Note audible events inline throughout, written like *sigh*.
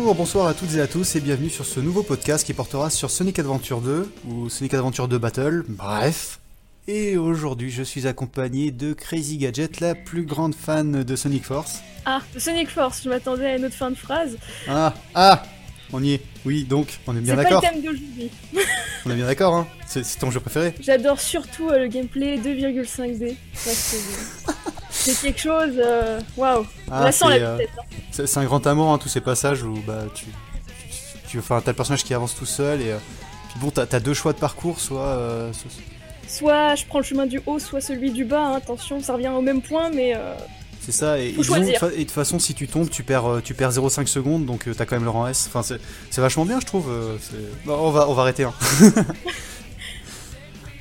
Bonjour, bonsoir à toutes et à tous et bienvenue sur ce nouveau podcast qui portera sur Sonic Adventure 2 ou Sonic Adventure 2 Battle, bref. Et aujourd'hui je suis accompagné de Crazy Gadget, la plus grande fan de Sonic Force. Ah, Sonic Force, je m'attendais à une autre fin de phrase. Ah, ah On y est, oui, donc, on est bien d'accord. C'est pas le thème d'aujourd'hui. *laughs* on est bien d'accord, hein C'est ton jeu préféré J'adore surtout euh, le gameplay 2,5D. *laughs* C'est quelque chose. euh, Waouh! Ah, sent la c'est, euh, vitesse. hein. C'est un grand amour, hein, tous ces passages où bah, tu, tu, enfin, t'as le personnage qui avance tout seul et euh, puis bon, t'as as deux choix de parcours, soit, euh, soit- Soit je prends le chemin du haut, soit celui du bas. hein, Attention, ça revient au même point, mais euh, c'est ça. Et, de toute façon, si tu tombes, tu perds, tu perds 0,5 secondes, donc t'as quand même le rang S. Enfin, c'est c'est vachement bien, je trouve. on va, on va arrêter. hein. *laughs*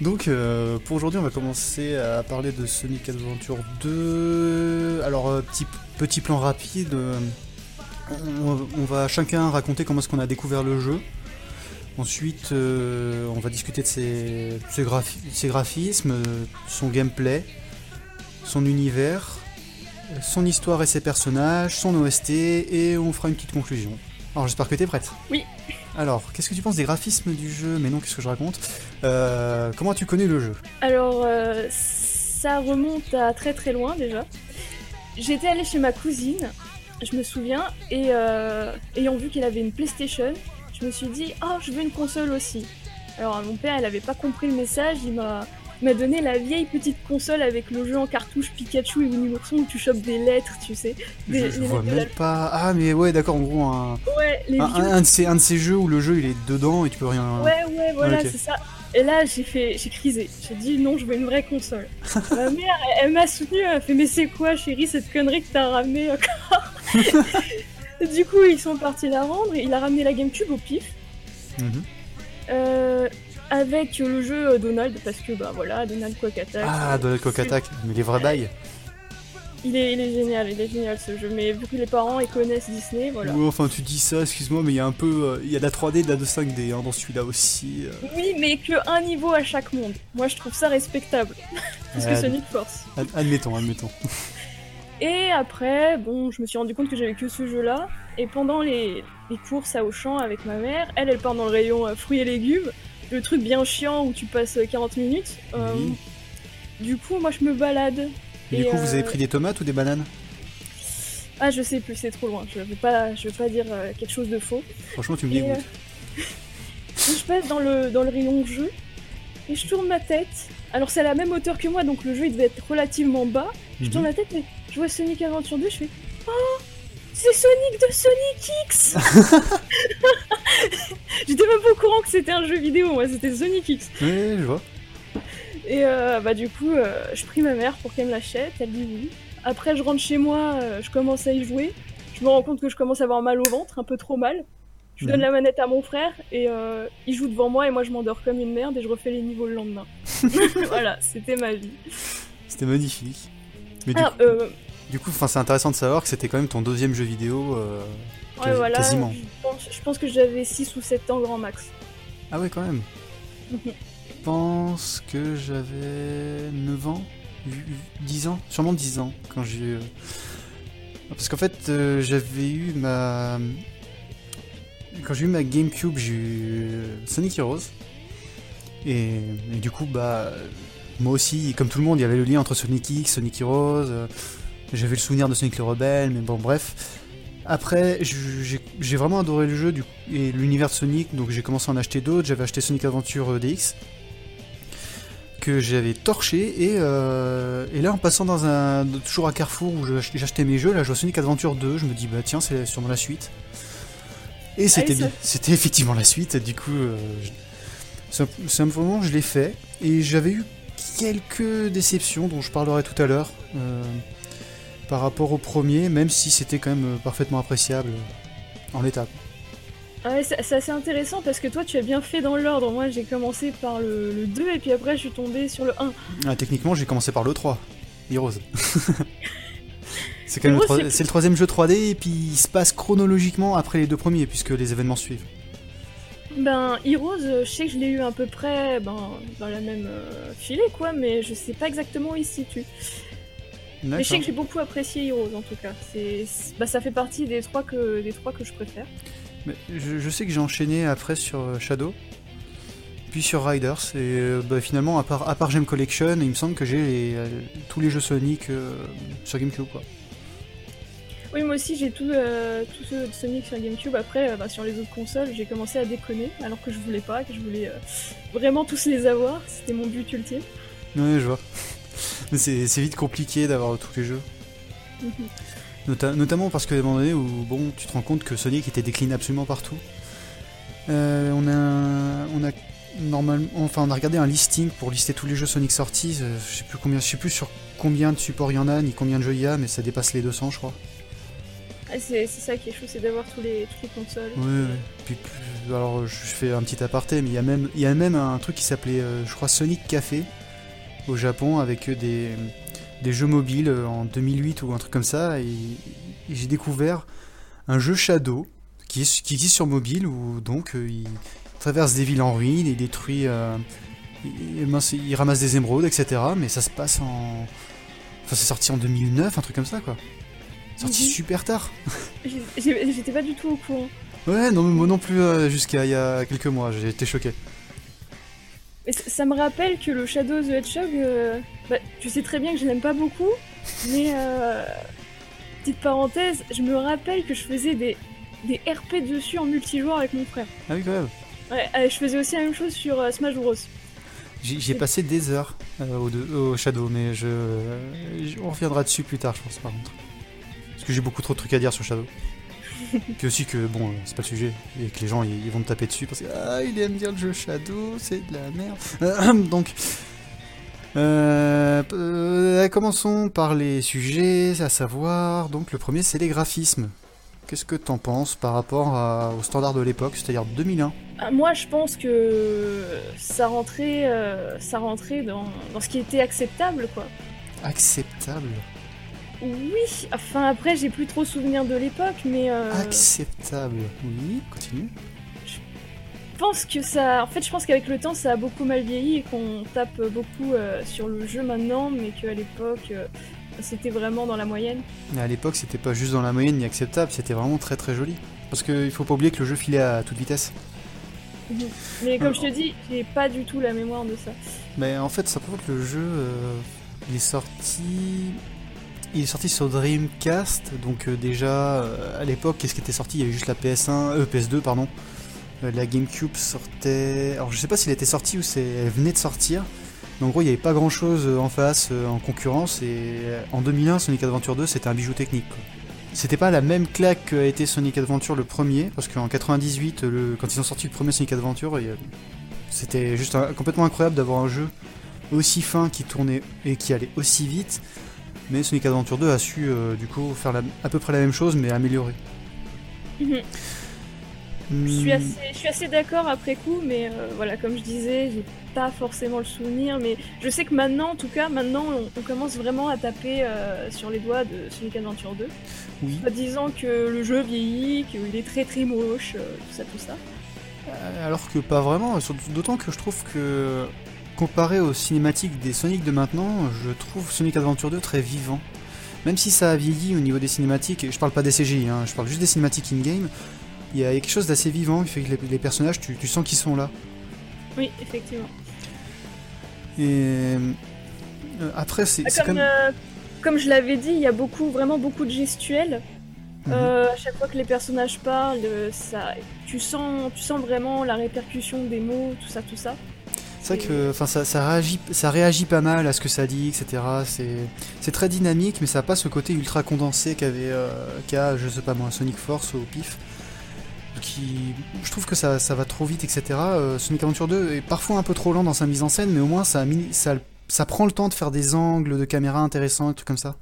donc, euh, pour aujourd'hui, on va commencer à parler de Sonic Adventure 2. Alors, euh, petit, plan rapide. euh, on, va chacun raconter comment est-ce qu'on a découvert le jeu. Ensuite, on va discuter de ses, ses graphi- ses graphismes, son gameplay, son univers, son histoire et ses personnages, son OST, et on fera une petite conclusion. Alors j'espère que t'es prête. Oui. Alors, qu'est-ce que tu penses des graphismes du jeu Mais non, qu'est-ce que je raconte Euh, Comment as-tu connu le jeu? Alors euh, ça remonte à très très loin déjà. J'étais allée chez ma cousine, je me souviens, et euh, ayant vu qu'elle avait une PlayStation, je me suis dit, oh, je veux une console aussi. Alors mon père, il avait pas compris le message, il m'a m'a donné la vieille petite console avec le jeu en cartouche Pikachu et Winnie l'ourson où tu chopes des lettres, tu sais. Des, Je, les vois même pas. Ah, mais ouais, d'accord, en gros, un, la- Ouais, les un, de ces, un de ces jeux où le jeu il est dedans et tu peux rien. Ouais, ouais, voilà, c'est ça. Et là, j'ai fait, j'ai crisé. J'ai dit non, je veux une vraie console. *laughs* Ma mère, elle, elle m'a soutenue, elle a fait mais c'est quoi, chérie, cette connerie que t'as ramenée encore? *laughs* Du coup, ils sont partis la rendre. Il a ramené la GameCube au pif. Mhm. euh, avec le jeu euh, Donald, parce que bah voilà, Donald Quack Attack. Ah, euh, Coq c'est- Attack, mais les vrais bails. Il est, il est génial, il est génial ce jeu. Mais vu que les parents ils connaissent Disney, voilà. Ouais, enfin, tu dis ça, excuse-moi, mais il y a un peu. euh, Il y a de la 3D et de la 2.5D hein, dans celui-là aussi. euh. Oui, mais que un niveau à chaque monde. Moi, je trouve ça respectable. *laughs* Parce que Ouais, Sonic Force. ad- admettons, admettons. *laughs* Et après, bon, je me suis rendu compte que j'avais que ce jeu-là. Et pendant les, les courses à Auchan avec ma mère, elle, elle part dans le rayon euh, fruits et légumes. Le truc bien chiant où tu passes euh, 40 minutes. Euh, Oui. Du coup, moi, je me balade. Et du coup, vous euh, avez pris des tomates ou des bananes? Ah, je sais plus, c'est trop loin. Je veux pas, je veux pas dire euh, quelque chose de faux. Franchement, tu me dégoûtes. euh, *laughs* je passe dans le, dans le rayon jeu. Et je tourne ma tête. Alors, c'est à la même hauteur que moi, donc le jeu, il devait être relativement bas. Je Mhm. tourne la tête, mais je vois Sonic Adventure 2, je fais Oh C'est Sonic de Sonic X *laughs* J'étais même pas au courant que c'était un jeu vidéo, moi, c'était Sonic X. Ouais, je vois. Et euh, bah, du coup, euh, je prie ma mère pour qu'elle me l'achète, elle dit oui. Après, je rentre chez moi, euh, je commence à y jouer. Je me rends compte que je commence à avoir mal au ventre, un peu trop mal. Je donne Mhm. la manette à mon frère et euh, il joue devant moi et moi je m'endors comme une merde et je refais les niveaux le lendemain. *laughs* voilà, c'était ma vie. C'était magnifique. Mais du coup, du coup, c'est intéressant de savoir que c'était quand même ton deuxième jeu vidéo. Ouais, voilà, quasiment. Je pense, je pense que j'avais 6 ou 7 ans grand max. Ah ouais, quand même. *laughs* Je pense que j'avais 9 ans, Hu- 10 ans, sûrement 10 ans quand j'ai. euh, Parce qu'en fait, euh, j'avais eu ma. Quand j'ai eu ma GameCube, j'ai eu euh, Sonic Heroes. Et, et du coup, bah. Moi aussi, comme tout le monde, il y avait le lien entre Sonic X, Sonic Heroes. euh, J'avais le souvenir de Sonic le Rebelle, mais bon, bref. Après, j'ai vraiment adoré le jeu du et l'univers de Sonic, donc j'ai commencé à en acheter d'autres. J'avais acheté Sonic Adventure euh, DX que j'avais torché et, euh, et là en passant dans un toujours à Carrefour où j'achetais mes jeux, là je vois Sonic Adventure 2, je me dis bah tiens c'est sûrement la suite. Et c'était ça- bien, c'était effectivement la suite. Du coup, euh, je- sim- simplement je l'ai fait et j'avais eu quelques déceptions dont je parlerai tout à l'heure euh, par rapport au premier, même si c'était quand même euh, parfaitement appréciable euh, en l'état. Ah ouais, c'est c'est assez intéressant parce que toi tu as bien fait dans l'ordre. Moi j'ai commencé par le, le 2 et puis après je suis tombée sur le 1. Ah, techniquement, j'ai commencé par le 3, Heroes. *laughs* c'est quand même le, troisième jeu 3D et puis il se passe chronologiquement après les deux premiers puisque les événements suivent. Ben Heroes, euh, je sais que je l'ai eu à peu près ben, dans la même euh, filée quoi, mais je sais pas exactement où il se situe. Mais je sais que j'ai beaucoup apprécié Heroes en tout cas. C'est, bah, ça fait partie des trois que, des trois que je préfère. Mais je, sais que j'ai enchaîné après sur euh, Shadow, puis sur Riders, et euh, bah, finalement, à part, à part Gem Collection, il me semble que j'ai euh, tous les jeux Sonic sur GameCube. Quoi. Oui, moi aussi j'ai tout, tout ceux de Sonic sur GameCube. Après, bah, sur les autres consoles, j'ai commencé à déconner alors que je voulais pas, que je voulais vraiment tous les avoir. C'était mon but ultime. Ouais, je vois. Mais c'est vite compliqué d'avoir tous les jeux. Mhm. notamment parce qu'à un moment donné où bon, tu te rends compte que Sonic était décliné absolument partout. Euh, on a, on a normalement, enfin on a regardé un listing pour lister tous les jeux Sonic sortis. Euh, je sais plus combien, je sais plus sur combien de supports il y en a ni combien de jeux il y a, mais ça dépasse les 200 je crois. Ah, c'est ça qui est chaud, c'est d'avoir tous les, toutes les consoles. Oui, Puis, alors je fais un petit aparté, mais il y a même, il y a même un truc qui s'appelait, euh, je crois, Sonic Café, au Japon avec des, des jeux mobiles en 2008 ou un truc comme ça. Et, j'ai découvert un jeu Shadow qui, est, qui existe sur mobile où donc euh, il traverse des villes en ruine, il détruit. Euh, il, ramasse des émeraudes, etc. Mais ça se passe en. Enfin, c'est sorti en 2009, un truc comme ça quoi. Sorti mhm. super tard. J'étais pas du tout au courant. Ouais, non, moi non plus euh, jusqu'à il y a quelques mois, j'ai été choqué ça me rappelle que le Shadow the Hedgehog, euh, bah, tu sais très bien que je l'aime pas beaucoup, mais euh, petite parenthèse, je me rappelle que je faisais des, des RP dessus en multijoueur avec mon frère. Ah oui, quand même. Ouais, euh, je faisais aussi la même chose sur Smash Bros. J'ai passé des heures au, Shadow, mais je, on reviendra dessus plus tard, je pense, par contre. Parce que j'ai beaucoup trop de trucs à dire sur Shadow. *laughs* Puis aussi que, bon, c'est pas le sujet, et que les gens ils, vont te taper dessus parce que, ah, il aime bien le jeu Shadow, c'est de la merde. *coughs* Donc, euh, euh, commençons par les sujets, à savoir, donc le premier c'est les graphismes. Qu'est-ce que t'en penses par rapport au standard de l'époque, c'est-à-dire 2001 ah, Moi je pense que ça rentrait, euh, ça rentrait dans, dans ce qui était acceptable, quoi. Acceptable? Oui, enfin après j'ai plus trop souvenir de l'époque, mais... Euh, Acceptable, oui, continue. Je pense que ça... En fait je pense qu'avec le temps ça a beaucoup mal vieilli et qu'on tape beaucoup euh, sur le jeu maintenant, mais qu'à l'époque euh, c'était vraiment dans la moyenne. Mais à l'époque c'était pas juste dans la moyenne ni acceptable, c'était vraiment très très joli. Parce qu'il faut pas oublier que le jeu filait à toute vitesse. Mais comme je te dis, j'ai pas du tout la mémoire de ça. Mais en fait ça prouve que le jeu... il est sorti il est sorti sur Dreamcast, donc euh, déjà euh, à l'époque, qu'est-ce qui était sorti? Il y avait juste la PS1, euh, PS2 pardon. la GameCube sortait. Alors je sais pas s'il était sorti ou c'est elle venait de sortir. Mais en gros, il n'y avait pas grand chose en face en concurrence et en 2001, Sonic Adventure 2 c'était un bijou technique. C'était pas la même claque qu'a été Sonic Adventure le premier, parce qu'en 98, le... quand ils ont sorti le premier Sonic Adventure, c'était juste complètement incroyable d'avoir un jeu aussi fin qui tournait et qui allait aussi vite mais Sonic Adventure 2 a su euh, du coup faire à peu près la même chose mais améliorer. Mhm. Je suis hmm. assez, d'accord après coup, mais euh, voilà, comme je disais, j'ai pas forcément le souvenir, mais je sais que maintenant, en tout cas, maintenant, on, commence vraiment à taper euh, sur les doigts de Sonic Adventure 2. Oui. En disant que le jeu vieillit, qu'il est très très moche, tout ça, tout ça. Alors que pas vraiment, d'autant que je trouve que comparé aux cinématiques des Sonic de maintenant, je trouve Sonic Adventure 2 très vivant. Même si ça a vieilli au niveau des cinématiques, je parle pas des CGI, hein, je parle juste des cinématiques in-game, il y a quelque chose d'assez vivant qui fait que les, personnages, tu, sens qu'ils sont là. Oui, effectivement. Et euh, après, c'est comme, euh, comme je l'avais dit, il y a beaucoup, vraiment beaucoup de gestuels. Mhm. Euh, à chaque fois que les personnages parlent, ça, tu sens, tu sens vraiment la répercussion des mots, tout ça, tout ça. C'est vrai que enfin, ça, ça, réagit, ça réagit pas mal à ce que ça dit, etc. C'est très dynamique, mais ça n'a pas ce côté ultra condensé qu'avait euh, qu'a, je sais pas moi, Sonic Force au pif. Qui, je trouve que ça, ça va trop vite, etc. Euh, Sonic Adventure 2 est parfois un peu trop lent dans sa mise en scène, mais au moins ça, ça, ça prend le temps de faire des angles de caméra intéressants, trucs comme ça.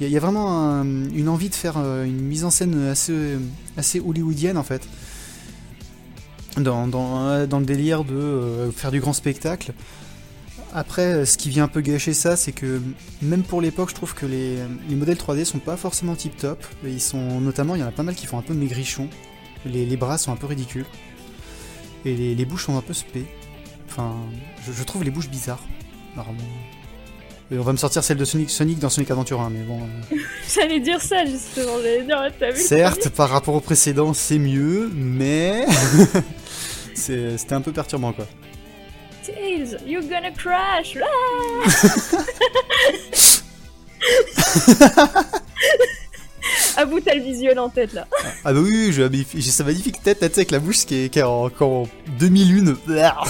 Il y, a vraiment une envie de faire euh, une mise en scène assez, assez hollywoodienne en fait dans, dans, dans le délire de euh, faire du grand spectacle. Après, ce qui vient un peu gâcher ça, c'est que même pour l'époque, je trouve que les, les, modèles 3D sont pas forcément tip top. Ils sont notamment, il y en a pas mal qui font un peu maigrichon. Les, les bras sont un peu ridicules. Et les, les bouches sont un peu spé. Enfin, je, je, trouve les bouches bizarres. On va me sortir celle de Sonic, Sonic dans Sonic Adventure 1, mais bon. euh, *laughs* J'allais dire ça justement, j'allais dire, t'as vu certes, par rapport au précédent, c'est mieux, mais. *laughs* C'était un peu perturbant, quoi. premier Tails, you're gonna crash Ah *laughs* bout, t'as le visuel en tête là. Ah bah oui, oui, j'ai sa magnifique tête, là, avec la bouche qui est, qui est en 2001. *laughs*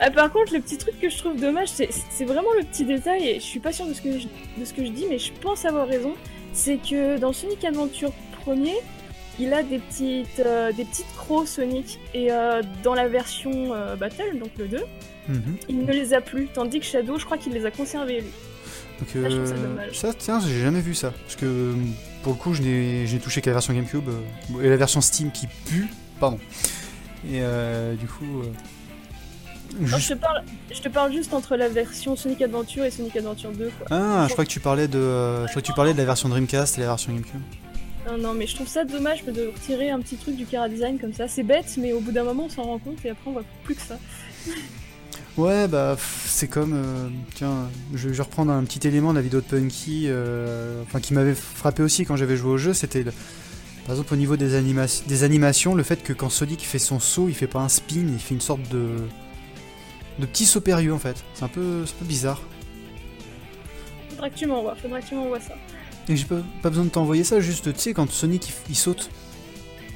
Ah, par contre, le petit truc que je trouve dommage, c'est vraiment le petit détail, et je suis pas sûre de ce que je, de ce que je dis, mais je pense avoir raison. C'est que dans Sonic Adventure 1er, il a des petites, euh, des petites crocs Sonic, et euh, dans la version euh, Battle, donc le 2, Mhm. il ne les a plus, tandis que Shadow, je crois qu'il les a conservés lui. Donc, je trouve ça dommage. ça, tiens, j'ai jamais vu ça. Parce que pour le coup, je n'ai touché qu'à la version GameCube et la version Steam qui pue. Pardon. Et du coup. Non, je, te parle, je te parle juste entre la version Sonic Adventure et Sonic Adventure 2, quoi. Ah, je crois que tu parlais de, je crois que tu parlais de la version Dreamcast et la version GameCube. Non, non, mais je trouve ça dommage de retirer un petit truc du Cara Design comme ça. C'est bête, mais au bout d'un moment, on s'en rend compte et après, on voit plus que ça. *laughs* Ouais, bah c'est comme, euh, tiens, je vais reprendre un petit élément de la vidéo de Punky, euh, enfin qui m'avait frappé aussi quand j'avais joué au jeu, c'était le- par exemple au niveau des, anima- des animations, le fait que quand Sonic fait son saut, il fait pas un spin, il fait une sorte de de petit saut périlleux en fait. C'est un peu, c'est un peu bizarre. Faudra que tu m'envoies, faudra que tu m'envoies ça. Et j'ai pas, pas besoin de t'envoyer ça, juste tu sais quand Sonic il, saute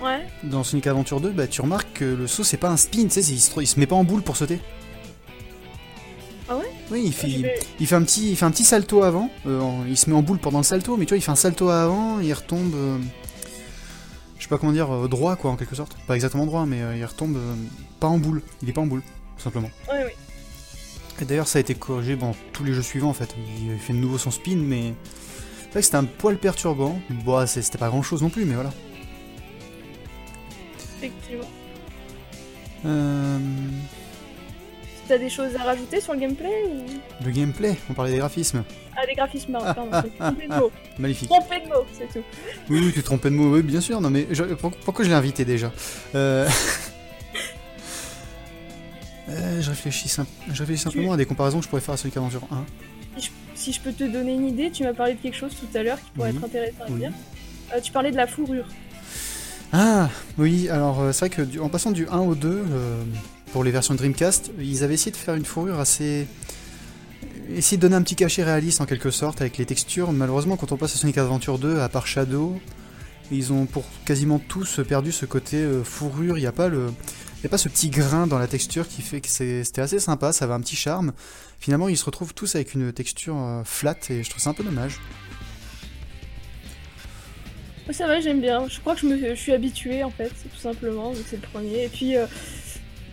Ouais, dans Sonic Adventure 2, bah tu remarques que le saut c'est pas un spin, tu sais, il se, il se met pas en boule pour sauter. Ah ouais? Oui, il fait, je vais- Il fait un petit, il fait un petit salto avant. euh, il se met en boule pendant le salto, mais tu vois, il fait un salto avant, il retombe. euh, je sais pas comment dire, euh, droit quoi, en quelque sorte. Pas exactement droit, mais euh, il retombe pas en boule. Il est pas en boule, tout simplement. ouais, ouais. Et d'ailleurs, ça a été corrigé dans tous les jeux suivants en fait. Il fait de nouveau son spin, mais vrai que c'était un poil perturbant. Bon, c'est- c'était pas grand chose non plus, mais voilà. Effectivement. Euh, T'as des choses à rajouter sur le gameplay ou... le gameplay, on parlait des graphismes. Ah, des graphismes, Ah, pardon, ah, ah, trompé de ah. mots. *laughs* Magnifique. Trompé de mots, c'est tout. Oui, oui, tu te trompais de mot, oui, bien sûr. Non, mais je- pour- pourquoi je l'ai invité déjà? Euh, *laughs* euh, je, réfléchis simp- je réfléchis simplement à des comparaisons que je pourrais faire à Sonic Adventure 1. Si je, si je peux te donner une idée, tu m'as parlé de quelque chose tout à l'heure qui pourrait Oui, être intéressant à oui. dire. Euh, tu parlais de la fourrure. Ah, oui, alors euh, c'est vrai que du- en passant du 1 au 2, euh, pour les versions Dreamcast, ils avaient essayé de faire une fourrure assez. essayer de donner un petit cachet réaliste en quelque sorte avec les textures. Malheureusement, quand on passe à Sonic Adventure 2, à part Shadow, ils ont pour quasiment tous perdu ce côté euh, fourrure. Il n'y a pas le. Il a pas ce petit grain dans la texture qui fait que c'était assez sympa, ça avait un petit charme. Finalement, ils se retrouvent tous avec une texture euh, flat et je trouve ça un peu dommage. Ça va, j'aime bien. Je crois que je, me, je suis habituée en fait, tout simplement, vu que c'est le premier. Et puis, euh,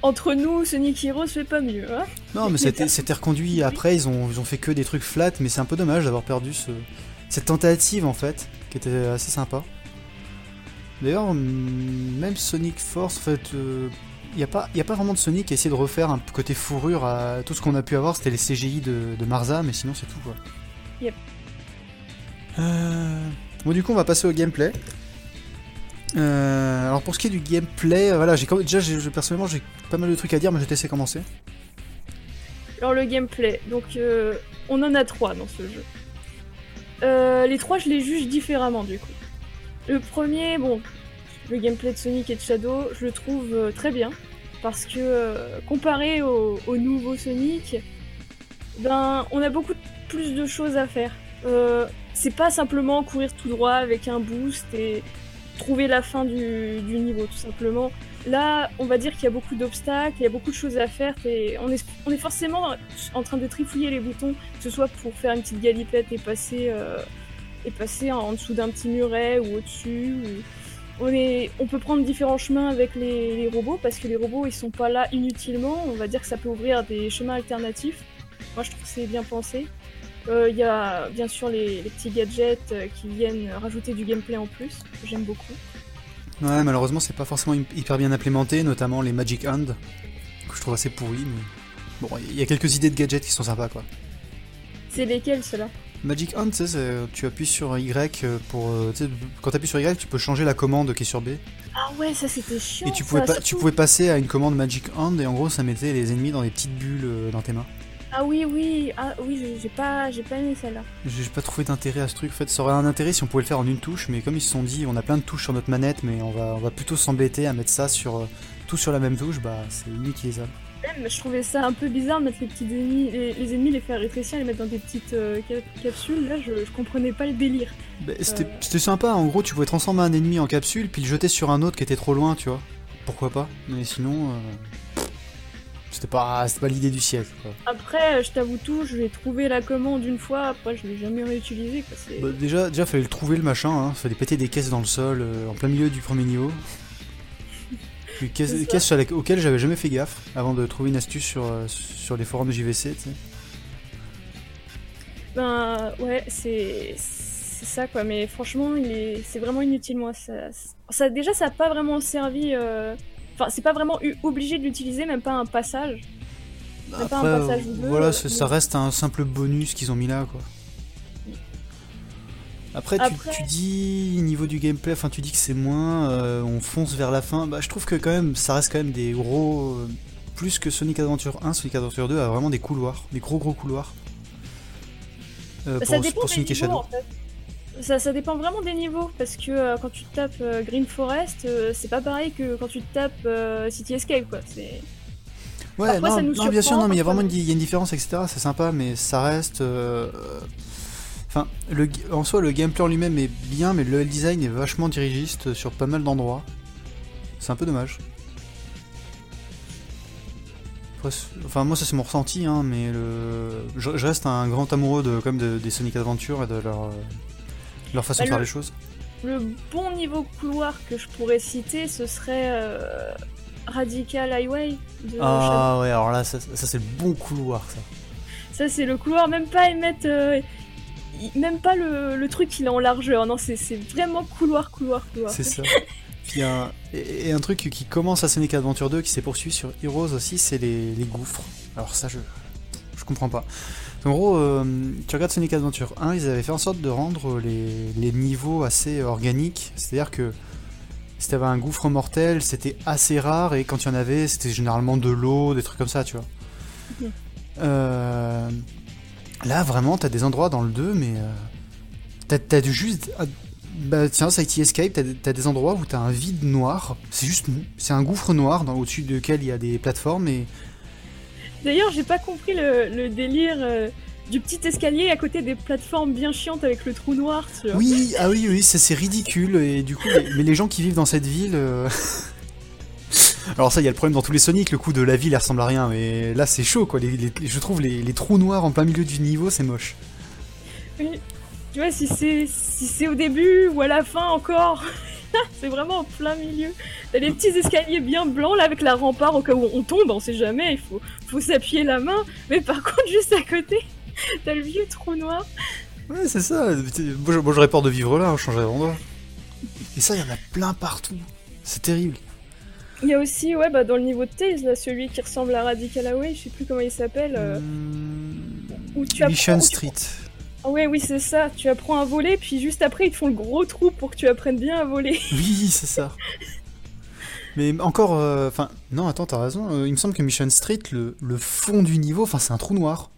entre nous, Sonic Heroes fait pas mieux. Hein Non, mais c'était *laughs* c'était reconduit après, ils ont, ils ont fait que des trucs flat, mais c'est un peu dommage d'avoir perdu ce, cette tentative en fait, qui était assez sympa. D'ailleurs, hum, même Sonic Force, en fait, il n'y a, pas- y a pas vraiment de Sonic qui a essayé de refaire un côté fourrure à tout ce qu'on a pu avoir, c'était les CGI de, de Marza, mais sinon c'est tout quoi. Yep. Euh, Bon, du coup, on va passer au gameplay. Euh, alors, pour ce qui est du gameplay, euh, voilà, j'ai déjà, je- personnellement, j'ai pas mal de trucs à dire, mais je vais te laisser commencer. Alors, le gameplay. Donc, euh, on en a trois dans ce jeu. Euh, les trois, je les juge différemment du coup. Le premier, bon, le gameplay de Sonic et de Shadow, je le trouve euh, très bien. Parce que, euh, comparé au, au nouveau Sonic, ben, on a beaucoup plus de choses à faire. Euh, c'est pas simplement courir tout droit avec un boost et trouver la fin du, niveau, tout simplement. Là, on va dire qu'il y a beaucoup d'obstacles, il y a beaucoup de choses à faire, et on est, forcément en train de trifouiller les boutons, que ce soit pour faire une petite galipette et passer, et passer en, en dessous d'un petit muret ou au-dessus. ou- On, est, on peut prendre différents chemins avec les, les robots, parce que les robots, ils sont pas là inutilement. On va dire que ça peut ouvrir des chemins alternatifs. Moi, je trouve que c'est bien pensé. Euh, Il y a bien sûr les, les petits gadgets euh, qui viennent rajouter du gameplay en plus, j'aime beaucoup. Ouais, malheureusement, c'est pas forcément hy- hyper bien implémenté, notamment les Magic Hand, que je trouve assez pourri, mais bon, il y a quelques idées de gadgets qui sont sympas, quoi. C'est lesquels ceux-là? Magic Hand, tu sais, c'est- tu appuies sur Y euh, pour. euh, quand tu appuies sur Y, tu peux changer la commande qui est sur B. Ah ouais, ça c'était chiant. Et tu pouvais, ça, pas, tu pouvais passer à une commande Magic Hand, et en gros, ça mettait les ennemis dans des petites bulles euh, dans tes mains. Ah oui, oui, ah oui, j'ai- pas, j'ai pas aimé celle-là. J'ai pas trouvé d'intérêt à ce truc. En fait, ça aurait un intérêt si on pouvait le faire en une touche, mais comme ils se sont dit, on a plein de touches sur notre manette, mais on va, on va plutôt s'embêter à mettre ça sur euh, tout sur la même touche, bah c'est inutilisable. Même, je trouvais ça un peu bizarre de mettre les petits ennemis, les, les ennemis, les faire rétrécir, les mettre dans des petites euh, cap- capsules. Là, je, je comprenais pas le délire. Bah, C'était Euh. c'était sympa, en gros, tu pouvais transformer un ennemi en capsule, puis le jeter sur un autre qui était trop loin, tu vois. Pourquoi pas Mais sinon, euh, c'était pas, c'était pas l'idée du siècle. Quoi. Après, je t'avoue tout, je l'ai trouvé la commande une fois, après je l'ai jamais réutilisé. Quoi. Bah, déjà, déjà, fallait le trouver le machin, hein. fallait péter des caisses dans le sol, euh, en plein milieu du premier niveau. C'est sur les- auxquelles j'avais jamais fait gaffe avant de trouver une astuce sur, euh, sur les forums de JVC, tu sais. Ben ouais, c'est c'est ça quoi. Mais franchement, il est, c'est vraiment inutile moi. Ça, ça déjà, ça a pas vraiment servi. euh, Enfin, c'est pas vraiment eu- obligé de l'utiliser, même pas un passage. Même pas un Après, passage euh, voilà, c'est- ça reste un simple bonus qu'ils ont mis là, quoi. Après, tu- Après- Tu, dis niveau du gameplay, enfin tu dis que c'est moins, euh, on fonce vers la fin. Bah, je trouve que quand même, ça reste quand même des gros, euh, plus que Sonic Adventure 1, Sonic Adventure 2 a vraiment des couloirs, des gros gros couloirs. Euh, Bah, ça pour, dépend pour des Sonic et niveaux, Shadow. en fait. Ça, ça dépend vraiment des niveaux, parce que quand tu tapes Green Forest, c'est pas pareil que quand tu tapes City Escape, quoi. C'est... Ouais, Parfois, non, ça nous non, bien sûr, non, mais il y a vraiment une, y a différence, etc. C'est sympa, mais ça reste. euh, Enfin, le, en soi, le gameplay en lui-même est bien, mais le design est vachement dirigiste sur pas mal d'endroits. C'est un peu dommage. Enfin, moi, ça c'est mon ressenti, hein, mais le... je, je reste un grand amoureux de, comme de- des Sonic Adventure et de leur, euh, leur façon Bah, de faire le- les choses. Le bon niveau couloir que je pourrais citer, ce serait euh, Radical Highway de Shadow. Ah ouais, alors là, ça, ça, c'est le bon couloir, ça. Ça, c'est le couloir, même pas émettre. euh, même pas le, le truc qu'il est en largeur, non, c'est, vraiment couloir, couloir, couloir. C'est ça. Puis un, et, et un truc qui commence à Sonic Adventure 2, qui s'est poursuivi sur Heroes aussi, c'est les, les gouffres. Alors ça, je, je comprends pas. En gros, euh, tu regardes Sonic Adventure 1, ils avaient fait en sorte de rendre les, les niveaux assez organiques. C'est-à-dire que si t'avais un gouffre mortel, c'était assez rare, et quand il y en avait, c'était généralement de l'eau, des trucs comme ça, tu vois. Mhm. Euh, là, vraiment, t'as des endroits dans le 2, mais... euh, t'as, juste... ah, Bah tiens, City Escape, t'as, des endroits où t'as un vide noir. C'est juste... C'est un gouffre noir dans, au-dessus duquel il y a des plateformes, et... D'ailleurs, j'ai pas compris le, le délire euh, du petit escalier à côté des plateformes bien chiantes avec le trou noir. Oui, ah oui, oui, ça c'est ridicule, et du coup, mais les gens qui vivent dans cette ville... euh, *laughs* Alors ça, il y a le problème dans tous les Sonic, le coup de la ville, elle ressemble à rien, mais là c'est chaud, quoi. Les- les- je trouve les, les trous noirs en plein milieu du niveau, c'est moche. Oui. Tu vois, si c'est si au début ou à la fin encore, *laughs* c'est vraiment en plein milieu. T'as les petits escaliers bien blancs là avec la rempart au cas où on tombe, on sait jamais, il faut, faut s'appuyer la main. Mais par *laughs* contre, juste à côté, t'as le vieux trou noir. Ouais, c'est ça. Moi, j'aurais peur de vivre là, je changerais d'endroit. Et ça, il y en a plein partout. C'est terrible. Il y a aussi, ouais, bah dans le niveau de Tails, là, celui qui ressemble à Radical Away, je sais plus comment il s'appelle. euh, Hmm, où tu apprends- Mission où tu- Street. Ah ouais, oui, c'est ça. Tu apprends à voler, puis juste après, ils te font le gros trou pour que tu apprennes bien à voler. *laughs* Oui, c'est ça. Mais encore, euh, enfin, non, attends, t'as raison. euh, il me semble que Mission Street, le, le fond du niveau, enfin, c'est un trou noir.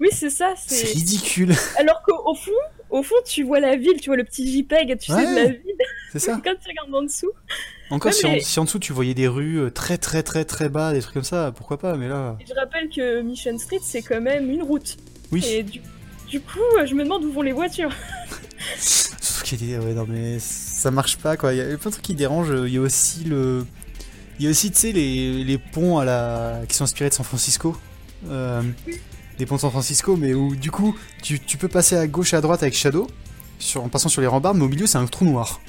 Oui, c'est ça. C'est C'est ridicule. alors qu'au au fond, au fond, tu vois la ville, tu vois le petit JPEG, tu sais Ouais. de la ville. *laughs* C'est ça. *laughs* Quand tu regardes en dessous, Encore, Ouais, si, en, mais- si en dessous tu voyais des rues euh, très très très très bas, des trucs comme ça, pourquoi pas, mais là. Et je rappelle que Mission Street, c'est quand même une route. Oui. Et du, du coup, euh, je me demande où vont les voitures. *laughs* Sauf qu'il y a des- ouais, non, mais ça marche pas, quoi. Il y a plein de trucs qui dérangent. Il y a aussi le. Il y a aussi, tu sais, les, les ponts à la... qui sont inspirés de San Francisco. Euh, des ponts de San Francisco, mais où, du coup, tu, tu peux passer à gauche et à droite avec Shadow, sur, en passant sur les rambardes, mais au milieu, c'est un trou noir.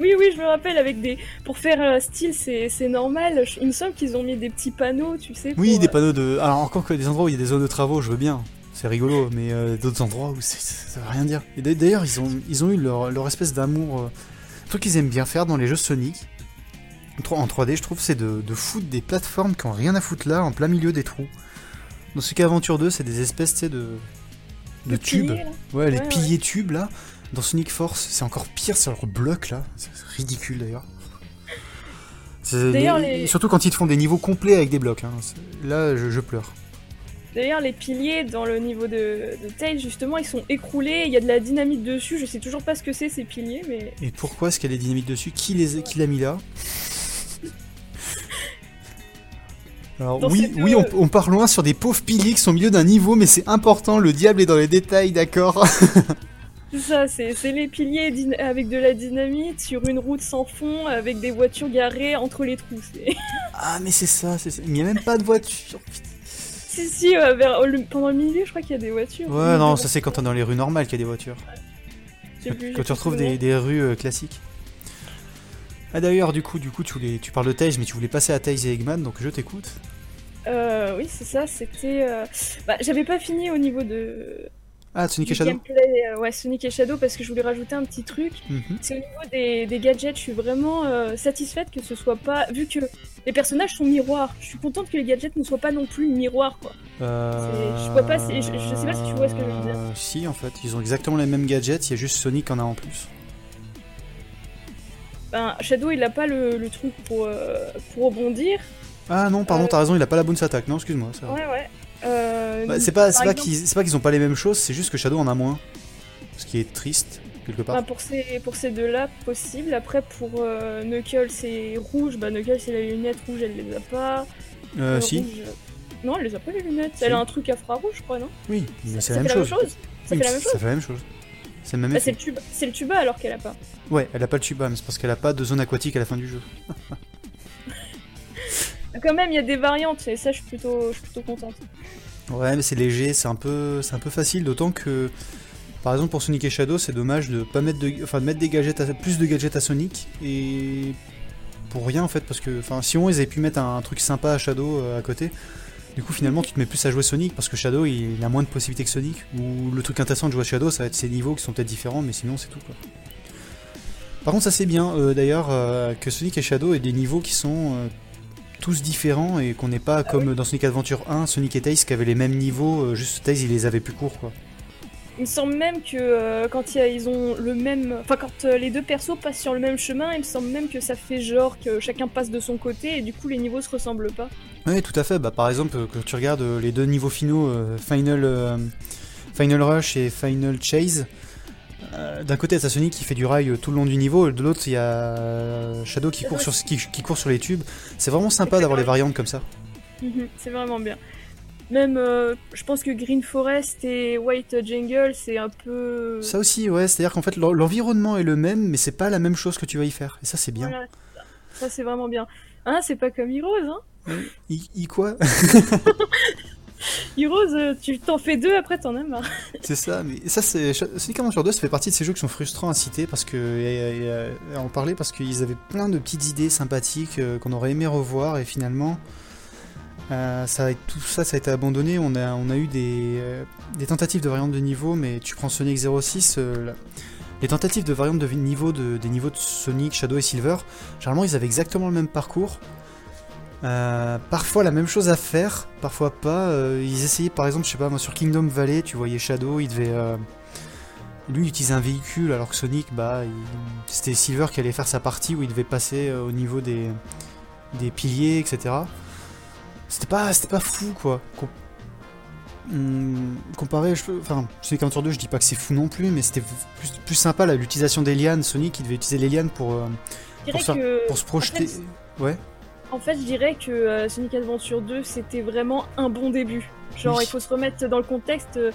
Oui, oui, je me rappelle, avec des. Pour faire euh, style, c'est c'est normal. Je- Il me semble qu'ils ont mis des petits panneaux, tu sais. Oui, des euh, panneaux de. Alors, encore que des endroits où il y a des zones de travaux, je veux bien. C'est rigolo, mais euh, d'autres endroits où ça veut rien dire. Et d'a- d'ailleurs, ils ont, ils ont eu leur, leur espèce d'amour. euh, un truc qu'ils aiment bien faire dans les jeux Sonic, en 3D, je trouve, c'est de, de foutre des plateformes qui ont rien à foutre là, en plein milieu des trous. Dans ce Aventure 2, c'est des espèces, tu sais, de. de tubes. Ouais, les Ouais, piliers tubes là. Dans Sonic Force, c'est encore pire, c'est leur bloc là. C'est ridicule d'ailleurs. D'ailleurs, les- les- Surtout quand ils te font des niveaux complets avec des blocs. hein. Là, je, je pleure. D'ailleurs, les piliers dans le niveau de, de Tails, justement, ils sont écroulés, il y a de la dynamite dessus, je sais toujours pas ce que c'est ces piliers, mais... Et pourquoi est-ce qu'il y a des dynamites dessus? Qui les qui l'a mis là? Alors Dans oui, oui, on, on part loin sur des pauvres piliers qui sont au milieu d'un niveau, mais c'est important, le diable est dans les détails, d'accord *laughs* C'est ça, c'est les piliers avec de la dynamite sur une route sans fond, avec des voitures garées entre les trous. *laughs* Ah mais c'est ça, c'est ça. Il n'y a même pas de voiture. si, si, euh, vers- le- pendant le milieu, je crois qu'il y a des voitures. Ouais, non, ça c'est quand t'es dans les rues normales qu'il y a des voitures. Plus, Quand tu retrouves des rues euh, classiques. Ah d'ailleurs, du coup, du coup, tu voulais, tu parles de Tails, mais tu voulais passer à Tails et Eggman, donc je t'écoute. Euh, oui, c'est ça, c'était. euh, Bah, j'avais pas fini au niveau de. Ah, Sonic du et Shadow. gameplay, euh, ouais, Sonic et Shadow, parce que je voulais rajouter un petit truc. Mhm. C'est au niveau des, des gadgets, je suis vraiment euh, satisfaite que ce soit pas. Vu que les personnages sont miroirs, je suis contente que les gadgets ne soient pas non plus miroirs, quoi. Euh... je vois pas je- je sais pas si tu vois ce que je veux dire. Si, en fait, ils ont exactement les mêmes gadgets, il y a juste Sonic en a en plus. Ben, Shadow, il a pas le, le truc pour, euh, pour rebondir. Ah non, pardon, Euh. t'as raison, il a pas la bonus attaque. Non, excuse-moi. ça va. Ouais, ouais. Euh, Bah, c'est pas, c'est pas exemple, qu'ils c'est pas qu'ils ont pas les mêmes choses, c'est juste que Shadow en a moins. Ce qui est triste, quelque part. pour ces, pour ces deux-là, possible. Après, pour Knuckles, c'est rouge. Bah, Knuckles, c'est la lunette rouge, elle les a pas. Euh, si, rouge, Non, elle les a pas, les lunettes. Si. Elle a un truc infrarouge, je crois, non oui, mais c'est Ça la même chose. Ça Oui, fait la même chose Ça fait la même chose. C'est le même Bah, c'est le, tuba... c'est le tuba alors qu'elle a pas. Ouais, elle a pas le tuba, mais c'est parce qu'elle a pas de zone aquatique à la fin du jeu. *laughs* Quand même, il y a des variantes, et ça, je suis plutôt, je suis plutôt contente. Ouais, mais c'est léger, c'est un peu, c'est un peu facile, d'autant que, par exemple pour Sonic et Shadow, c'est dommage de pas mettre de, enfin de mettre des gadgets, à- plus de gadgets à Sonic et pour rien en fait, parce que, enfin, si on ils avaient pu mettre un, un truc sympa à Shadow euh, à côté, du coup finalement tu te mets plus à jouer Sonic parce que Shadow il, a moins de possibilités que Sonic. Ou le truc intéressant de jouer Shadow, ça va être ses niveaux qui sont peut-être différents, mais sinon c'est tout quoi. Par contre, ça c'est bien euh, d'ailleurs euh, que Sonic et Shadow aient des niveaux qui sont euh, tous différents et qu'on n'ait pas comme dans Sonic Adventure 1, Sonic et Tails qui avaient les mêmes niveaux, juste Tails il les avait plus courts quoi. Il me semble même que euh, quand il y a- ils ont le même. Enfin, quand euh, les deux persos passent sur le même chemin, il me semble même que ça fait genre que chacun passe de son côté et du coup les niveaux se ressemblent pas. Oui, tout à fait. Bah, par exemple, quand tu regardes euh, les deux niveaux finaux, euh, Final, Final Rush et Final Chase, d'un côté, t'as Sonic qui fait du rail tout le long du niveau, et de l'autre, il y a Shadow qui court, sur, qui, qui court sur les tubes. C'est vraiment sympa d'avoir les variantes comme ça. Mhm, c'est vraiment bien. Même, euh, je pense que Green Forest et White Jungle, c'est un peu. Ça aussi, ouais, c'est-à-dire qu'en fait, l'en- l'environnement est le même, mais c'est pas la même chose que tu vas y faire. Et ça, c'est bien. Voilà, ça, ça, c'est vraiment bien. Hein, c'est pas comme Heroes, hein I, I quoi? *laughs* Heroes, euh, tu t'en fais deux, après t'en as marre. *laughs* C'est ça, mais ça c'est Sonic Adventure 2, ça fait partie de ces jeux qui sont frustrants à citer parce que et- et, à en parler parce qu'ils avaient plein de petites idées sympathiques euh, qu'on aurait aimé revoir et finalement euh, ça tout ça ça a été abandonné. On a eu des, euh, des tentatives de variantes de niveau, mais tu prends Sonic 06, euh, les tentatives de variantes de niveau de, des niveaux de Sonic, Shadow et Silver, généralement ils avaient exactement le même parcours. Parfois la même chose à faire, parfois pas. Ils essayaient par exemple, je sais pas, moi sur Kingdom Valley, tu voyais Shadow, il devait. lui il utilisait un véhicule alors que Sonic, bah, c'était Silver qui allait faire sa partie où il devait passer au niveau des piliers, etc. C'était pas, c'était pas fou quoi. Com- Hum, comparé, je, enfin, Sonic Adventure 2, je dis pas que c'est fou non plus, mais c'était plus, plus sympa l'utilisation des lianes. Sonic il devait utiliser les lianes pour, euh, Pour que. pour se projeter. fait, Ouais. En fait, je dirais que euh, Sonic Adventure 2, c'était vraiment un bon début. Genre, Oui. il faut se remettre dans le contexte. euh,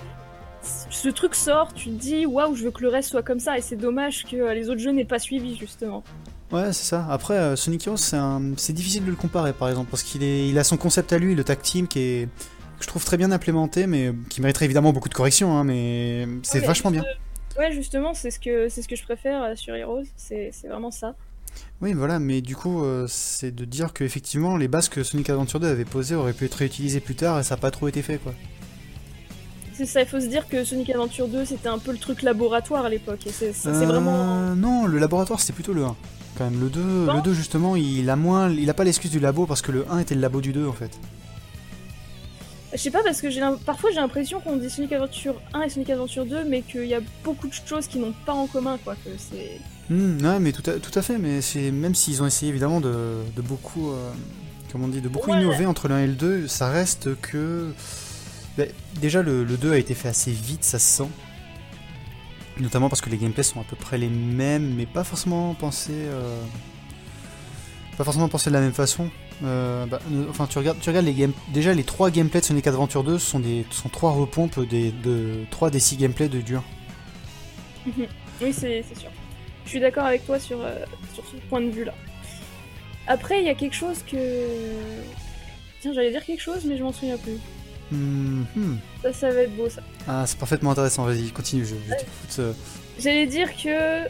Ce truc sort, tu te dis waouh, je veux que le reste soit comme ça, et c'est dommage que les autres jeux n'aient pas suivi justement. Ouais, c'est ça. Après, euh, Sonic Heroes, c'est un... c'est difficile de le comparer, par exemple, parce qu'il est... il a son concept à lui, le tag team, qui est que je trouve très bien implémenté, mais qui mériterait évidemment beaucoup de corrections, hein, mais c'est Ouais, vachement bien. juste- Ouais, justement, c'est ce que c'est ce que je préfère euh, sur Heroes, c'est c'est vraiment ça. Oui, voilà, mais du coup, euh, c'est de dire que effectivement, les bases que Sonic Adventure 2 avait posées auraient pu être réutilisées plus tard, et ça n'a pas trop été fait, quoi. C'est ça, il faut se dire que Sonic Adventure 2, c'était un peu le truc laboratoire à l'époque, et c'est c'est- c'est Euh, vraiment. Non, le laboratoire, c'était plutôt le 1. Quand même, le 2, Non le 2 justement, il a moins, il a pas l'excuse du labo parce que le 1 était le labo du 2 en fait. Je sais pas parce que j'ai parfois j'ai l'impression qu'on dit Sonic Adventure 1 et Sonic Adventure 2, mais qu'il y a beaucoup de choses qui n'ont pas en commun, quoi. Que c'est. Hmm, ouais, mais tout à, tout à fait, mais c'est même s'ils ont essayé évidemment de, de beaucoup, euh, comment on dit, de beaucoup Ouais. innover entre l'un et le 2, ça reste que Bah, déjà, le, le 2 a été fait assez vite, ça se sent. Notamment parce que les gameplays sont à peu près les mêmes, mais pas forcément pensés. euh, Pas forcément pensés de la même façon. Euh, bah, enfin, tu regardes, tu regardes les game... déjà les trois gameplays de Sonic Adventure 2 sont des sont trois repompes des de 3 des 6 gameplays de dur. Oui, c'est c'est sûr. Je suis d'accord avec toi sur, euh, sur ce point de vue-là. Après, il y a quelque chose que. Tiens, j'allais dire quelque chose, mais je m'en souviens plus. Hmm. Ça, ça va être beau, ça. Ah, c'est parfaitement intéressant. Vas-y, continue. Je, je t'écoute. euh. J'allais dire que. Ouais,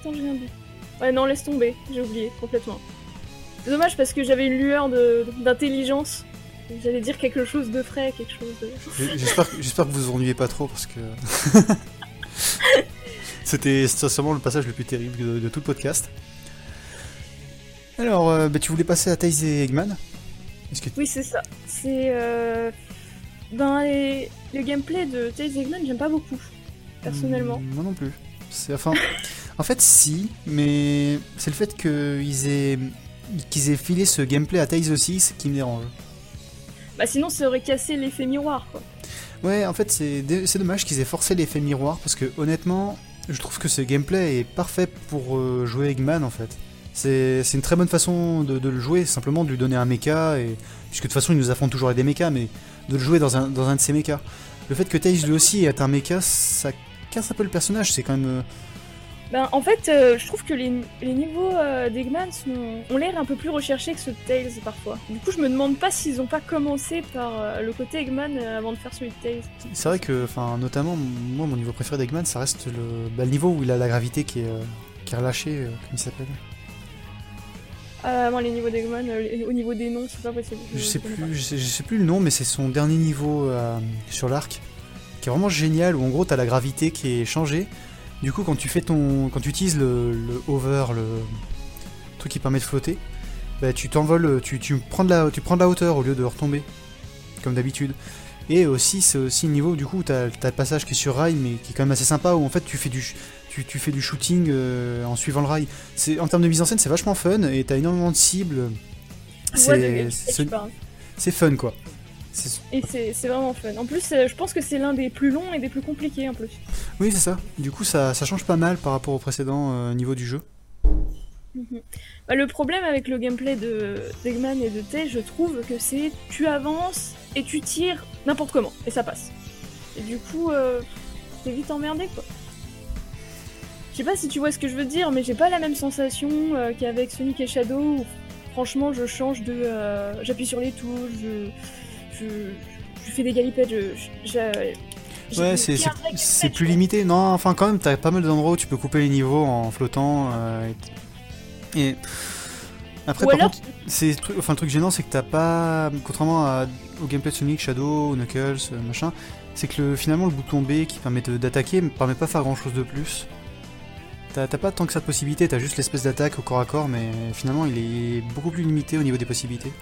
attends, j'ai un doute. Ouais, non, laisse tomber, j'ai oublié complètement. C'est dommage parce que j'avais une lueur de- d'intelligence. J'allais dire quelque chose de frais, quelque chose de. J'espère que, vous vous ennuyez pas trop parce que. *laughs* C'était sûrement le passage le plus terrible de, de tout le podcast. Alors, euh, bah, tu voulais passer à Tails et Eggman? Que Oui, c'est ça. C'est. Euh... Dans les... le gameplay de Tails Eggman, j'aime pas beaucoup, personnellement. Hmm, Moi non plus. C'est enfin. *laughs* en fait, si, mais c'est le fait qu'ils aient qu'ils aient filé ce gameplay à Tails aussi, c'est qui me dérange. Bah, sinon, ça aurait cassé l'effet miroir, quoi. Ouais, en fait, c'est dommage qu'ils aient forcé l'effet miroir parce que honnêtement, je trouve que ce gameplay est parfait pour euh, jouer Eggman en fait. C'est une très bonne façon de, de le jouer, simplement de lui donner un mecha, et, puisque de toute façon il nous affronte toujours avec des mechas, mais de le jouer dans un, dans un de ses mechas. Le fait que Tails lui aussi ait un mecha, ça casse un peu le personnage, c'est quand même. euh, Ben, en fait, euh, je trouve que les, les niveaux euh, d'Eggman ont l'air un peu plus recherchés que ceux de Tails parfois. Du coup, je me demande pas s'ils ont pas commencé par euh, le côté Eggman avant de faire celui de Tails. C'est vrai que, enfin, notamment, moi, mon niveau préféré d'Eggman, ça reste le, bah, le niveau où il a la gravité qui est, qui est relâchée, comment il s'appelle Ah, moi, les niveaux d'Eggman, euh, au niveau des noms, c'est pas possible. Je sais plus, je sais, je sais plus le nom, mais c'est son dernier niveau euh, sur l'arc, qui est vraiment génial. Où en gros, t'as la gravité qui est changée. Du coup, quand tu fais ton, quand tu utilises le, le hover, le truc qui permet de flotter, bah, tu t'envoles, tu, tu prends de la, tu prends de la hauteur au lieu de retomber, comme d'habitude. Et aussi, c'est aussi le niveau où, du coup, t'as as le passage qui est sur rail, mais qui est quand même assez sympa, où en fait, tu fais du, tu, tu fais du shooting euh, en suivant le rail. C'est en termes de mise en scène, c'est vachement fun, et t'as énormément de cibles. C'est fun quoi. Et c'est vraiment fun. En plus, euh, je pense que c'est l'un des plus longs et des plus compliqués en plus. Oui, c'est ça. Du coup, ça, ça change pas mal par rapport au précédent euh, niveau du jeu. Mhm. Bah, le problème avec le gameplay de d'Eggman et de Tails, je trouve que c'est tu avances et tu tires n'importe comment et ça passe. Et du coup, euh, t'es vite emmerdé quoi. Je sais pas si tu vois ce que je veux dire, mais j'ai pas la même sensation euh, qu'avec Sonic et Shadow. Où, franchement, je change de, euh, j'appuie sur les touches, je, je, je fais des galipettes, je, Ouais, c'est plus limité. Non, enfin, quand même, t'as pas mal d'endroits où tu peux couper les niveaux en flottant. euh, et... et après, Ou par alors, contre, c'est le truc- enfin, le truc gênant, c'est que t'as pas, contrairement à- au gameplay de Sonic, Shadow, Knuckles, machin, c'est que le, finalement le bouton B qui permet d'attaquer ne permet pas de faire grand chose de plus. T'as pas tant que ça de possibilités, t'as juste l'espèce d'attaque au corps à corps, mais finalement il est beaucoup plus limité au niveau des possibilités.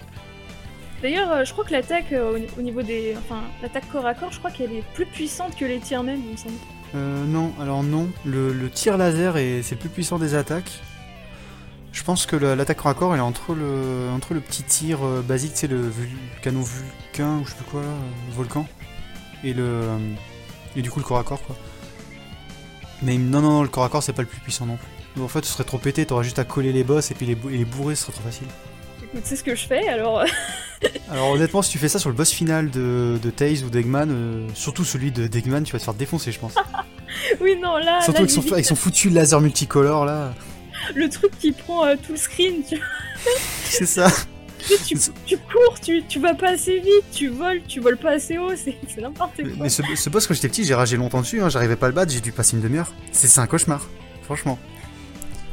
D'ailleurs, euh, je crois que l'attaque euh, au- au niveau des. Enfin, l'attaque corps à corps, je crois qu'elle est plus puissante que les tirs même, il me semble. Euh, non, alors non. Le, le tir laser est c'est le plus puissant des attaques. Je pense que l'attaque corps à corps elle est entre le entre le petit tir euh, basique, c'est le, canon vulcain ou je sais plus quoi là, volcan et le et du coup le corps à corps quoi. Mais non non non le corps à corps c'est pas le plus puissant non plus. Donc, en fait ce serait trop pété, t'aurais juste à coller les boss et puis les, et les bourrer ce serait trop facile. Écoute, c'est ce que je fais, alors. *laughs* Alors honnêtement si tu fais ça sur le boss final de, de Tails ou d'Eggman, euh, surtout celui de d'Eggman tu vas te faire défoncer je pense. *laughs* oui, non, là. Surtout là, avec son, limite, avec son foutu laser multicolore là. Le truc qui prend euh, tout le screen, tu, *laughs* C'est ça. Tu, tu cours, tu, tu vas pas assez vite, tu voles, tu voles pas assez haut, c'est n'importe quoi. Mais ce, ce boss, quand j'étais petit, j'ai ragé longtemps dessus, hein, j'arrivais pas à le battre, j'ai dû passer une demi-heure. C'est un cauchemar, franchement.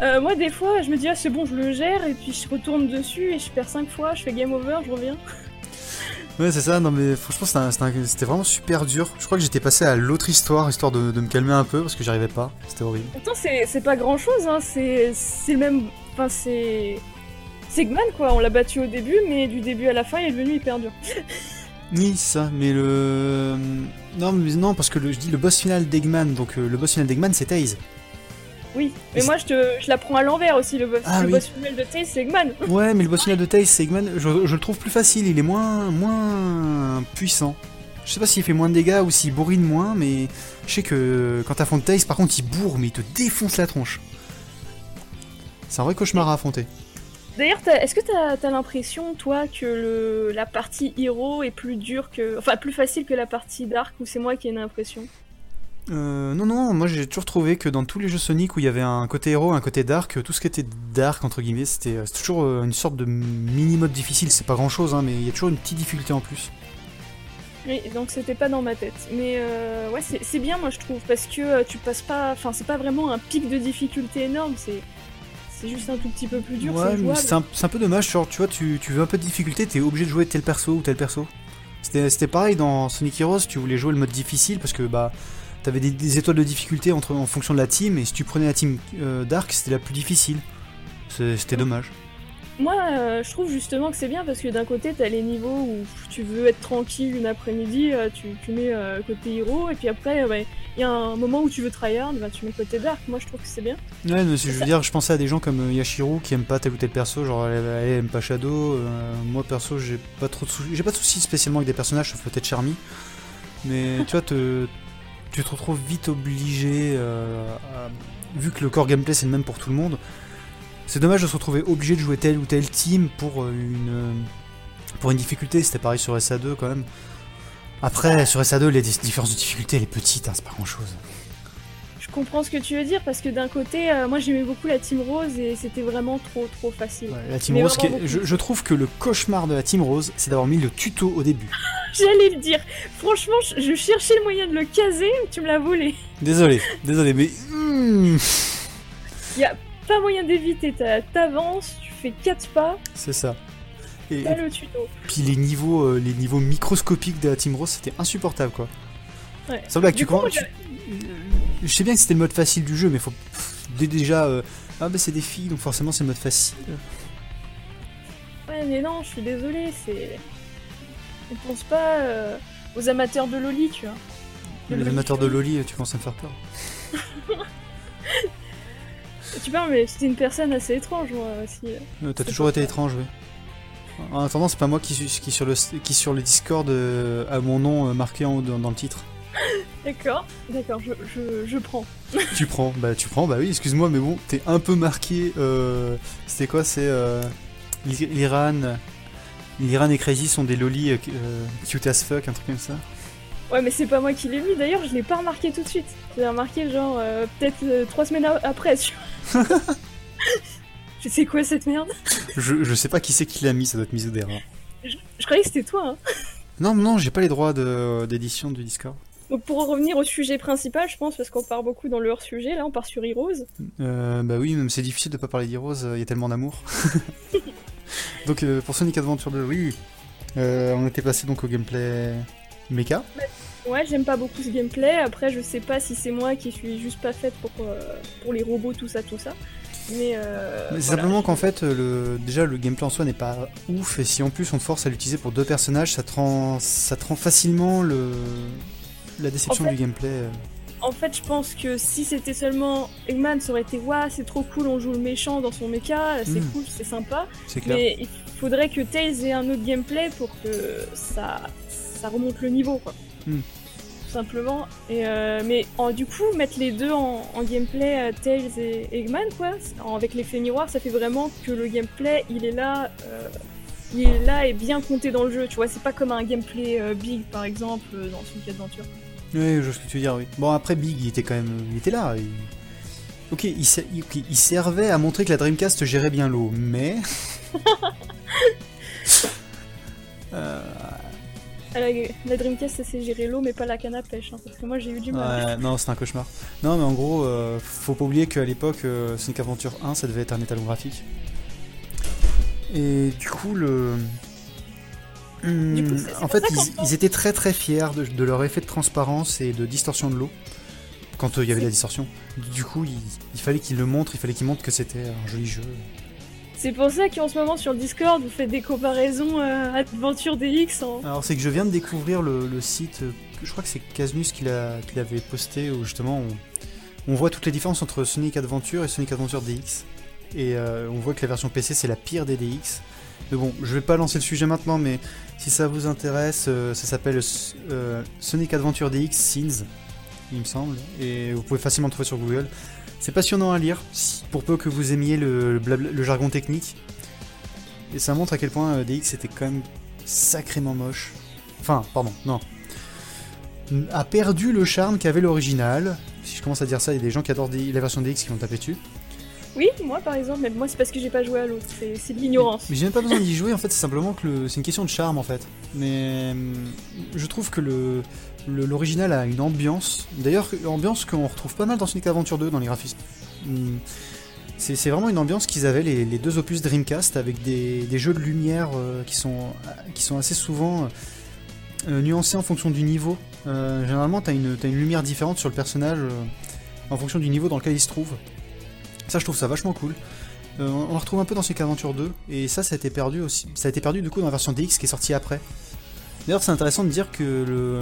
Euh, moi, des fois, je me dis, ah, c'est bon, je le gère, et puis je retourne dessus, et je perds 5 fois, je fais game over, je reviens. Ouais, c'est ça, non mais franchement, c'était vraiment super dur. Je crois que j'étais passé à l'autre histoire, histoire de, de me calmer un peu, parce que j'arrivais pas, c'était horrible. Pourtant, c'est c'est pas grand chose, hein, c'est c'est le même. Enfin, c'est. C'est Eggman, quoi, on l'a battu au début, mais du début à la fin, il est devenu hyper dur. *laughs* Oui, ça, mais le... Non, mais non, parce que le, je dis le boss final d'Eggman, donc euh, le boss final d'Eggman, c'est Tails. Oui, mais moi, je, te, je la prends à l'envers aussi, le boss. Ah le oui. boss final de Tails, c'est Eggman. *laughs* Ouais, mais le boss final de Tails, c'est Eggman, je, je le trouve plus facile, il est moins, moins puissant. Je sais pas s'il fait moins de dégâts ou s'il bourrine moins, mais je sais que quand t'affrontes Tails, par contre, il bourre, mais il te défonce la tronche. C'est un vrai cauchemar à affronter. D'ailleurs, est-ce que t'as as, l'impression, toi, que le, la partie Hero est plus dure que. Enfin, plus facile que la partie Dark, ou c'est moi qui ai une impression? Euh, non, non, moi j'ai toujours trouvé que dans tous les jeux Sonic où il y avait un côté héros, un côté dark, tout ce qui était dark, entre guillemets, c'était euh, toujours euh, une sorte de mini-mode difficile. C'est pas grand chose, hein, mais il y a toujours une petite difficulté en plus. Oui, donc c'était pas dans ma tête. Mais euh, ouais, c'est c'est bien, moi, je trouve, parce que euh, tu passes pas. Enfin, c'est pas vraiment un pic de difficulté énorme, c'est. C'est juste un tout petit peu plus dur, ouais, c'est un, peu dommage, genre, tu vois, tu, tu veux un peu de difficulté, t'es obligé de jouer tel perso ou tel perso. C'était c'était pareil dans Sonic Heroes, tu voulais jouer le mode difficile parce que bah t'avais des, des étoiles de difficulté entre, en fonction de la team, et si tu prenais la team euh, dark, c'était la plus difficile. C'est- C'était dommage. Moi, euh, je trouve justement que c'est bien parce que d'un côté, t'as les niveaux où tu veux être tranquille une après-midi, euh, tu, tu mets euh, côté héros, et puis après, ouais, il y a un moment où tu veux tryhard, bah, tu mets côté dark. Moi, je trouve que c'est bien. Ouais, mais je veux dire, je pensais à des gens comme Yashiro qui aiment pas tel ou tel perso, genre elle, elle aime pas Shadow. euh, moi perso, j'ai pas trop de soucis, j'ai pas de soucis spécialement avec des personnages, sauf peut-être Charmy. Mais *laughs* tu vois, te, tu te retrouves vite obligé, à- vu que le core gameplay c'est le même pour tout le monde. C'est dommage de se retrouver obligé de jouer telle ou telle team pour euh, une euh, pour une difficulté. C'était pareil sur SA2 quand même. Après, sur SA2, les di- différences de difficulté, elle est petite, hein, c'est pas grand chose. Je comprends ce que tu veux dire parce que d'un côté, euh, moi j'aimais beaucoup la Team Rose et c'était vraiment trop trop facile. Ouais, la Team Mais Rose, qui est- je, je trouve que le cauchemar de la Team Rose, c'est d'avoir mis le tuto au début. *laughs* J'allais le dire. Franchement, je, je cherchais le moyen de le caser, tu me l'as volé. Désolé, désolé, mais. hmm, Pas moyen d'éviter, t'avances, tu fais 4 pas, c'est ça. Et, t'as et le tuto. puis les niveaux, euh, les niveaux microscopiques de la Team Rose, c'était insupportable quoi. Ouais. Sans blague, tu coup, moi, tu- Je sais bien que c'était le mode facile du jeu, mais faut. déjà. euh, Ah bah c'est des filles, donc forcément c'est le mode facile. Ouais, mais non, je suis désolée, c'est. On pense pas euh, aux amateurs de Loli, tu vois. De Les Loli amateurs de. Loli, tu commences à me faire peur. *laughs* Tu parles, mais c'était une personne assez étrange, moi aussi. Euh, T'as toujours été étrange, oui. En attendant, c'est pas moi qui, sur le qui sur le Discord euh, a mon nom euh, marqué en haut dans, dans le titre. *laughs* D'accord, d'accord, je, je, je prends. *laughs* tu prends, bah tu prends, bah oui, excuse-moi, mais bon, t'es un peu marqué. Euh, C'était quoi C'est euh, l'I- l'Iran. L'Iran et Crazy sont des lolis euh, euh, cute as fuck, un truc comme ça. Ouais, mais c'est pas moi qui l'ai vu, d'ailleurs, je l'ai pas remarqué tout de suite. Je l'ai remarqué, genre, euh, peut-être euh, trois semaines après, tu vois. *laughs* je sais quoi cette merde? Je, je sais pas qui c'est qui l'a mis, ça doit être Mizudera. je, je croyais que c'était toi, hein. Non, non, j'ai pas les droits de- d'édition du Discord. Donc pour en revenir au sujet principal, je pense, parce qu'on part beaucoup dans le hors-sujet, là, on part sur Heroes. Euh, bah oui, même c'est difficile de pas parler d'Heroes, il y a tellement d'amour. *laughs* donc euh, pour Sonic Adventure 2, oui, euh, on était passé donc au gameplay mecha. Ouais, j'aime pas beaucoup ce gameplay. Après, je sais pas si c'est moi qui suis juste pas faite pour, euh, pour les robots, tout ça, tout ça. Mais, euh, Mais c'est voilà. simplement qu'en fait, le, déjà le gameplay en soi n'est pas ouf, et si en plus on te force à l'utiliser pour deux personnages, ça te rend, ça te rend facilement le, la déception En fait- du gameplay. euh. En fait, je pense que si c'était seulement Eggman, ça aurait été Waouh, c'est trop cool, on joue le méchant dans son mecha, c'est Mm. cool, c'est sympa. C'est clair. Mais il faudrait que Tails ait un autre gameplay pour que ça, ça remonte le niveau, quoi. Hmm. Tout simplement. Et euh, mais en- du coup, mettre les deux en, en gameplay, euh, Tails et Eggman, quoi, en- avec l'effet miroir, ça fait vraiment que le gameplay, il est là. euh, il est là et bien compté dans le jeu, tu vois, c'est pas comme un gameplay big par exemple dans Sonic Adventure. Oui, je vois ce que tu veux dire, oui. Bon, après, Big, il était quand même. Il était là. il- Ok, il, servait à montrer que la Dreamcast gérait bien l'eau, mais. *laughs* *laughs* Euh, La, la Dreamcast, ça sait gérer l'eau, mais pas la canne à pêche, hein, parce que moi j'ai eu du mal. ouais, non, c'est un cauchemar. Non, mais en gros, euh, faut pas oublier qu'à l'époque, euh, Sonic Adventure 1, ça devait être un étalon graphique. Et du coup, le. Du coup, c'est- c'est en fait, ils, étaient très très fiers de, de leur effet de transparence et de distorsion de l'eau quand euh, il y avait la distorsion. Du coup, il, il fallait qu'ils le montrent, il fallait qu'ils montrent que c'était un joli jeu. C'est pour ça qu'en ce moment sur Discord, vous faites des comparaisons euh, Adventure DX en. Alors, c'est que je viens de découvrir le, le site, euh, je crois que c'est Casnus qui l'a- qui l'avait posté, où justement on, voit toutes les différences entre Sonic Adventure et Sonic Adventure DX. Et euh, on voit que la version PC c'est la pire des DX. Mais bon, je vais pas lancer le sujet maintenant, mais si ça vous intéresse, ça s'appelle Sonic Adventure DX Scenes, il me semble, et vous pouvez facilement le trouver sur Google. C'est passionnant à lire, pour peu que vous aimiez le, le, jargon technique. Et ça montre à quel point euh, DX était quand même sacrément moche. Enfin, pardon, non. A perdu le charme qu'avait l'original. Si je commence à dire ça, il y a des gens qui adorent la version DX qui vont taper dessus. Oui, moi par exemple, mais moi c'est parce que j'ai pas joué à l'autre, c'est de l'ignorance. Mais j'ai même pas besoin d'y jouer, en fait, c'est simplement que c'est une question de charme en fait. Mais hum, je trouve que le l'original a une ambiance, d'ailleurs, ambiance qu'on retrouve pas mal dans Sonic Adventure 2 dans les graphismes. Hum, c'est vraiment une ambiance qu'ils avaient les, deux opus Dreamcast avec des, jeux de lumière euh, qui, sont, qui sont assez souvent euh, nuancés en fonction du niveau. Euh, généralement, t'as une, as une lumière différente sur le personnage en fonction du niveau dans lequel il se trouve. Ça, je trouve ça vachement cool. Euh, on le retrouve un peu dans Sonic Adventure 2, et ça, ça a été perdu aussi. Ça a été perdu du coup dans la version DX qui est sortie après. D'ailleurs, c'est intéressant de dire que, le,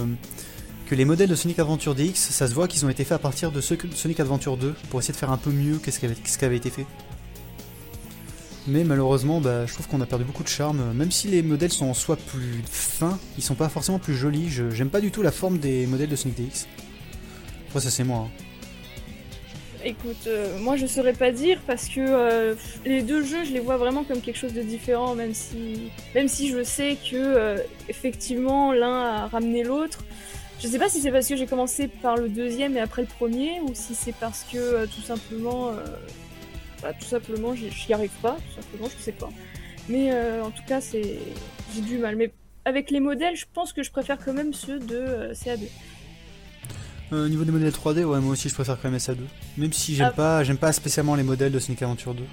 que les modèles de Sonic Adventure DX, ça se voit qu'ils ont été faits à partir de ceux de Sonic Adventure 2 pour essayer de faire un peu mieux qu'est-ce qui avait, été fait. Mais malheureusement, bah, je trouve qu'on a perdu beaucoup de charme. Même si les modèles sont en soi plus fins, ils sont pas forcément plus jolis. J'aime pas du tout la forme des modèles de Sonic DX. Après, ça c'est moi. Hein. Écoute, euh, moi je saurais pas dire parce que euh, les deux jeux je les vois vraiment comme quelque chose de différent, même si, même si je sais que euh, effectivement l'un a ramené l'autre. Je sais pas si c'est parce que j'ai commencé par le deuxième et après le premier, ou si c'est parce que tout simplement, bah, tout simplement j'y arrive pas, tout simplement je sais pas. Mais en tout cas c'est, j'ai du mal. Mais avec les modèles, je pense que je préfère quand même ceux de CA2. Euh, au niveau des modèles 3D, ouais, moi aussi je préfère quand même SA2. Même si j'aime ah. pas, j'aime pas spécialement les modèles de Sonic Adventure 2.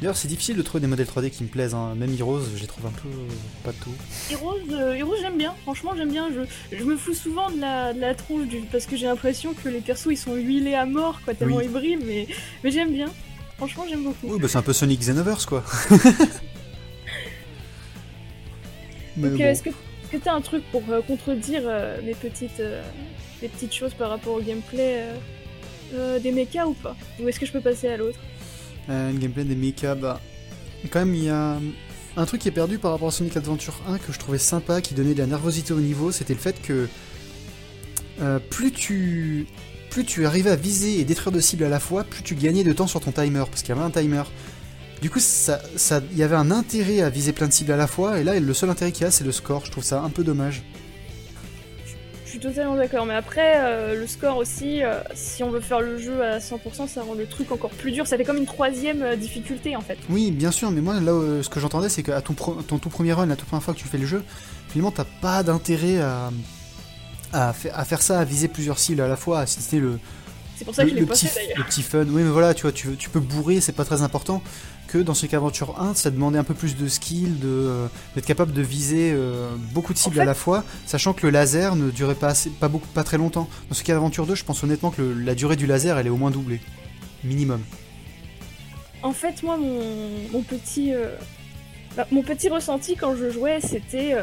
D'ailleurs, c'est difficile de trouver des modèles 3D qui me plaisent. Hein. Même Heroes, je les trouve un peu euh, pas tout. Heroes, euh, j'aime bien. Franchement, j'aime bien. Je, je, me fous souvent de la, de la tronche parce que j'ai l'impression que les persos ils sont huilés à mort, quoi, tellement ils brillent. Mais, mais j'aime bien. Franchement, j'aime beaucoup. Oui, bah c'est un peu Sonic Xenoverse, quoi. *laughs* Donc, est-ce que tu as un truc pour contredire mes petites des petites choses par rapport au gameplay euh, euh, des mechas ou pas? Ou est-ce que je peux passer à l'autre? Euh, Le gameplay des mechas, bah. Quand même, il y a un truc qui est perdu par rapport à Sonic Adventure 1 que je trouvais sympa, qui donnait de la nervosité au niveau, c'était le fait que plus tu plus tu arrivais à viser et détruire de cibles à la fois, plus tu gagnais de temps sur ton timer, parce qu'il y avait un timer. Du coup, ça, ça, il y avait un intérêt à viser plein de cibles à la fois, et là, le seul intérêt qu'il y a, c'est le score. Je trouve ça un peu dommage suis totalement d'accord. Mais après, euh, le score aussi, euh, si on veut faire le jeu à 100%, ça rend le truc encore plus dur. Ça fait comme une troisième euh, difficulté en fait. Oui, bien sûr, mais moi, là, ce que j'entendais, c'est qu'à ton, ton tout premier run, la toute première fois que tu fais le jeu, finalement, t'as pas d'intérêt à, à, faire ça, à viser plusieurs cibles à la fois, si c'était le. C'est pour ça que je le, petit, le petit fun. Oui, mais voilà, tu vois, tu, tu peux bourrer, c'est pas très important que dans Sonic Adventure 1, ça demandait un peu plus de skill, euh, d'être capable de viser euh, beaucoup de cibles à la fois, sachant que le laser ne durait pas, assez, pas, beaucoup, pas très longtemps. Dans Sonic Adventure 2, je pense honnêtement que la durée du laser, elle est au moins doublée. Minimum. En fait, moi, mon, petit, euh, bah, mon petit ressenti quand je jouais, c'était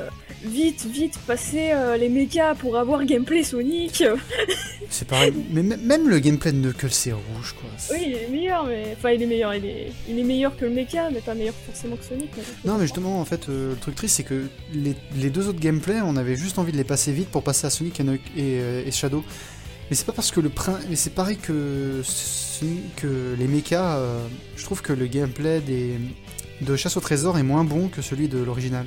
vite, vite passer euh, les mechas pour avoir gameplay Sonic. *laughs* c'est pareil, mais même le gameplay de Knuckles c'est rouge quoi. Oui, il est meilleur, mais enfin il est meilleur, il est, il est meilleur que le mecha, mais pas meilleur forcément que Sonic. non, mais justement en fait euh, le truc triste c'est que les, deux autres gameplays, on avait juste envie de les passer vite pour passer à Sonic et, euh, Shadow. Mais c'est pas parce que le prince, mais c'est pareil que que les mechas. je trouve que le gameplay des de chasse au trésor est moins bon que celui de l'original.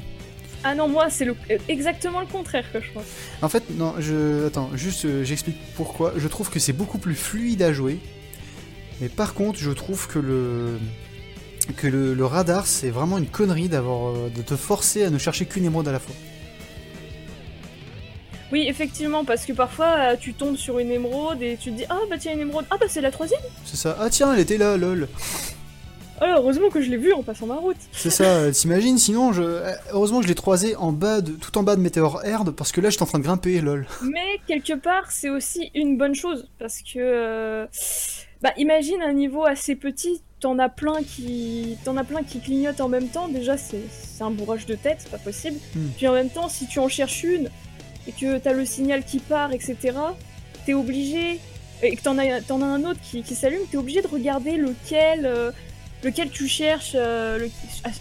Ah non, moi, c'est le... exactement le contraire que je pense. En fait, non, je. Attends, juste, euh, j'explique pourquoi. Je trouve que c'est beaucoup plus fluide à jouer. Mais par contre, je trouve que le. Que le, radar, c'est vraiment une connerie d'avoir euh, de te forcer à ne chercher qu'une émeraude à la fois. Oui, effectivement, parce que parfois euh, tu tombes sur une émeraude et tu te dis Ah bah tiens, une émeraude, ah bah c'est la troisième C'est ça, ah tiens, elle était là, lol alors, heureusement que je l'ai vu en passant ma route. C'est ça, *laughs* t'imagines Sinon, je... heureusement que je l'ai croisé en bas de... tout en bas de Meteor Herd, parce que là, j'étais en train de grimper, lol. Mais quelque part, c'est aussi une bonne chose, parce que... Euh, bah, imagine un niveau assez petit, t'en as plein qui t'en as plein qui clignotent en même temps. Déjà, c'est un bourrage de tête, c'est pas possible. Hmm. Puis en même temps, si tu en cherches une et que t'as le signal qui part, etc., t'es obligé et que t'en as, en as un autre qui, qui s'allume, t'es obligé de regarder lequel, euh, lequel tu cherches euh,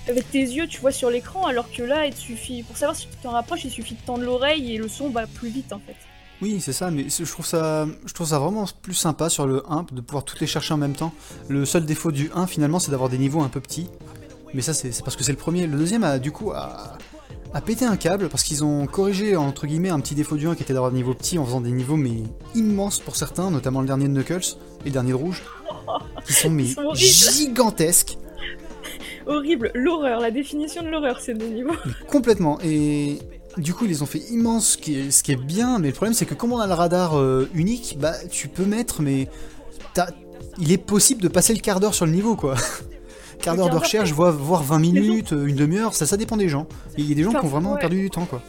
avec tes yeux, tu vois sur l'écran, alors que là, il te suffit, pour savoir si tu t'en rapproches, il suffit de tendre l'oreille et le son va plus vite en fait. Oui, c'est ça, mais je trouve ça, je trouve ça vraiment plus sympa sur le 1 de pouvoir toutes les chercher en même temps. Le seul défaut du 1 finalement, c'est d'avoir des niveaux un peu petits. Mais ça, c'est parce que c'est le premier. Le deuxième a du coup a, a pété un câble parce qu'ils ont corrigé entre guillemets un petit défaut du 1 qui était d'avoir des niveaux petits en faisant des niveaux mais immenses pour certains, notamment le dernier de Knuckles et le dernier de Rouge, qui sont mais *laughs* sont gigantesques. Horrible, l'horreur, la définition de l'horreur, ces deux niveaux. Complètement. Et du coup, ils les ont fait immenses, ce qui est, ce qui est bien. Mais le problème, c'est que comme on a le radar euh, unique, bah, tu peux mettre, mais il est possible de passer le quart d'heure sur le niveau, quoi. *laughs* quart d'heure de recherche, voire, voire 20 minutes, euh, une demi-heure, ça, ça dépend des gens. Il y a des gens qui ont vraiment ouais. perdu du temps, quoi.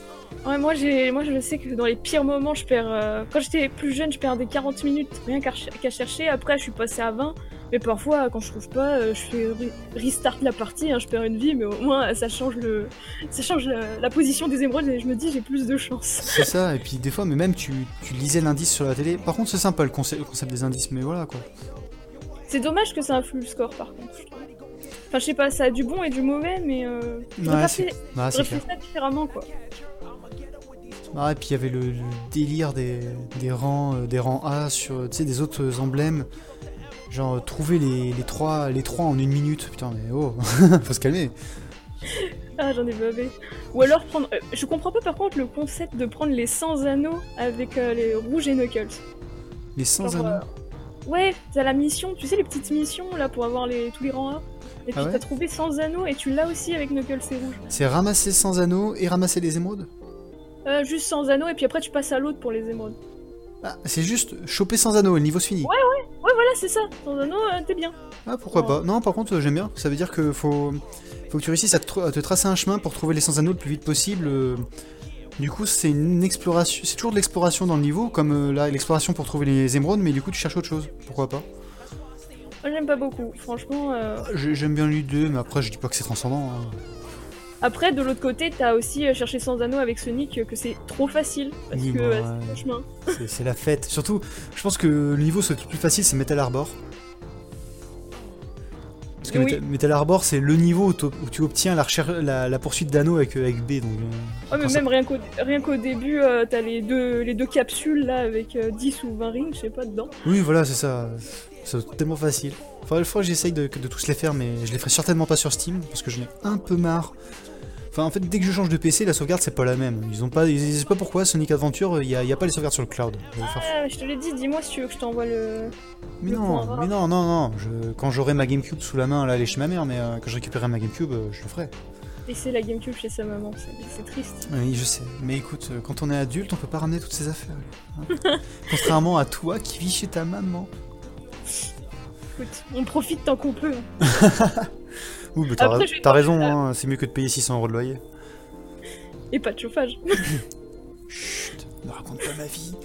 Ouais, moi, j'ai, moi, je sais que dans les pires moments, je perds. euh, Quand j'étais plus jeune, je perdais 40 minutes, rien qu'à ch- qu'à chercher. Après, je suis passée à 20. Mais parfois, quand je trouve pas, euh, je fais re- restart la partie, hein, je perds une vie, mais au moins, ça change, le... ça change la, la position des émeraudes et je me dis, j'ai plus de chance. C'est ça, et puis des fois, mais même tu, tu lisais l'indice sur la télé. Par contre, c'est sympa le concept, le concept des indices, mais voilà, quoi. C'est dommage que ça influe le score, par contre. je trouve. Enfin, je sais pas, ça a du bon et du mauvais, mais. Euh... j'aurais Ouais, fait- ça différemment, quoi. Ah, et puis il y avait le, le délire des, des rangs euh, des rangs A sur tu sais des autres emblèmes. Genre euh, trouver les, les trois les trois en une minute. Putain mais oh, *laughs* faut se calmer. Ah, j'en ai bavé. Ou alors prendre. euh, je comprends pas, par contre, le concept de prendre les 100 anneaux avec euh, les rouges et Knuckles. Les 100 Genre, anneaux. Ouais, t'as la mission, tu sais, les petites missions là pour avoir les, tous les rangs A. Et puis Ah ouais t'as trouvé 100 anneaux et tu l'as aussi avec Knuckles et rouge. C'est ramasser 100 anneaux et ramasser les émeraudes. Euh, juste 100 anneaux et puis après tu passes à l'autre pour les émeraudes. Ah, c'est juste choper 100 anneaux et le niveau se finit. Ouais, voilà, c'est ça. 100 anneaux, euh, t'es bien. Ah pourquoi pas. Non par contre j'aime bien. Ça veut dire que faut faut que tu réussisses à te, à te tracer un chemin pour trouver les 100 anneaux le plus vite possible. euh. Du coup c'est une exploration. C'est toujours de l'exploration dans le niveau comme euh, là l'exploration pour trouver les émeraudes mais du coup tu cherches autre chose. Pourquoi pas. J'aime pas beaucoup, franchement. euh. J'ai- J'aime bien lui 2, mais après je dis pas que c'est transcendant. hein. Après, de l'autre côté, t'as aussi euh, cherché 100 anneaux avec Sonic euh, que c'est trop facile. Parce Oui, que bah, c'est chemin. *laughs* C'est- la fête. Surtout, je pense que le niveau le plus facile, c'est Metal Arbor. Parce que Oui. Metal, Metal Arbor, c'est le niveau où, tu obtiens la, la, la poursuite d'anneau avec, avec B. Donc, Ouais, mais ça- même rien qu'au début, euh, t'as les deux, les deux capsules là avec euh, 10 ou 20 rings, je sais pas, dedans. Oui, voilà, c'est ça. C'est tellement facile. Faudrait fois que j'essaye de, de tous les faire, mais je les ferai certainement pas sur Steam parce que j'en ai un peu marre. Enfin, en fait, dès que je change de PC, la sauvegarde c'est pas la même. Ils ont pas, ils disent pas pourquoi Sonic Adventure, il y a, il y a pas les sauvegardes sur le cloud. Je faire Ah, je te l'ai dit, dis-moi si tu veux que je t'envoie le. Mais Le non, point mais non, non, non. Je, quand j'aurai ma GameCube sous la main, là, elle est chez ma mère, mais euh, quand je récupérerai ma GameCube, euh, je le ferai. laisser la Gamecube chez sa maman, c'est c'est triste. Oui, je sais. Mais écoute, euh, quand on est adulte, on peut pas ramener toutes ces affaires. hein. *laughs* Contrairement à toi qui vis chez ta maman. Écoute, on profite tant qu'on peut. *laughs* Ouh, mais t'as, ra- raison, hein, c'est mieux que de payer 600 euros de loyer. Et pas de chauffage. *laughs* Chut, ne raconte pas ma vie. *laughs*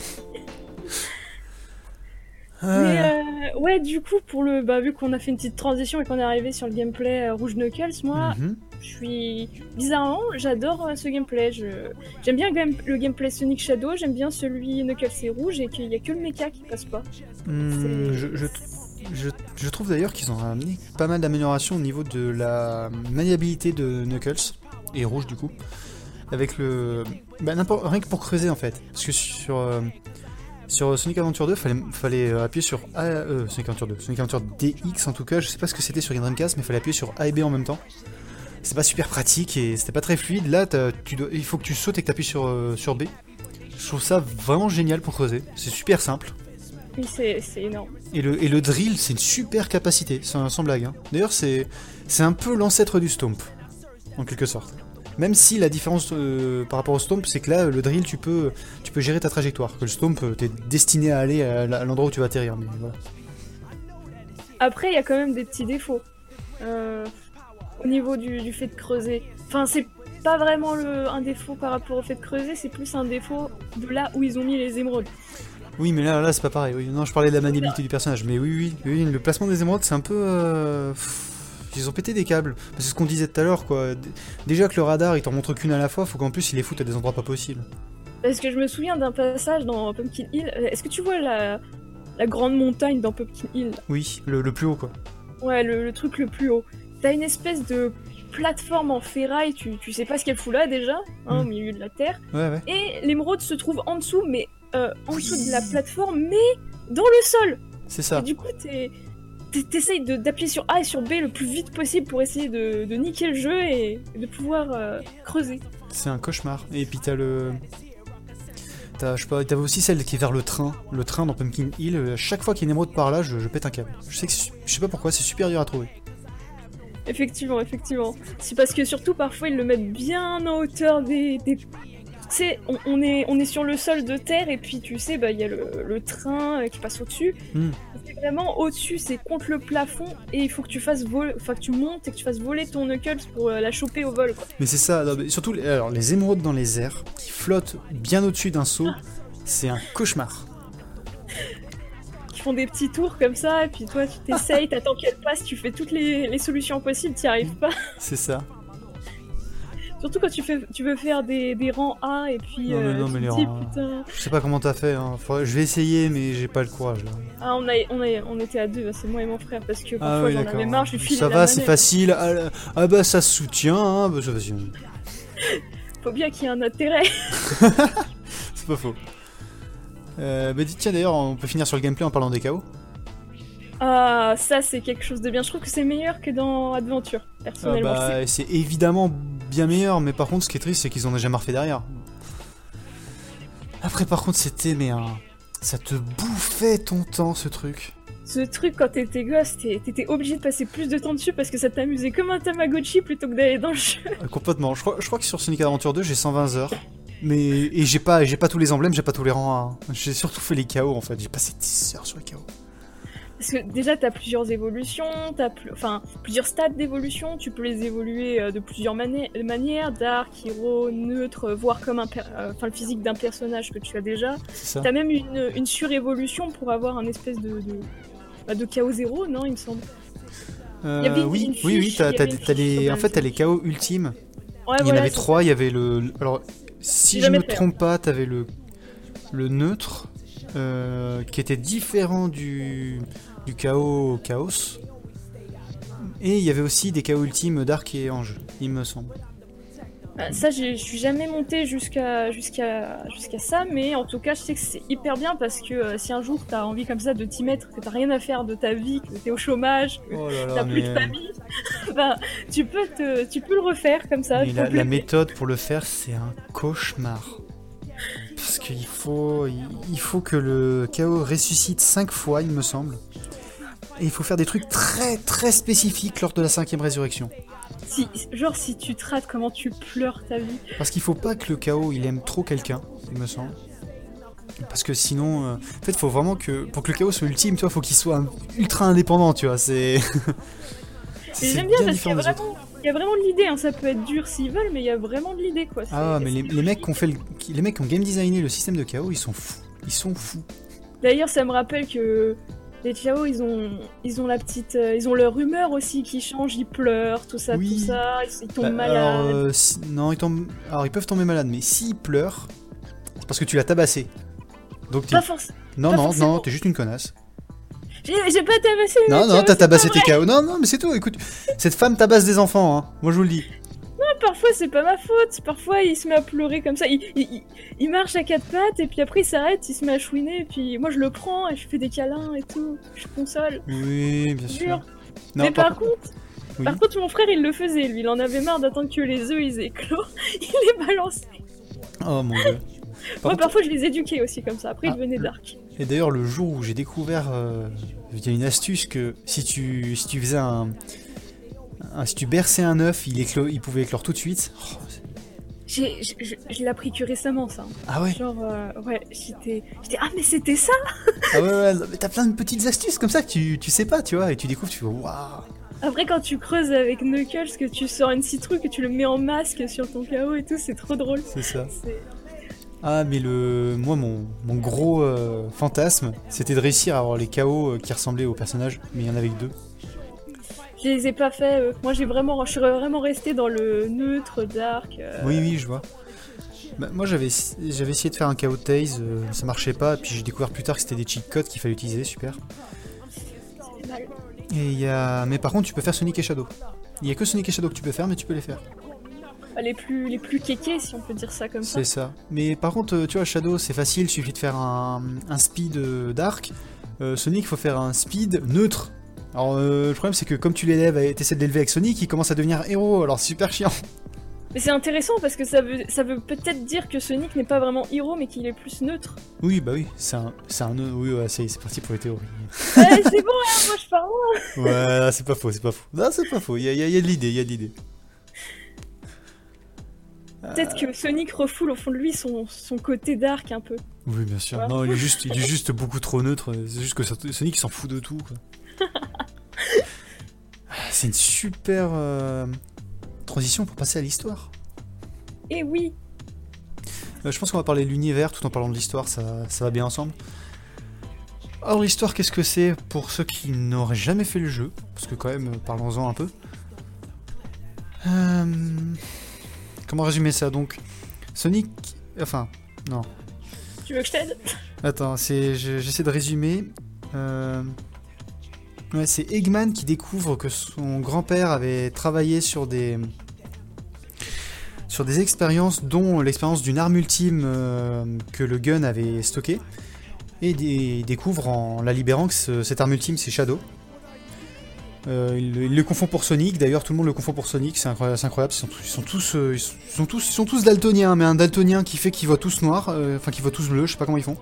Mais Ah, euh, ouais, du coup, pour le, bah, vu qu'on a fait une petite transition et qu'on est arrivé sur le gameplay euh, Rouge Knuckles, moi, mhm. je suis bizarrement, j'adore euh, ce gameplay. Je... J'aime bien le, game- le gameplay Sonic Shadow, j'aime bien celui Knuckles et Rouge et qu'il y a que le mecha qui passe pas. Hmm, je, je, trouve d'ailleurs qu'ils ont amené pas mal d'améliorations au niveau de la maniabilité de Knuckles et Rouge du coup. Avec le. Bah, rien que pour creuser en fait. Parce que sur. euh, sur Sonic Adventure 2, fallait, fallait euh, appuyer sur A, euh, Sonic Adventure 2, Sonic Adventure DX en tout cas, je sais pas ce que c'était sur Game Dreamcast, mais fallait appuyer sur A et B en même temps. C'est pas super pratique et c'était pas très fluide. Là, tu dois, il faut que tu sautes et que t'appuies sur, euh, sur B. Je trouve ça vraiment génial pour creuser. C'est super simple. Oui, c'est énorme. Et le, et le drill, c'est une super capacité, sans, sans blague. hein. D'ailleurs, c'est c'est un peu l'ancêtre du stomp, en quelque sorte. Même si la différence euh, par rapport au stomp, c'est que là, le drill, tu peux, tu peux gérer ta trajectoire. Que le stomp, euh, t'es destiné à aller à l'endroit où tu vas atterrir. Mais voilà. Après, il y a quand même des petits défauts. Euh, au niveau du, du fait de creuser. Enfin, c'est pas vraiment le, un défaut par rapport au fait de creuser, c'est plus un défaut de là où ils ont mis les émeraudes. Oui, mais là, là c'est pas pareil. Oui, non, je parlais de la maniabilité du personnage. Mais oui, oui, oui, le placement des émeraudes, c'est un peu. euh, Ils ont pété des câbles. C'est ce qu'on disait tout à l'heure, quoi. Déjà que le radar, il t'en montre qu'une à la fois, faut qu'en plus il les foute à des endroits pas possibles. Parce que je me souviens d'un passage dans Pumpkin Hill. Est-ce que tu vois la, la grande montagne dans Pumpkin Hill? Oui, le, le plus haut, quoi. Ouais, le, le truc le plus haut. T'as une espèce de plateforme en ferraille, tu, tu sais pas ce qu'elle fout là déjà, hein, au Mm. milieu de la terre. Ouais, ouais. Et l'émeraude se trouve en dessous, mais euh, en dessous de la plateforme, mais dans le sol. C'est Et ça. du coup, t'es- t'es- t'essayes d'appuyer sur A et sur B le plus vite possible pour essayer de, de niquer le jeu et, et de pouvoir euh, creuser. C'est un cauchemar. Et puis t'as le. T'as, je sais pas, t'avais aussi celle qui est vers le train. Le train dans Pumpkin Hill. euh, Chaque fois qu'il y a une émeraude par là, je, je pète un câble. Je sais que je sais pas pourquoi, c'est super dur à trouver. Effectivement, effectivement. C'est parce que surtout parfois ils le mettent bien en hauteur des. des... Tu sais, on, on est, on est sur le sol de terre et puis tu sais, bah, il y a le, le train euh, qui passe au-dessus. Hmm. C'est vraiment au-dessus, c'est contre le plafond et il faut que tu fasses voler, que tu montes et que tu fasses voler ton Knuckles pour euh, la choper au vol. Quoi. Mais c'est ça, non, mais surtout les- alors, les émeraudes dans les airs qui flottent bien au-dessus d'un seau, c'est un cauchemar. Qui font des petits tours comme ça et puis toi tu t'essayes, t'attends qu'elle passe, tu fais toutes les, les solutions possibles, t'y arrives pas. C'est ça. Surtout quand tu, fais, tu veux faire des, des rangs A et puis Non, mais euh, non, mais les dis rangs putain. Je sais pas comment t'as fait, hein. Faudrait- je vais essayer, mais j'ai pas le courage là. Ah, on, a, on, a, on était à deux, c'est moi et mon frère, parce que Ah parfois oui, j'en avais marre, je lui filais Ça va, c'est facile. Ah, ah bah ça se soutient, hein. Bah, ça, vas-y. *laughs* Faut bien qu'il y ait un intérêt. *laughs* C'est pas faux. Euh, bah dis- tiens d'ailleurs, on peut finir sur le gameplay en parlant des chaos. Ah, ça c'est quelque chose de bien. Je trouve que c'est meilleur que dans Adventure, Ah personnellement. bah, c'est évidemment bien meilleur, mais par contre, ce qui est triste, c'est qu'ils en ont jamais refait derrière. Après, par contre, c'était mais un, ça te bouffait ton temps, ce truc. Ce truc, quand t'étais gosse, t'étais obligé de passer plus de temps dessus parce que ça t'amusait comme un Tamagotchi plutôt que d'aller dans le jeu. Euh, Complètement. Je crois, je crois que sur Sonic Adventure 2, j'ai 120 heures. Mais et j'ai pas, j'ai pas tous les emblèmes, j'ai pas tous les rangs. hein. J'ai surtout fait les chaos en fait. J'ai passé 10 heures sur les chaos. Parce que déjà, t'as plusieurs évolutions, pl- enfin, plusieurs stades d'évolution, tu peux les évoluer euh, de plusieurs mani- manières, dark, hero, neutre, voire comme un euh, enfin, le physique d'un personnage que tu as déjà. Ça. T'as même une, une surévolution pour avoir un espèce de, de, bah, de chaos zéro, non, il me semble. Euh, y avait une oui, fiche, oui, oui. T'as, une les, en fait, t'as les chaos ultimes. Ouais, Il y en avait trois. Il y avait le, alors si je me jamais fait, hein. trompe pas, t'avais le le neutre euh, qui était différent du du chaos chaos. Et il y avait aussi des chaos ultimes Dark et Ange, il me semble. Ah, Ça, je suis jamais montée jusqu'à jusqu'à jusqu'à ça, mais en tout cas, je sais que c'est hyper bien parce que euh, si un jour t'as envie comme ça de t'y mettre, que t'as rien à faire de ta vie, que t'es au chômage, que Oh t'as plus de famille, *laughs* ben, tu peux te, tu peux le refaire comme ça. Mais la, méthode pour le faire, c'est un cauchemar. Parce qu'il faut, il il faut que le chaos ressuscite 5 fois, il me semble. Et il faut faire des trucs très très spécifiques lors de la cinquième résurrection. Si, genre si tu te rates, comment tu pleures ta vie. Parce qu'il faut pas que le chaos il aime trop quelqu'un, il me semble. Parce que sinon, euh, en fait, faut vraiment que pour que le chaos soit ultime, tu vois, faut qu'il soit ultra indépendant, tu vois. C'est. *laughs* J'aime bien parce qu'il y a vraiment, il y a vraiment de l'idée. Hein. Ça peut être dur s'ils veulent, mais il y a vraiment de l'idée quoi. Ah, mais les, mecs qui ont fait le, les mecs qui ont game designé le système de chaos, ils sont fous. Ils sont fous. D'ailleurs, ça me rappelle que les Chao, ils ont, ils ont la petite, euh, ils ont leur humeur aussi qui change. Ils pleurent, tout ça, Oui. tout ça. Ils, ils tombent Bah, malades. alors, euh, si- non, ils tombent. Alors, ils peuvent tomber malades, mais s'ils pleurent, c'est parce que tu l'as tabassé. Donc, Pas forcément. non, pas non, forcément. non, t'es juste une connasse. J'ai pas tabassé. Non, non, t'as tabassé tes. KO. Non, non, mais c'est tout. Écoute, cette femme tabasse des enfants, hein. Moi, je vous le dis. Parfois, c'est pas ma faute. Parfois, il se met à pleurer comme ça. Il, il, il- il marche à quatre pattes et puis après, il s'arrête, il se met à chouiner. Et puis moi, je le prends et je fais des câlins et tout. Je console. Oui, bien sûr. Non, mais par, contre, Oui. par contre, mon frère, il le faisait. Lui, il en avait marre d'attendre que les œufs ils éclosent. *laughs* il les balançait. Oh mon dieu. Par Moi, contre- parfois, je les éduquais aussi comme ça. Après, Ah, ils devenaient dark. Et d'ailleurs, le jour où j'ai découvert, euh, il y a une astuce que si tu, si tu faisais un, un- si tu berçais un œuf, il, éclo- il pouvait éclore tout de suite. Oh, je, l'ai appris que récemment, ça. ah ouais. Genre, euh, ouais, j'étais, j'étais, ah, mais c'était ça *laughs* Ah ouais, ouais, mais t'as plein de petites astuces comme ça que tu, tu sais pas, tu vois, et tu découvres, tu fais waouh. Après, quand tu creuses avec Knuckles, que tu sors une citrouille, que tu le mets en masque sur ton KO et tout, c'est trop drôle. C'est ça. Ah, mais le, moi, mon, mon gros euh, fantasme, c'était de réussir à avoir les KO euh, qui ressemblaient aux personnages, mais il y en avait que deux. Je les ai pas fait. euh, Moi, j'ai vraiment, je suis vraiment resté dans le neutre, dark. euh, Oui, oui, je vois. Bah, moi, j'avais, j'avais essayé de faire un KO Taze, euh, ça marchait pas, puis j'ai découvert plus tard que c'était des cheat codes qu'il fallait utiliser, super. Et il y a... Mais par contre, tu peux faire Sonic et Shadow. Il y a que Sonic et Shadow que tu peux faire, mais tu peux les faire. Bah, Les plus, les plus kékés, si on peut dire ça comme ça. C'est ça. Mais par contre, euh, tu vois, Shadow, c'est facile, il suffit de faire un, un speed dark. Euh, Sonic, il faut faire un speed neutre. Alors, euh, le problème, c'est que comme tu l'élèves, et t'essaies de l'élever avec Sonic, il commence à devenir héros, alors super chiant. Mais c'est intéressant parce que ça veut, ça veut peut-être dire que Sonic n'est pas vraiment héros, mais qu'il est plus neutre. Oui, bah oui, c'est un, c'est un, oui, ouais, c'est c'est parti pour les théories. Ouais, c'est bon, hein, moi je parle. Ouais, c'est pas faux, c'est pas faux. Non, c'est pas faux, il y a, y a- il y a de l'idée, il y a de l'idée. Peut-être que Sonic refoule au fond de lui son, son côté dark un peu. Oui, bien sûr. Non, il est juste, il est juste beaucoup trop neutre. C'est juste que ça- Sonic il s'en fout de tout. quoi. C'est une super euh, transition pour passer à l'histoire. Et oui, Euh, je pense qu'on va parler de l'univers tout en parlant de l'histoire, ça, ça va bien ensemble. Alors l'histoire, qu'est-ce que c'est pour ceux qui n'auraient jamais fait le jeu? Parce que quand même, euh, parlons-en un peu. Euh, Comment résumer ça Donc, Sonic... Enfin, non. tu veux que je t'aide? Attends, j'essaie de résumer. Ouais, c'est Eggman qui découvre que son grand-père avait travaillé sur des expériences, dont l'expérience d'une arme ultime euh, que le gun avait stockée, et il découvre en la libérant que ce- cette arme ultime c'est Shadow. Euh, il, le confond pour Sonic, d'ailleurs tout le monde le confond pour Sonic, c'est incroyable, ils sont tous daltoniens, mais un daltonien qui fait qu'ils voient tous noir, euh, enfin qu'ils voient tous bleu, je sais pas comment ils font.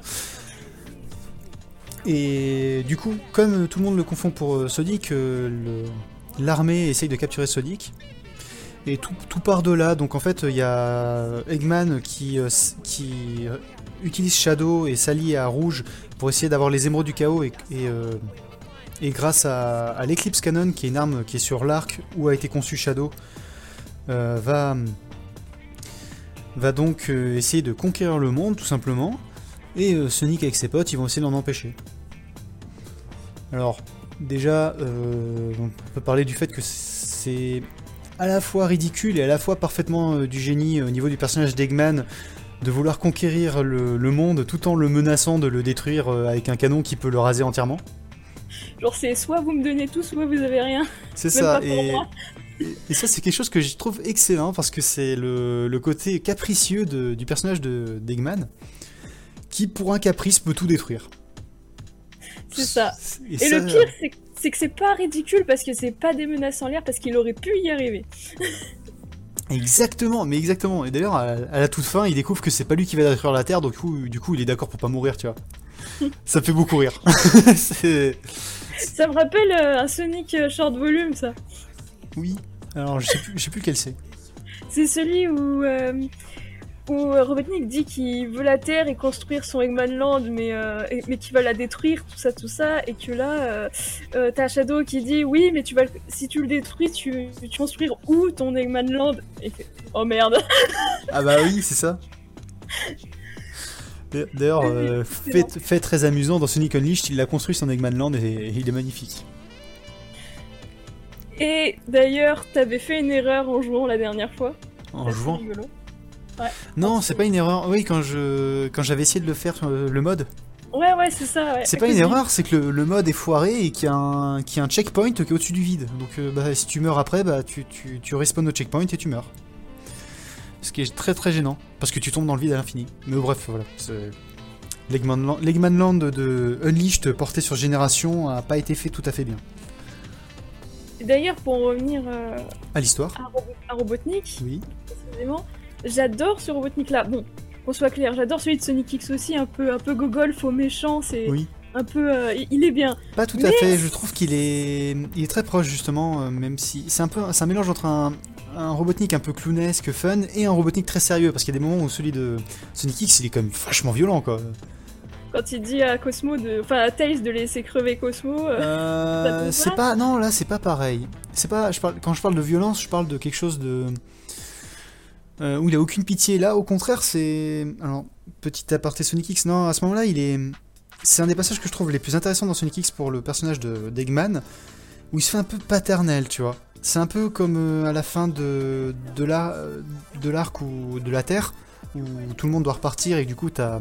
Et du coup, comme tout le monde le confond pour euh, Sonic, euh, l'armée essaye de capturer Sonic. Et tout, tout part de là. Donc en fait, il y a Eggman qui, euh, utilise Shadow et s'allie à Rouge pour essayer d'avoir les émeraudes du chaos. Et, grâce à, l'Eclipse Cannon, qui est une arme qui est sur l'arc où a été conçu Shadow, va, va donc essayer de conquérir le monde tout simplement. Et Sonic avec ses potes, ils vont essayer d'en empêcher. Alors, déjà, euh, on peut parler du fait que c'est à la fois ridicule et à la fois parfaitement euh, du génie au niveau du personnage d'Eggman de vouloir conquérir le, le monde tout en le menaçant de le détruire euh, avec un canon qui peut le raser entièrement. Genre c'est soit vous me donnez tout, soit vous avez rien. C'est ça, et, moi. et- et ça c'est quelque chose que je trouve excellent parce que c'est le, le côté capricieux de- du personnage de d'Eggman qui pour un caprice peut tout détruire. C'est ça. Et, Et ça- le pire, c'est que c'est pas ridicule parce que c'est pas des menaces en l'air parce qu'il aurait pu y arriver. *laughs* Exactement, mais exactement. Et d'ailleurs, à, la toute fin, il découvre que c'est pas lui qui va détruire la Terre, donc du coup, du coup il est d'accord pour pas mourir, tu vois. *laughs* ça fait beaucoup rire. *laughs* Ça me rappelle euh, un Sonic euh, short volume, ça. oui. Alors, je sais plus, je sais plus quel c'est. C'est celui où, euh, où euh, Robotnik dit qu'il veut la Terre et construire son Eggman Land, mais, euh, mais qu'il va la détruire, tout ça, tout ça, et que là, euh, euh, t'as Shadow qui dit oui, mais tu vas, le- si tu le détruis, tu, tu construire où ton Eggman Land? Et il fait, oh merde Ah bah oui, c'est ça. D'ailleurs, euh, fait, fait très amusant, dans Sonic Unleashed, il a construit son Eggman Land et, et il est magnifique. Et d'ailleurs, t'avais fait une erreur en jouant la dernière fois. En jouant. rigolo. Non, c'est pas une erreur. Oui, quand je quand j'avais essayé de le faire sur le mode, Ouais, ouais, c'est ça. ouais. c'est pas une du- erreur, c'est que le, le mode est foiré et qu'il y a un qu'il y a un checkpoint qui est au-dessus du vide. Donc euh, bah, si tu meurs après, bah tu tu tu respawns au checkpoint et tu meurs. Ce qui est très très gênant parce que tu tombes dans le vide à l'infini. Mais bref, voilà. L'Eggman Land, de Unleashed porté sur Génération a pas été fait tout à fait bien. D'ailleurs, pour en revenir euh, À l'histoire, à Robotnik, oui. précisément, j'adore ce Robotnik-là. Bon, qu'on soit clair, j'adore celui de Sonic X aussi, un peu, un peu gogol, faux méchant, c'est Oui. un peu, euh, il- est bien. Pas tout à fait, je trouve qu'il est, il est très proche justement, euh, même si c'est un peu, c'est un mélange entre un, un Robotnik un peu clownesque, fun, et un Robotnik très sérieux, parce qu'il y a des moments où celui de Sonic X, il est quand même vachement violent quoi. Quand il dit à Cosmo de, enfin à Tails de laisser crever Cosmo, euh, Euh, c'est pas, non là c'est pas pareil. C'est pas, je parle, quand je parle de violence, je parle de quelque chose de euh, où il a aucune pitié. Là, au contraire, c'est, alors petit aparté Sonic X, non, à ce moment-là, il est, c'est un des passages que je trouve les plus intéressants dans Sonic X pour le personnage de d'Eggman, où il se fait un peu paternel, tu vois. C'est un peu comme euh, à la fin de de de l'arc ou de la Terre où tout le monde doit repartir et du coup t'as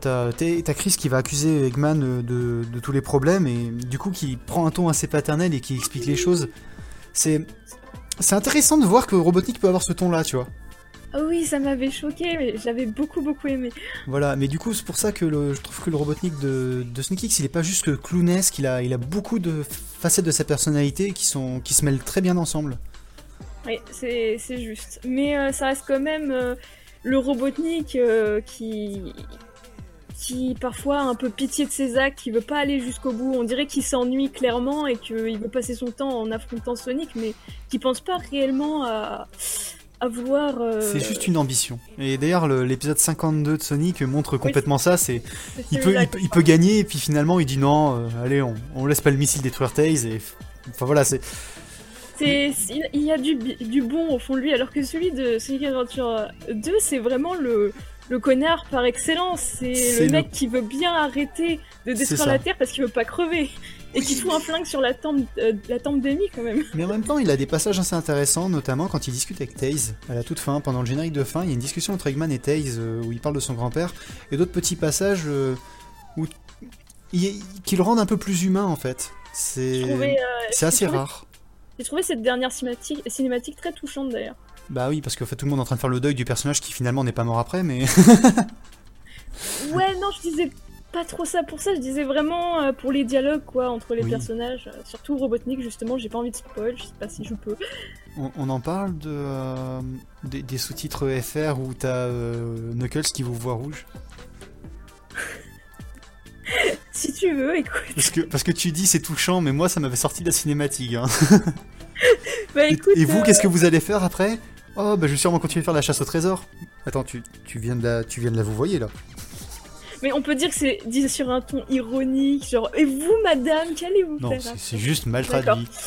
t'as Chris qui va accuser Eggman euh, de, de tous les problèmes et du coup qui prend un ton assez paternel et qui explique les choses. C'est c'est intéressant de voir que Robotnik peut avoir ce ton-là, tu vois. Ah oui, ça m'avait choqué, mais je l'avais beaucoup beaucoup aimé. Voilà, mais du coup, c'est pour ça que le- je trouve que le Robotnik de, de X, il est pas juste que clownesque, il a, il a beaucoup de facettes de sa personnalité qui, sont, qui se mêlent très bien ensemble. Oui, c'est c'est juste. Mais euh, ça reste quand même euh, le Robotnik euh, qui qui parfois a un peu pitié de ses actes, qui veut pas aller jusqu'au bout. On dirait qu'il s'ennuie clairement et qu'il veut passer son temps en affrontant Sonic, mais qui pense pas réellement à, à vouloir. euh, C'est juste une ambition. Et d'ailleurs, le- l'épisode 52 de Sonic montre complètement ça. C'est, il, peut, il, peut, il peut gagner, et puis finalement, il dit non, euh, allez, on, on laisse pas le missile détruire Tails. Et, enfin voilà, c'est, il y a du, du bon au fond de lui, alors que celui de Sonic Adventure 2, c'est vraiment le, le connard par excellence. C'est le le- mec qui veut bien arrêter de détruire la Terre parce qu'il veut pas crever. Et qui fout un flingue sur la tempe, euh, la tempe d'Amy quand même. Mais en même temps, il a des passages assez intéressants, notamment quand il discute avec Tails à la toute fin, pendant le générique de fin. Il y a une discussion entre Eggman et Tails euh, où il parle de son grand-père, et d'autres petits passages euh, où il- qui le rendent un peu plus humain en fait. C'est euh, assez trouvé- rare. J'ai trouvé cette dernière cinématique, cinématique très touchante d'ailleurs. Bah oui, parce qu'en fait tout le monde est en train de faire le deuil du personnage qui finalement n'est pas mort après, mais *laughs* Ouais, non, je disais pas trop ça pour ça, je disais vraiment euh, pour les dialogues quoi entre les Oui. personnages. euh, surtout Robotnik, justement, j'ai pas envie de spoil, je sais pas si je peux. on, on en parle de euh, des, des sous-titres FR où t'as euh, Knuckles qui vous voit rouge? *laughs* Si tu veux, écoute. Parce que, parce que tu dis c'est touchant, mais moi ça m'avait sorti de la cinématique. hein. *laughs* Bah Et- écoute. et vous, euh, qu'est-ce que vous allez faire après? Oh, bah je vais sûrement continuer de faire la chasse au trésor. Attends, tu, tu viens de la, tu viens de la vous voyez là. Mais on peut dire que c'est dit sur un ton ironique, genre Et vous, madame, qu'allez-vous Non, faire c'est après c'est juste mal D'accord. traduit. *laughs*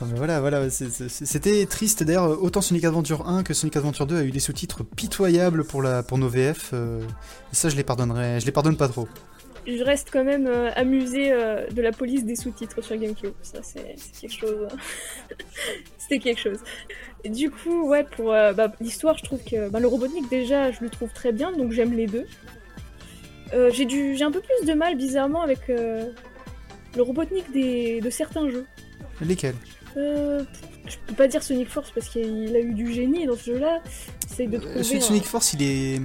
Non mais voilà, voilà, c'est- c'est- c'était triste d'ailleurs, autant Sonic Adventure 1 que Sonic Adventure 2 a eu des sous-titres pitoyables pour, la, pour nos VF, euh, et ça je les pardonnerai, je les pardonne pas trop. Je reste quand même euh, amusée euh, de la police des sous-titres sur GameCube. Ça, c'est c'est quelque chose. *laughs* C'était quelque chose. Et du coup, ouais, pour euh, bah, l'histoire, je trouve que bah, le Robotnik, déjà, je le trouve très bien, donc j'aime les deux. Euh, j'ai du- j'ai un peu plus de mal, bizarrement, avec euh, le Robotnik des, de certains jeux. Lesquels? Je peux pas dire Sonic Force parce qu'il a eu du génie dans ce jeu-là. J'essaye de trouver. Celui de un- Sonic Force, il est...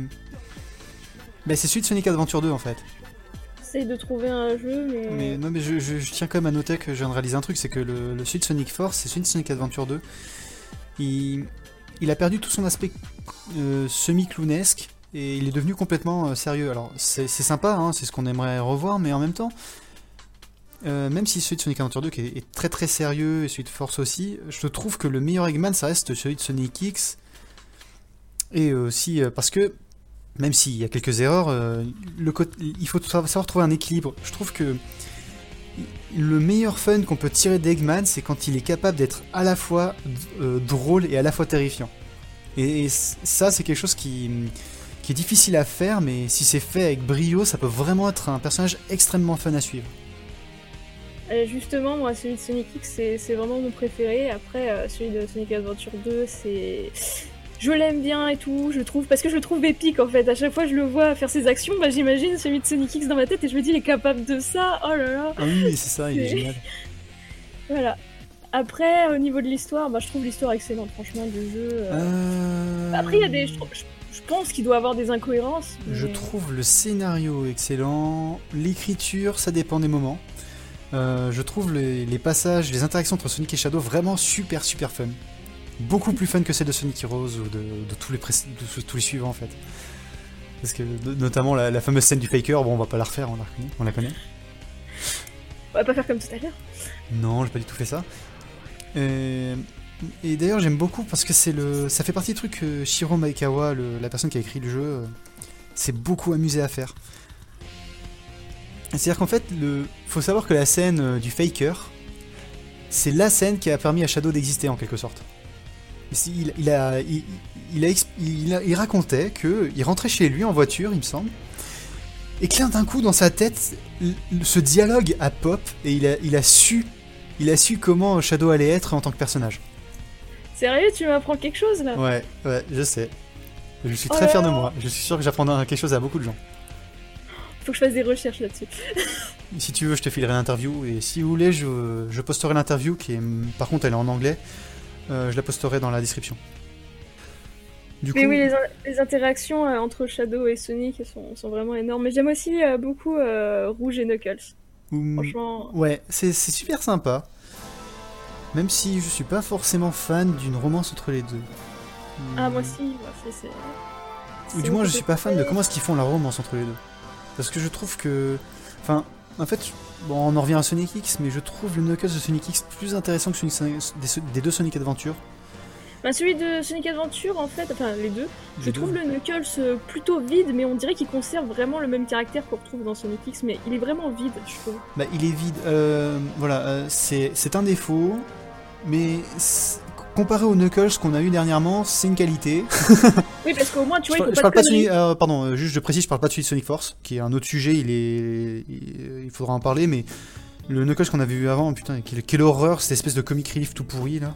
Bah c'est celui de Sonic Adventure 2 en fait. De trouver un jeu, mais. Mais non, mais je, tiens quand même à noter que je viens de réaliser un truc, c'est que le, le de Sonic Force, celui de Sonic Adventure 2. Il, il a perdu tout son aspect euh, semi-clownesque et il est devenu complètement euh, sérieux. Alors c'est sympa, hein, c'est ce qu'on aimerait revoir, mais en même temps, euh, même si celui de Sonic Adventure 2 qui est, est très très sérieux et celui de Force aussi, je trouve que le meilleur Eggman ça reste celui de Sonic X. Et aussi euh, parce que même s'il y a quelques erreurs, euh, il faut savoir trouver un équilibre. Je trouve que le meilleur fun qu'on peut tirer d'Eggman, c'est quand il est capable d'être à la fois euh, drôle et à la fois terrifiant. Et, ça, c'est quelque chose qui, est difficile à faire, mais si c'est fait avec brio, ça peut vraiment être un personnage extrêmement fun à suivre. Euh, justement, moi, celui de Sonic X, c'est vraiment mon préféré. Après, celui de Sonic Adventure 2, c'est. Je l'aime bien et tout, je le trouve. Parce que je le trouve épique en fait. À chaque fois que je le vois faire ses actions, bah, j'imagine celui de Sonic X dans ma tête et je me dis, il est capable de ça. Oh là là. Ah oui, c'est ça, il est génial. *laughs* Voilà. Après, au niveau de l'histoire, bah, je trouve l'histoire excellente, franchement, du jeu. euh. Euh, Après, il y a des. Je, trouve- je- je pense qu'il doit avoir des incohérences. Je trouve le scénario excellent, l'écriture, ça dépend des moments. Euh, je trouve les, les passages, les interactions entre Sonic et Shadow vraiment super super fun. Beaucoup plus fun que celles de Sonic Heroes ou de, de tous, les pré- de tous les suivants en fait. Parce que notamment la, la fameuse scène du Faker, bon on va pas la refaire, on la connaît. On la connaît. On va pas faire comme tout à l'heure. Non, j'ai pas du tout fait ça. Euh, et d'ailleurs, j'aime beaucoup parce que c'est le, ça fait partie des trucs que Shiro Maekawa, le- la personne qui a écrit le jeu, euh, s'est beaucoup amusé à faire. C'est-à-dire qu'en fait, le, faut savoir que la scène euh, du Faker, c'est la scène qui a permis à Shadow d'exister en quelque sorte. Il, il a, il, il, a, exp- il, a- il racontait que il rentrait chez lui en voiture, il me semble, et que d'un coup dans sa tête, ce dialogue a pop et il a, il a su, il a su comment Shadow allait être en tant que personnage. Sérieux, tu m'apprends quelque chose là? Ouais, ouais, je sais. Je suis Oh très fier de moi. Je suis sûr que j'apprendrai quelque chose à beaucoup de gens. Faut que je fasse des recherches là-dessus. *laughs* Si tu veux, je te filerai l'interview. Et si vous voulez, je, je posterai l'interview qui est. Par contre, elle est en anglais. Euh, je la posterai dans la description. Du Mais coup, oui, les, in- les interactions euh, entre Shadow et Sonic sont, sont vraiment énormes. Mais j'aime aussi euh, beaucoup euh, Rouge et Knuckles. ou- Franchement, ouais, c'est super sympa. Même si je suis pas forcément fan d'une romance entre les deux. ah moi si, moi c'est. Ou du moins, je suis pas fan de comment est-ce qu'ils font la romance entre les deux. Parce que je trouve que. Enfin, en fait, bon, on en revient à Sonic X, mais je trouve le Knuckles de Sonic X plus intéressant que celui des, deux Sonic Adventure. Bah, celui de Sonic Adventure, en fait, enfin les deux, je trouve le Knuckles euh, plutôt vide, mais on dirait qu'il conserve vraiment le même caractère qu'on retrouve dans Sonic X, mais il est vraiment vide, je trouve. Bah, il est vide. Euh, voilà, euh, c'est un défaut, mais comparé au Knuckles qu'on a eu dernièrement, c'est une qualité. *laughs* Oui, parce qu'au moins, tu vois, il je faut pas parle pas de de Sonic, conneries. euh, pardon, euh, juste je précise, je parle pas de celui de Sonic Force, qui est un autre sujet. Il est, il, il faudra en parler, mais le Knuckles qu'on avait vu avant, putain, quelle, quelle horreur, cette espèce de comic relief tout pourri là.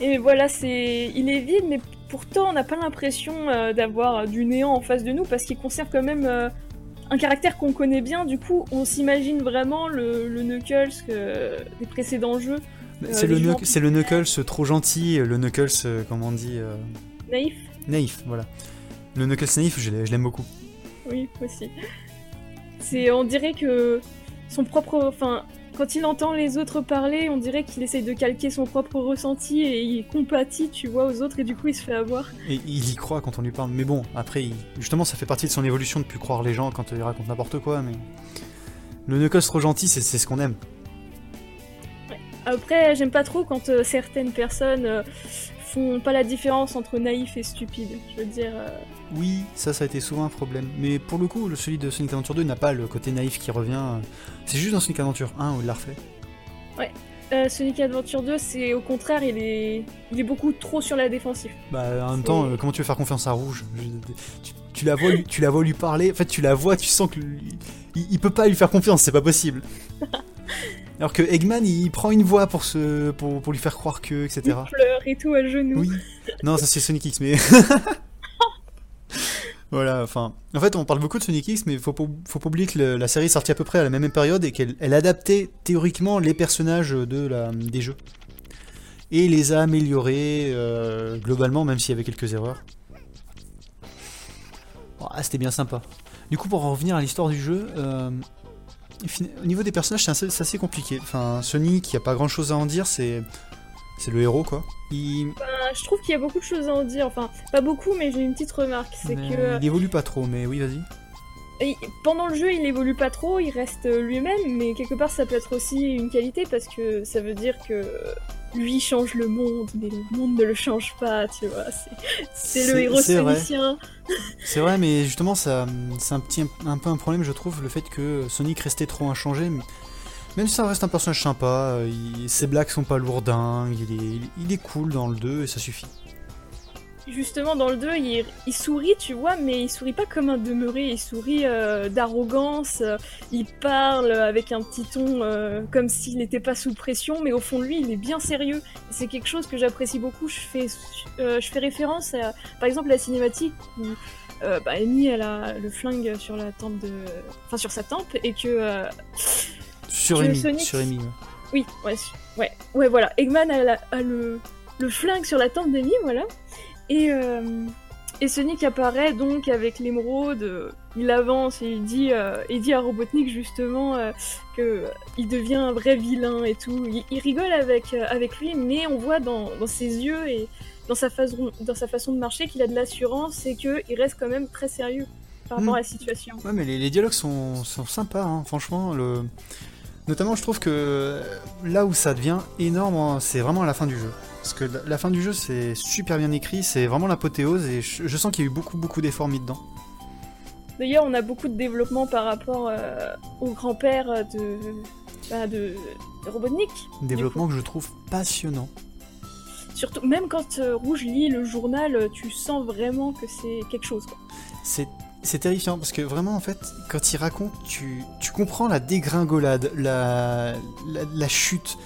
Et voilà, c'est, il est vide, mais pourtant, on n'a pas l'impression euh, d'avoir du néant en face de nous, parce qu'il conserve quand même euh, un caractère qu'on connaît bien. Du coup, on s'imagine vraiment le, le Knuckles des précédents jeux, C'est les le, c'est le Knuckles trop gentil, le Knuckles, euh, comment on dit, euh, naïf. naïf, voilà. Le Knuckles naïf, je l'ai- je l'aime beaucoup. Oui, aussi. C'est, on dirait que son propre, enfin, quand il entend les autres parler, on dirait qu'il essaye de calquer son propre ressenti et il compatit, tu vois, aux autres et du coup il se fait avoir. Et il y croit quand on lui parle. Mais bon, après, il- justement, ça fait partie de son évolution de plus croire les gens quand il raconte n'importe quoi. Mais le Knuckles trop gentil, c'est c'est ce qu'on aime. Après, j'aime pas trop quand euh, certaines personnes euh, font pas la différence entre naïf et stupide. Je veux dire, euh, Oui, ça, ça a été souvent un problème. Mais pour le coup, celui de Sonic Adventure 2 n'a pas le côté naïf qui revient. C'est juste dans Sonic Adventure 1 où il l'a refait. euh, Sonic Adventure 2, c'est au contraire, il est, il est beaucoup trop sur la défensive. Bah, en même temps, comment tu veux faire confiance à Rouge? Je- tu, tu la vois, lui- tu la vois lui parler. En fait, tu la vois, tu sens que il, il peut pas lui faire confiance, c'est pas possible. *laughs* Alors que Eggman, il prend une voix pour se, pour, pour lui faire croire que, etc. Il pleure et tout à genoux. Oui. Non, ça c'est Sonic X, mais. *laughs* voilà, enfin. En fait, on parle beaucoup de Sonic X, mais faut pas, faut pas oublier que le- la série est sortie à peu près à la même période et qu'elle elle adaptait théoriquement les personnages de la, des jeux. Et les a améliorés euh, globalement, même s'il y avait quelques erreurs. Ah, C'était bien sympa. Du coup, pour en revenir à l'histoire du jeu, euh, au niveau des personnages, c'est assez, compliqué. Enfin, Sonic, il n'y a pas grand chose à en dire, c'est. C'est le héros, quoi. Il, Enfin, je trouve qu'il y a beaucoup de choses à en dire. Enfin, pas beaucoup, mais j'ai une petite remarque. C'est que Il évolue pas trop, mais oui, vas-y. Et pendant le jeu, il évolue pas trop, il reste lui-même, mais quelque part, ça peut être aussi une qualité parce que ça veut dire que lui change le monde, mais le monde ne le change pas, tu vois. c'est- le héros sonicien. C'est vrai, mais justement, ça, c'est un petit, un peu un problème, je trouve, le fait que Sonic restait trop inchangé. mais- Même si ça reste un personnage sympa, euh, il- ses blagues sont pas lourdingues, il est, il est cool dans le 2 et ça suffit. Justement, dans le 2, il, il sourit, tu vois, mais il sourit pas comme un demeuré, il sourit euh, d'arrogance, euh, il parle avec un petit ton euh, comme s'il n'était pas sous pression, mais au fond de lui, il est bien sérieux. C'est quelque chose que j'apprécie beaucoup. Je fais, euh, je fais référence à, par exemple, la cinématique où bah, Amy, elle a le flingue sur la tempe de... Enfin, sur sa tempe, et que... euh, Sur Amy, Sonic sur Amy, oui, ouais, ouais, ouais, voilà. Eggman a, la- a le, le flingue sur la tempe d'Amy, voilà. Et, euh, et Sonic apparaît donc avec l'émeraude. euh, Il avance et il dit, euh, il dit à Robotnik justement euh, que euh, il devient un vrai vilain et tout. Il, il rigole avec, euh, avec lui, mais on voit dans, dans ses yeux et dans sa façon, dans sa façon de marcher qu'il a de l'assurance et qu'il reste quand même très sérieux par rapport Mm. à la situation. Ouais, mais les, les dialogues sont, sont sympas, hein, franchement. Le... Notamment, je trouve que là où ça devient énorme, hein, c'est vraiment à la fin du jeu. Parce que la, fin du jeu, c'est super bien écrit, c'est vraiment l'apothéose, et je, sens qu'il y a eu beaucoup, beaucoup d'efforts mis dedans. D'ailleurs, on a beaucoup de développement par rapport euh, au grand-père de, bah, de, de Robotnik. Développement que je trouve passionnant. Surtout, même quand euh, Rouge lit le journal, euh, tu sens vraiment que c'est quelque chose. C'est c'est terrifiant parce que vraiment en fait quand il raconte tu, tu comprends la dégringolade, la, la, la chute.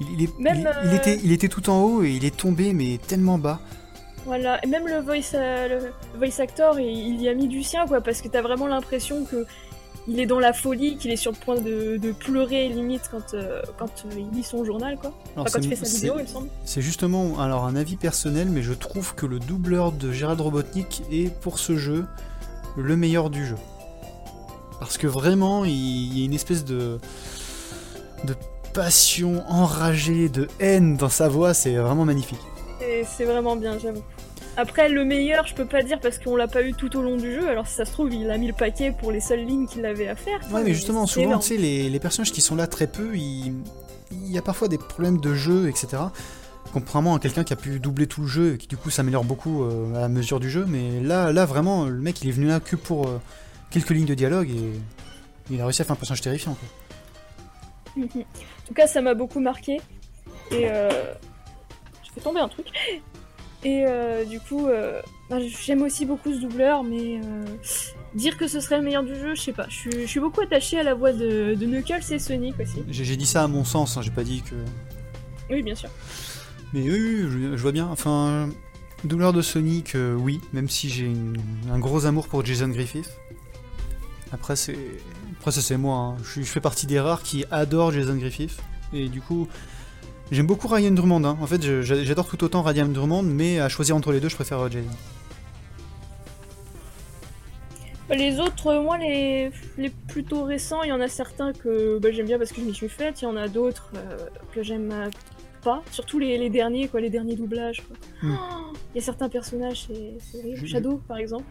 Il, il est- Même, il- il euh, était, il était tout en haut et il est tombé mais tellement bas. Voilà, et même le voice, euh, le voice actor, il, y a mis du sien, quoi, parce que t'as vraiment l'impression que il est dans la folie, qu'il est sur le point de, de pleurer limite quand, euh, quand euh, il lit son journal, quoi. Alors, Enfin, quand c'est- il fait sa vidéo, il me semble. C'est justement alors un avis personnel, mais je trouve que le doubleur de Gérald Robotnik est pour ce jeu le meilleur du jeu. Parce que vraiment, il il y a une espèce de de passion enragée, de haine dans sa voix, c'est vraiment magnifique. Et c'est vraiment bien, j'avoue. Après, le meilleur, je peux pas dire parce qu'on l'a pas eu tout au long du jeu. Alors, si ça se trouve, il a mis le paquet pour les seules lignes qu'il avait à faire. Ouais, mais justement, souvent, tu sais, les, les personnages qui sont là très peu, il y a parfois des problèmes de jeu, etc. Contrairement à quelqu'un qui a pu doubler tout le jeu et qui du coup s'améliore beaucoup euh, à la mesure du jeu, mais là, là vraiment, le mec il est venu là que pour euh, quelques lignes de dialogue et il a réussi à faire un personnage terrifiant. Quoi. *laughs* En tout cas, ça m'a beaucoup marqué. Et euh... je fais tomber un truc. Et euh, du coup, euh, bah, j'aime aussi beaucoup ce doubleur, mais euh, dire que ce serait le meilleur du jeu, je sais pas. Je suis, beaucoup attachée à la voix de, de Knuckles et Sonic aussi. J'ai dit ça à mon sens, hein, j'ai pas dit que. Oui, bien sûr. Mais oui, je, je vois bien. Enfin, douleur de Sonic, euh, oui, même si j'ai un gros amour pour Jason Griffith. Après, c'est. Après, ça, c'est moi. hein. Je, fais partie des rares qui adorent Jason Griffith. Et du coup, j'aime beaucoup Ryan Drummond. hein. En fait, j'adore tout autant Ryan Drummond, mais à choisir entre les deux, je préfère euh, Jason. Les autres, euh, moi, les, les plutôt récents, il y en a certains que bah, j'aime bien parce que je m'y suis faite. Il y en a d'autres euh, que j'aime pas. Surtout les, les derniers, quoi, les derniers doublages. quoi. Hmm. Oh, Il y a certains personnages, c'est horrible. Shadow, par exemple.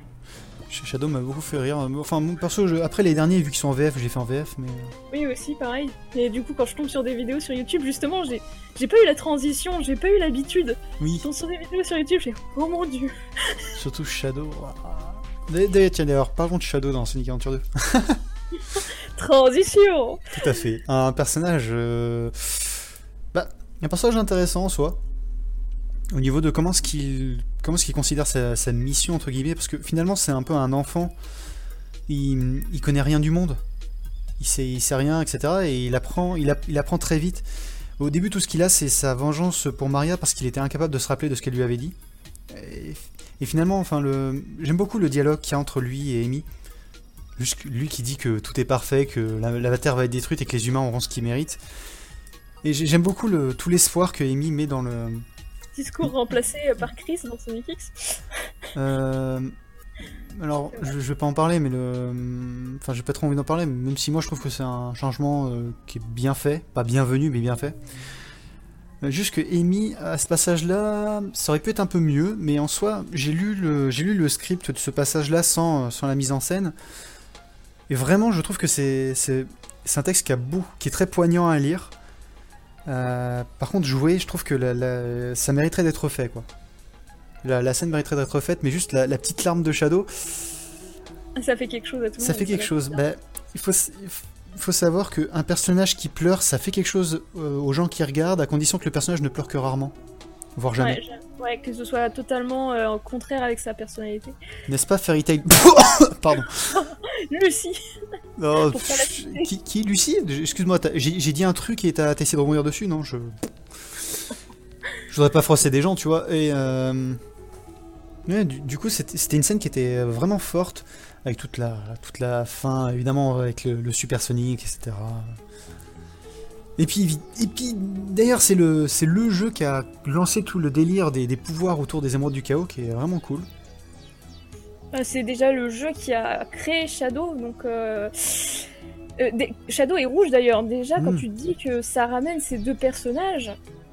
Sh- Shadow m'a beaucoup fait rire. Enfin, mon perso, je- après les derniers, vu qu'ils sont en VF, j'ai fait en VF, mais. euh, Oui, aussi, pareil. Et du coup, quand je tombe sur des vidéos sur YouTube, justement, j'ai j'ai pas eu la transition, j'ai pas eu l'habitude. Oui, Je tombe sur des vidéos sur YouTube, j'ai oh mon dieu. *laughs* surtout Shadow. D'ailleurs, tiens, d'ailleurs, parlons de Shadow dans Sonic Adventure 2. *laughs* Transition Tout à fait. Un personnage. euh, Bah, un personnage intéressant en soi. Au niveau de comment est-ce qu'il comment est-ce qu'il considère sa, mission, entre guillemets, parce que finalement, c'est un peu un enfant. Il, il connaît rien du monde. Il sait, il sait rien, etc. Et il apprend, il, app- il apprend très vite. Au début, tout ce qu'il a, c'est sa vengeance pour Maria parce qu'il était incapable de se rappeler de ce qu'elle lui avait dit. Et, finalement, enfin, le, j'aime beaucoup le dialogue qu'il y a entre lui et Amy. Lui qui dit que tout est parfait, que la, Terre va être détruite et que les humains auront ce qu'ils méritent. Et j'ai- j'aime beaucoup le, tout l'espoir que Amy met dans le. Discours remplacé par Chris dans Sonic X. Euh, alors, je, je vais pas en parler, mais le. Enfin, j'ai pas trop envie d'en parler, même si moi je trouve que c'est un changement euh, qui est bien fait. Pas bienvenu, mais bien fait. Euh, Juste que Amy, à ce passage-là, ça aurait pu être un peu mieux, mais en soi, j'ai lu le, j'ai lu le script de ce passage-là sans, sans la mise en scène. Et vraiment, je trouve que c'est, c'est, c'est un texte qui, a beau, qui est très poignant à lire. Euh, par contre, jouer, je trouve que la- la- ça mériterait d'être fait, quoi. La, la scène mériterait d'être faite, mais juste la, petite larme de Shadow, Ça fait quelque chose à tout le ça monde. fait quelque chose. Bah, il, faut, il savoir qu'un personnage qui pleure, ça fait quelque chose euh, aux gens qui regardent, à condition que le personnage ne pleure que rarement. Voire jamais. Ouais, ouais, que ce soit totalement euh, en contraire avec sa personnalité. N'est-ce pas Fairy Tail *coughs* Pardon. *laughs* Lucie pff, qui, qui Lucie? Excuse-moi, j'ai dit un truc et t'as essayé de rebondir dessus, non Je. Je voudrais pas froisser des gens, tu vois. Et. euh, ouais, du, du coup, c'était une scène qui était vraiment forte, avec toute la, toute la fin, évidemment, avec le, le Super Sonic, etc. Et puis, évi- et puis d'ailleurs, c'est le, c'est le jeu qui a lancé tout le délire des, des pouvoirs autour des émeraudes du chaos, qui est vraiment cool. Euh, C'est déjà le jeu qui a créé Shadow, donc... euh, euh, des- Shadow est rouge d'ailleurs. Déjà, quand Mm. tu dis que ça ramène ces deux personnages,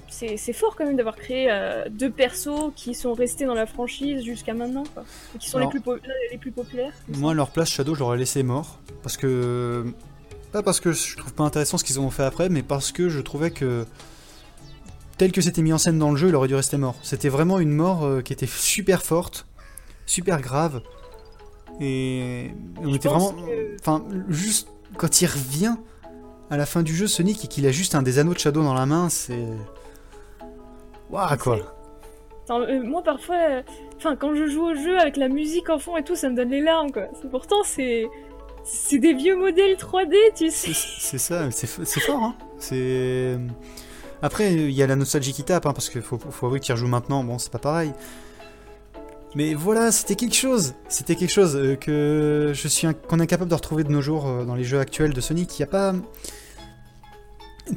c'est c'est fort quand même d'avoir créé euh, deux persos qui sont restés dans la franchise jusqu'à maintenant, quoi. Et qui sont Alors- les, plus les plus populaires. Moi, à leur place, Shadow, je l'aurais laissé mort. Parce que. Pas parce que je trouve pas intéressant ce qu'ils ont fait après, mais parce que je trouvais que. Tel que c'était mis en scène dans le jeu, il aurait dû rester mort. C'était vraiment une mort euh, qui était super forte, super grave. Et. On Je était vraiment. que- Enfin, juste quand il revient à la fin du jeu, Sonic, et qu'il a juste un des anneaux de Shadow dans la main, c'est. Waouh, quoi! Attends, euh, moi parfois, euh, enfin quand je joue au jeu avec la musique en fond et tout, ça me donne les larmes quoi. Pourtant c'est c'est des vieux modèles 3D, tu sais. C'est ça, c'est fort, hein. Après, il y a la nostalgie qui tape, hein, parce qu'il faut, faut avouer y rejoues maintenant, bon, c'est pas pareil. Mais voilà, c'était quelque chose. C'était quelque chose euh, que je suis qu'on est incapable de retrouver de nos jours euh, dans les jeux actuels de Sonic. Il y a pas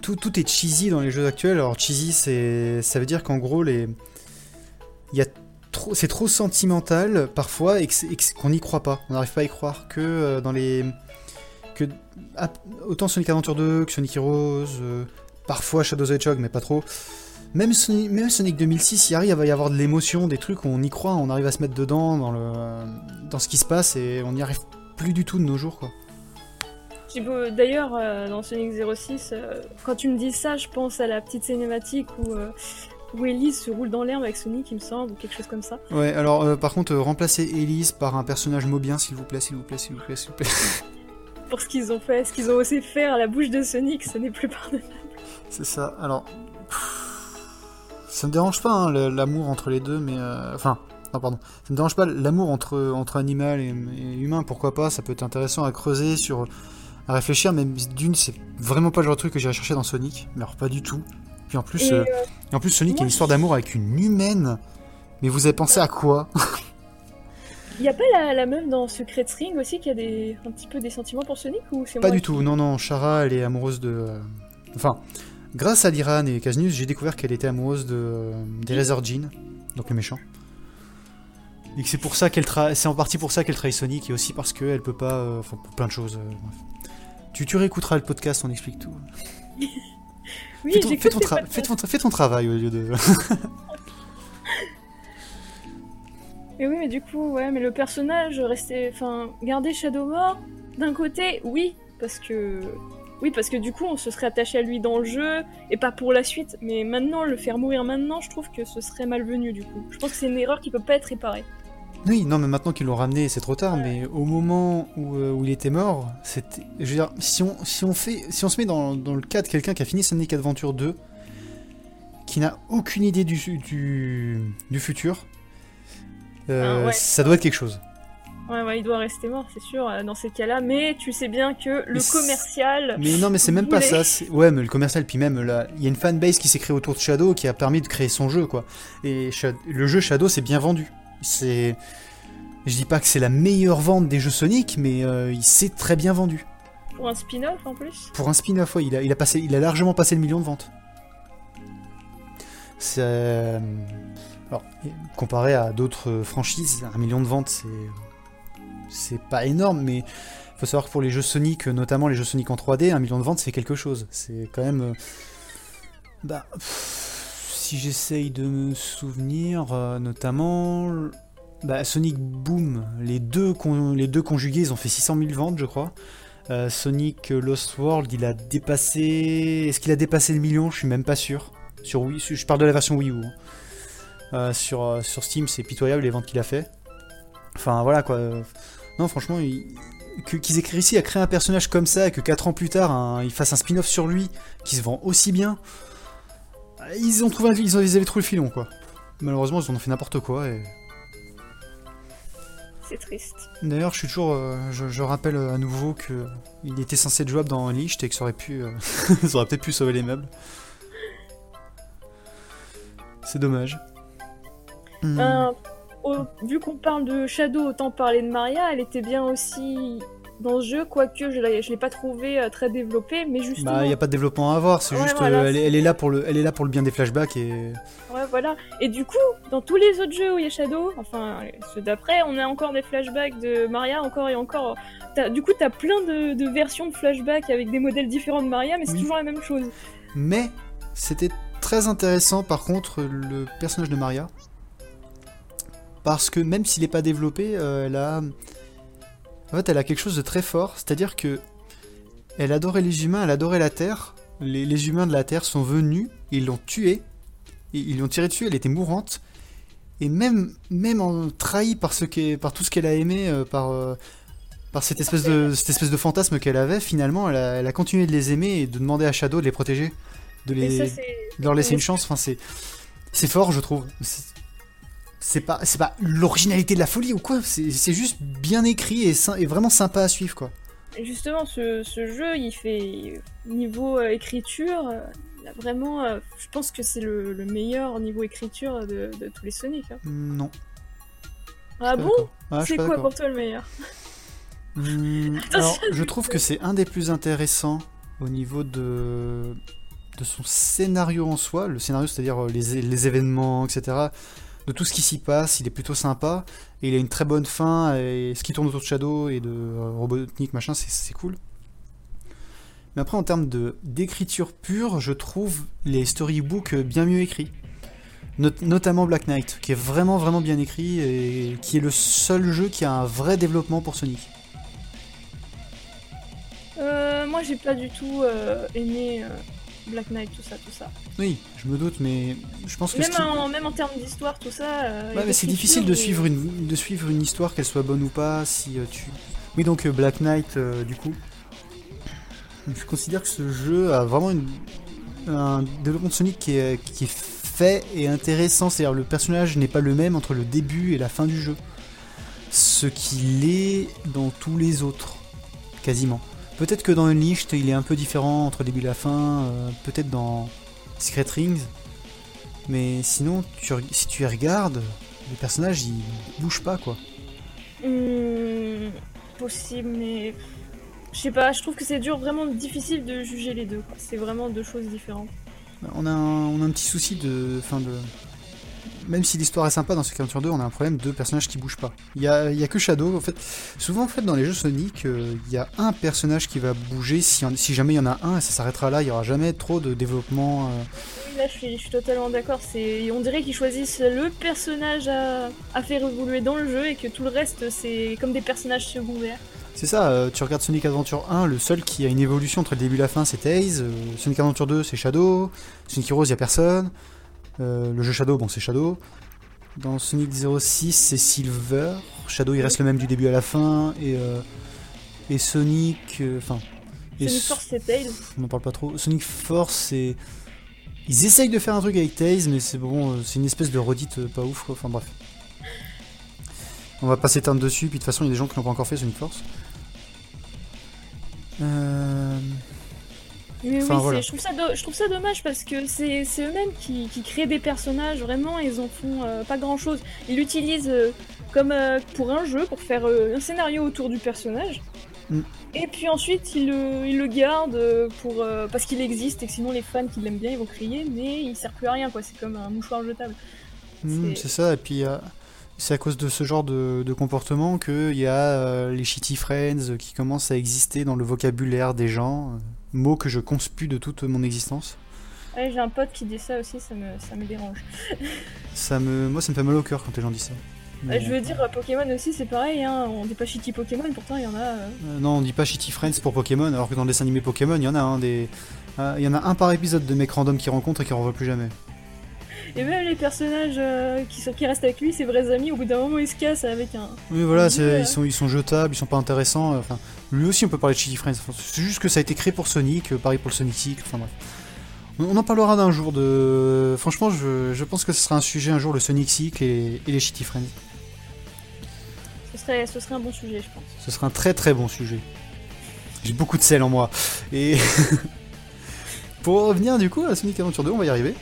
tout, est cheesy dans les jeux actuels. Alors cheesy, ça veut dire qu'en gros les il y a c'est trop sentimental parfois et qu'on n'y croit pas. On n'arrive pas à y croire que euh, dans les que ah, autant Sonic Adventure 2 que Sonic Heroes, euh, parfois Shadow the Hedgehog mais pas trop. Même Sonic, même Sonic 2006, il arrive à y avoir de l'émotion, des trucs où on y croit, on arrive à se mettre dedans dans, le, ce qui se passe et on n'y arrive plus du tout de nos jours. quoi. D'ailleurs, euh, dans Sonic 06, euh, quand tu me dis ça, je pense à la petite cinématique où, où Elise se roule dans l'herbe avec Sonic, il me semble, ou quelque chose comme ça. Ouais, alors euh, par contre, euh, remplacer Elise par un personnage mobien, s'il vous plaît, s'il vous plaît, s'il vous plaît, s'il vous plaît. *laughs* Pour ce qu'ils ont fait, ce qu'ils ont osé faire à la bouche de Sonic, ce n'est plus pardonnable. C'est ça, alors. Ça me dérange pas hein, l'amour entre les deux, mais. euh, Enfin, non, pardon. Ça me dérange pas l'amour entre, entre animal et, et humain, pourquoi pas, ça peut être intéressant à creuser, sur, à réfléchir, mais d'une, c'est vraiment pas le genre de truc que j'irais chercher dans Sonic, mais alors pas du tout. Puis en plus, Et, euh, euh, et en plus Sonic a une histoire d'amour avec une humaine. Mais vous avez pensé à quoi? *laughs* Y a pas la, la meuf dans Secret Ring aussi qui a des, un petit peu des sentiments pour Sonic ou Pas moi du tout, non, non, Shara, elle est amoureuse de. euh, Enfin, grâce à Liran et Kaznus, j'ai découvert qu'elle était amoureuse de euh, des Razor Jean, donc le méchant. Et que c'est pour ça qu'elle tra... c'est en partie pour ça qu'elle trahit Sonic et aussi parce qu'elle peut pas. Enfin, pour plein de choses. bref. Tu, tu réécouteras le podcast, on explique tout. *laughs* Oui, fais, ton, j'écoute fais ton les tra- podcasts. fais ton tra- fais ton travail au lieu de. *laughs* Mais oui, mais du coup, ouais, mais le personnage restait. Enfin, garder Shadow mort, d'un côté, oui, parce que. Oui, parce que du coup, on se serait attaché à lui dans le jeu, et pas pour la suite. Mais maintenant, le faire mourir maintenant, je trouve que ce serait malvenu, du coup. Je pense que c'est une erreur qui peut pas être réparée. Oui, non, mais maintenant qu'ils l'ont ramené, c'est trop tard. Mais au moment où, euh, où il était mort, c'était. Je veux dire, si on, si on, fait, si on se met dans, dans le cas de quelqu'un qui a fini Sonic Adventure 2, qui n'a aucune idée du, du, du futur, euh, Ah, ouais. ça doit être quelque chose. Ouais, ouais, il doit rester mort, c'est sûr, euh, dans ces cas-là. Mais tu sais bien que le Mais commercial. Mais non, mais c'est même pas ça. Ouais, mais le commercial, puis même là, il y a une fanbase qui s'est créée autour de Shadow qui a permis de créer son jeu, quoi. Et le jeu Shadow, c'est bien vendu. C'est. Je dis pas que c'est la meilleure vente des jeux Sonic, mais euh, il s'est très bien vendu. Pour un spin-off en plus? Pour un spin-off, ouais, il a, il, a passé, il a largement passé le million de ventes. C'est. euh, Alors, comparé à d'autres franchises, un million de ventes, c'est. C'est pas énorme, mais faut savoir que pour les jeux Sonic, notamment les jeux Sonic en 3D, un million de ventes, c'est quelque chose. C'est quand même. euh, Bah. pff, Si j'essaye de me souvenir, euh, notamment. Bah, Sonic Boom, les deux, conjugués, ils ont fait 600 000 ventes, je crois. Euh, Sonic Lost World, il a dépassé. Est-ce qu'il a dépassé le million? Je suis même pas sûr. Sur Wii, je parle de la version Wii U. hein. Euh, sur, Steam, c'est pitoyable les ventes qu'il a fait. Enfin voilà quoi. Non, franchement, qu'ils aient réussi à créer un personnage comme ça et que 4 ans plus tard, un- ils fassent un spin-off sur lui qui se vend aussi bien. Euh, Ils ont trouvé, un- ils, ont- ils avaient trouvé le filon quoi. Malheureusement, ils en ont fait n'importe quoi et. C'est triste. D'ailleurs, je suis toujours, euh, je, je rappelle euh, à nouveau que il était censé être jouable dans Unleashed et que ça aurait pu, euh, *laughs* ça aurait peut-être pu sauver les meubles. C'est dommage. Hmm. Euh, au- vu qu'on parle de Shadow, autant parler de Maria, elle était bien aussi dans ce jeu, quoique je je l'ai pas trouvé euh, très développée, mais justement. Bah, il y a pas de développement à avoir. C'est Ouais, juste, voilà, euh, elle, est, c'est- elle est là pour le, elle est là pour le bien des flashbacks et. Ouais, voilà. Et du coup, dans tous les autres jeux où il y a Shadow, enfin ceux d'après, on a encore des flashbacks de Maria, encore et encore. Du coup, t'as plein de, de versions de flashbacks avec des modèles différents de Maria, mais c'est Oui. toujours la même chose. Mais c'était très intéressant par contre le personnage de Maria. Parce que même s'il n'est pas développé, euh, elle a. En fait, elle a quelque chose de très fort. C'est-à-dire que. Elle adorait les humains, elle adorait la Terre. Les, les humains de la Terre sont venus, ils l'ont tuée. Ils l'ont tirée dessus, elle était mourante. Et même, même en trahi par, ce par tout ce qu'elle a aimé, euh, par, euh, par cette, espèce de, cette espèce de fantasme qu'elle avait, finalement, elle a, elle a continué de les aimer et de demander à Shadow de les protéger. De, les, ça, de leur laisser une chance. Enfin, c'est fort, je trouve. C'est- pas, c'est pas l'originalité de la folie ou quoi. C'est, juste bien écrit et, et vraiment sympa à suivre, quoi. Justement, ce, ce jeu, il fait niveau euh, écriture, euh, vraiment, euh, je pense que c'est le, le meilleur niveau écriture de, de tous les Sonic. hein. Non. Ah bon? Ah, C'est quoi pour toi le meilleur? Attention, alors, je trouve que c'est un des plus intéressants au niveau de, de son scénario en soi. Le scénario, c'est-à-dire les, les événements, etc. De tout ce qui s'y passe, il est plutôt sympa. Il a une très bonne fin. Et ce qui tourne autour de Shadow et de euh, Robotnik, machin, c'est- cool. Mais après, en termes d'écriture pure, je trouve les storybooks bien mieux écrits. Not- notamment Black Knight, qui est vraiment vraiment bien écrit et qui est le seul jeu qui a un vrai développement pour Sonic. euh, Moi j'ai pas du tout euh, aimé euh, Black Knight, tout ça, tout ça. Oui, je me doute, mais je pense que Même en, même en termes d'histoire, tout ça. euh, Ouais, mais c'est difficile de suivre une de suivre une histoire qu'elle soit bonne ou pas si euh, tu. Oui, donc euh, Black Knight, euh, du coup, je considère que ce jeu a vraiment une- un développement de Sonic qui est, qui est fait et intéressant. C'est-à-dire le personnage n'est pas le même entre le début et la fin du jeu, ce qu'il est dans tous les autres, quasiment. Peut-être que dans Unleashed, il est un peu différent entre le début et la fin. euh, Peut-être dans Secret Rings. Mais sinon, tu si tu y regardes, les personnages ils bougent pas quoi. Hmm, possible, mais. Je sais pas, je trouve que c'est dur, vraiment difficile de juger les deux. quoi. C'est vraiment deux choses différentes. On a un, on a un petit souci de. Fin de. Même si l'histoire est sympa dans Secret Adventure 2, on a un problème de personnages qui bougent pas. Il y a, y a que Shadow. En fait, souvent en fait dans les jeux Sonic, euh, il y a un personnage qui va bouger si, jamais il y en a un et ça s'arrêtera là. Il y aura jamais trop de développement. euh, Oui, là je suis, je suis totalement d'accord. C'est, on dirait qu'ils choisissent le personnage à, à faire évoluer dans le jeu et que tout le reste c'est comme des personnages secondaires. C'est ça, euh, tu regardes Sonic Adventure 1, le seul qui a une évolution entre le début et la fin c'est Taze, euh, Sonic Adventure 2 c'est Shadow, Sonic Heroes il a personne, euh, le jeu Shadow bon c'est Shadow, dans Sonic 06 c'est Silver, Shadow il reste le même du début à la fin, et, euh, et Sonic, euh, enfin... et Sonic Force c'est Tails. on n'en parle pas trop, Sonic Force c'est... Ils essayent de faire un truc avec Taze mais c'est bon, euh, c'est une espèce de redite pas ouf quoi, enfin bref. On va pas s'éteindre dessus, puis de toute façon il y a des gens qui n'ont pas encore fait Sonic Force. Euh... Mais Enfin, oui, voilà. je, trouve ça do- je trouve ça dommage parce que c'est eux-mêmes qui, qui créent des personnages, vraiment, ils en font euh, pas grand-chose. Ils l'utilisent euh, comme euh, pour un jeu, pour faire un scénario autour du personnage. Mm. Et puis ensuite, ils le, ils le gardent pour, parce qu'il existe et que sinon les fans qui l'aiment bien, ils vont crier, mais il sert plus à rien, quoi. C'est comme un mouchoir jetable. Hmm, C'est- ça, et puis c'est à cause de ce genre de, de comportement qu'il y a les shitty friends qui commencent à exister dans le vocabulaire des gens, mots que je conspue de toute mon existence. Ouais, j'ai un pote qui dit ça aussi, ça me, ça me dérange. Ça me, moi, ça me fait mal au cœur quand les gens disent ça. Mais, Euh, je veux dire, Pokémon aussi, c'est pareil, hein. on dit pas shitty Pokémon, pourtant il y en a. euh, euh, non, on dit pas shitty friends pour Pokémon, alors que dans le dessin animé Pokémon, il y en a un des, euh, il y en a un par épisode de mecs random qui rencontrent et qui ne revoient plus jamais. Et même les personnages euh, qui, sont, qui restent avec lui, ses vrais amis, au bout d'un moment ils se cassent avec un. Oui, voilà, c'est- ils, sont, ils sont jetables, ils sont pas intéressants. euh, Enfin, lui aussi, on peut parler de Shitty Friends. Enfin, c'est juste que ça a été créé pour Sonic, euh, pareil pour le Sonic Cycle. Enfin bref. On, on en parlera d'un jour de. Franchement, je, je pense que ce sera un sujet un jour, le Sonic Cycle et, et les Shitty Friends. Ce serait, ce serait un bon sujet, je pense. Ce sera un très très bon sujet. J'ai beaucoup de sel en moi. Et. *laughs* pour revenir du coup à Sonic Adventure 2, on va y arriver.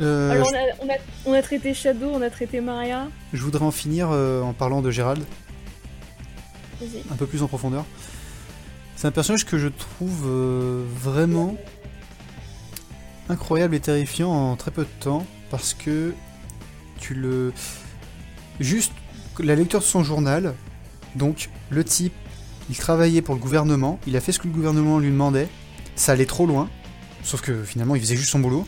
Euh, Alors on a, on, a, on a traité Shadow, on a traité Maria. je, voudrais en finir euh, en parlant de Gérald. Vas-y. un peu plus en profondeur. C'est un personnage que je trouve euh, vraiment incroyable et terrifiant en très peu de temps parce que tu le juste la lecture de son journal donc le type il travaillait pour le gouvernement il a fait ce que le gouvernement lui demandait ça allait trop loin sauf que finalement il faisait juste son boulot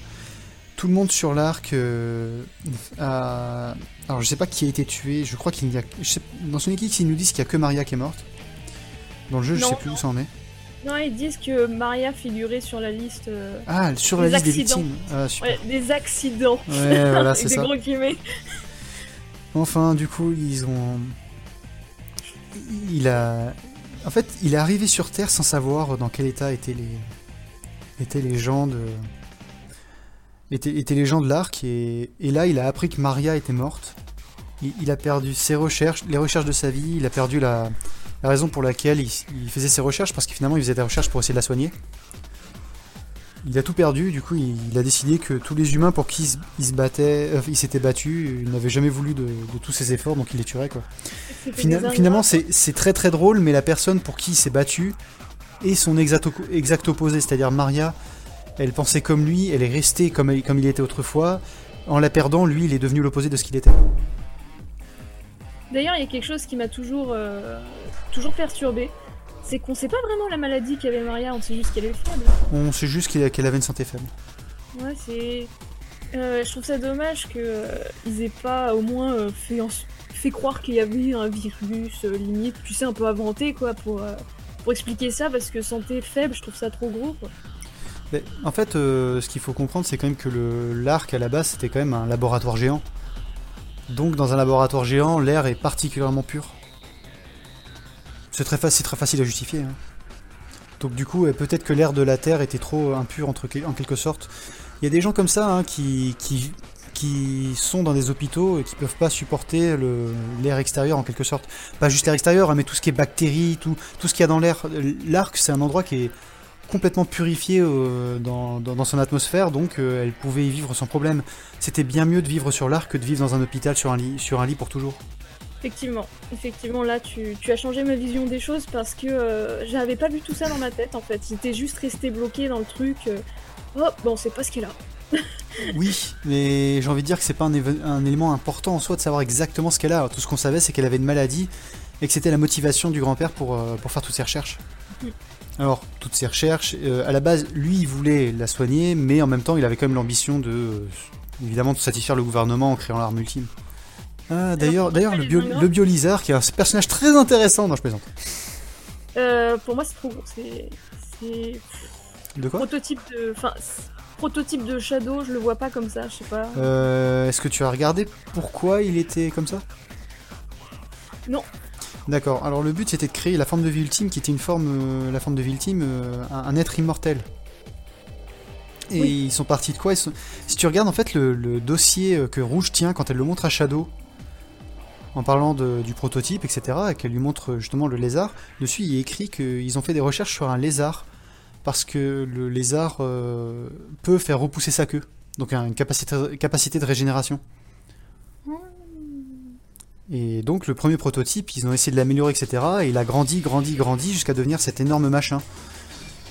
tout le monde sur l'arc euh, a alors je sais pas qui a été tué, je crois qu'il y a. sais- Dans Sonic X, ils nous disent qu'il y a que Maria qui est morte. Dans le jeu, je sais plus où ça en est. Non, ils disent que Maria figurait sur la liste. euh, Ah, sur la Des liste des accidents. victimes. Ah, super. Ouais, des accidents. Ouais, voilà, *laughs* c'est des ça. gros. Enfin, du coup, ils ont. Il a. En fait, il est arrivé sur Terre sans savoir dans quel état étaient les. étaient les gens de. Étaient les gens de l'arc, et... et là, il a appris que Maria était morte. Il, il a perdu ses recherches, les recherches de sa vie, il a perdu la, la raison pour laquelle il, il faisait ses recherches, parce que finalement, il faisait des recherches pour essayer de la soigner. il a tout perdu. Du coup, il, il a décidé que tous les humains pour qui il, se- battait, euh, il s'était battu, il n'avait jamais voulu de, de tous ses efforts, donc il les tuerait quoi. Fina- finalement, c'est très très drôle, mais la personne pour qui il s'est battu est son exact opposé, c'est-à-dire Maria. Elle pensait comme lui, elle est restée comme, elle- comme il était autrefois. En la perdant, lui, il est devenu l'opposé de ce qu'il était. D'ailleurs, il y a quelque chose qui m'a toujours, euh, toujours perturbé. C'est qu'on sait pas vraiment la maladie qu'avait Maria, on sait juste qu'elle est faible. On sait juste qu'elle avait une santé faible. Ouais, c'est. euh, je trouve ça dommage qu'ils aient pas au moins euh, fait, en- fait croire qu'il y avait un virus, euh, limite, tu sais, un peu inventé, quoi, pour, euh, pour expliquer ça, parce que santé faible, je trouve ça trop gros, quoi. En fait, euh, ce qu'il faut comprendre, c'est quand même que l'arc à la base, c'était quand même un laboratoire géant. Donc, dans un laboratoire géant, l'air est particulièrement pur. C'est très, facile, à justifier. hein. Donc, du coup, euh, peut-être que l'air de la Terre était trop impur, en quelque sorte. Il y a des gens comme ça hein, qui, sont dans des hôpitaux et qui peuvent pas supporter l'air extérieur, en quelque sorte. Pas juste l'air extérieur, hein, mais tout ce qui est bactéries, tout, tout ce qu'il y a dans l'air. L'arc, c'est un endroit qui est complètement purifiée euh, dans, dans- dans son atmosphère, donc euh, elle pouvait y vivre sans problème. C'était bien mieux de vivre sur l'arc que de vivre dans un hôpital sur un lit, sur un lit pour toujours. Effectivement, effectivement, là, tu, tu as changé ma vision des choses parce que euh, j'avais pas vu tout ça dans ma tête, en fait. J'étais juste resté bloqué dans le truc. Oh, bon, on sait pas ce qu'elle a. *laughs* Oui, mais j'ai envie de dire que c'est pas un, élément important en soi de savoir exactement ce qu'elle a. Tout ce qu'on savait, c'est qu'elle avait une maladie et que c'était la motivation du grand-père pour, euh, pour faire toutes ces recherches. Alors, toutes ces recherches, euh, à la base, lui, il voulait la soigner, mais en même temps, il avait quand même l'ambition de, euh, évidemment, de satisfaire le gouvernement en créant l'arme ultime. Ah, d'ailleurs, d'ailleurs, le, bio, le Biolizard, qui est un personnage très intéressant, non, je plaisante. Euh, pour moi, c'est trop gros. C'est. c'est De quoi prototype de. Enfin, prototype de Shadow, je le vois pas comme ça, je sais pas. Euh, Est-ce que tu as regardé pourquoi il était comme ça? Non. D'accord. Alors le but c'était de créer la forme de vie ultime qui était une forme, euh, la forme de vie ultime, euh, un, un être immortel. Et Oui. ils sont partis de quoi? Ils sont- Si tu regardes en fait le, le dossier euh, que Rouge tient quand elle le montre à Shadow, en parlant de- du prototype, etc., et qu'elle lui montre justement le lézard, dessus il est écrit qu'ils ont fait des recherches sur un lézard parce que le lézard euh, peut faire repousser sa queue, donc une capacité, capacité de régénération. Et donc le premier prototype, ils ont essayé de l'améliorer, etc. Et il a grandi, grandi, grandi jusqu'à devenir cet énorme machin.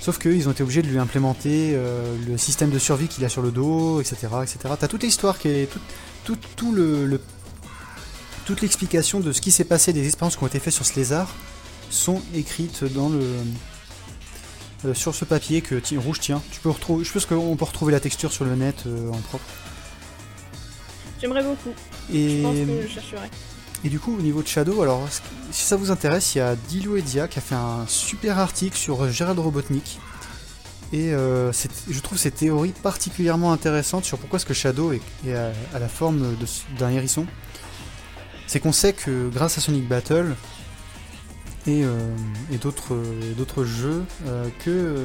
Sauf qu'ils ont été obligés de lui implémenter euh, le système de survie qu'il a sur le dos, etc. etc. T'as toute l'histoire qui est... Tout, tout, tout le, le- toute l'explication de ce qui s'est passé, des expériences qui ont été faites sur ce lézard, sont écrites dans le... euh, sur ce papier que Rouge tient. Tu peux retrouver, je pense qu'on peut retrouver la texture sur le net euh, en propre. J'aimerais beaucoup. Et... Je pense que je chercherai. Et du coup, au niveau de Shadow, alors si ça vous intéresse, il y a Dilo Edia qui a fait un super article sur Gérald Robotnik. Et euh, je trouve ces théories particulièrement intéressantes sur pourquoi est-ce que Shadow est, à, la forme d'un hérisson. C'est qu'on sait que grâce à Sonic Battle et, euh, euh, d'autres jeux, que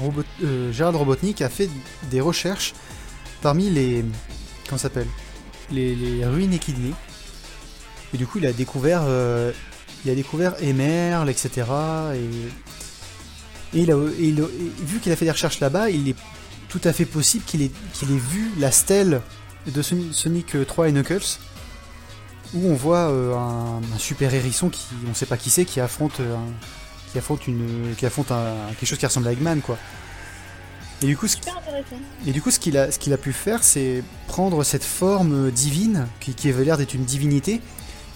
Robot- Gérald Robotnik a fait des recherches parmi les. Comment s'appelle? Les, les ruines équidnées. Et du coup, il a découvert, euh, il a découvert Emerl, etc. Et, et, il a, et il a- et vu qu'il a fait des recherches là-bas, il est tout à fait possible qu'il ait, qu'il ait vu la stèle de Sonic, Sonic 3 et Knuckles, où on voit euh, un, un super hérisson qui, on sait pas qui c'est, qui affronte, euh, un- qui affronte une, qui affronte un- quelque chose qui ressemble à Eggman, quoi. Et du coup, ce, et du coup, ce qu'il a, ce qu'il a pu faire, c'est prendre cette forme divine, qui, qui avait l'air d'être une divinité,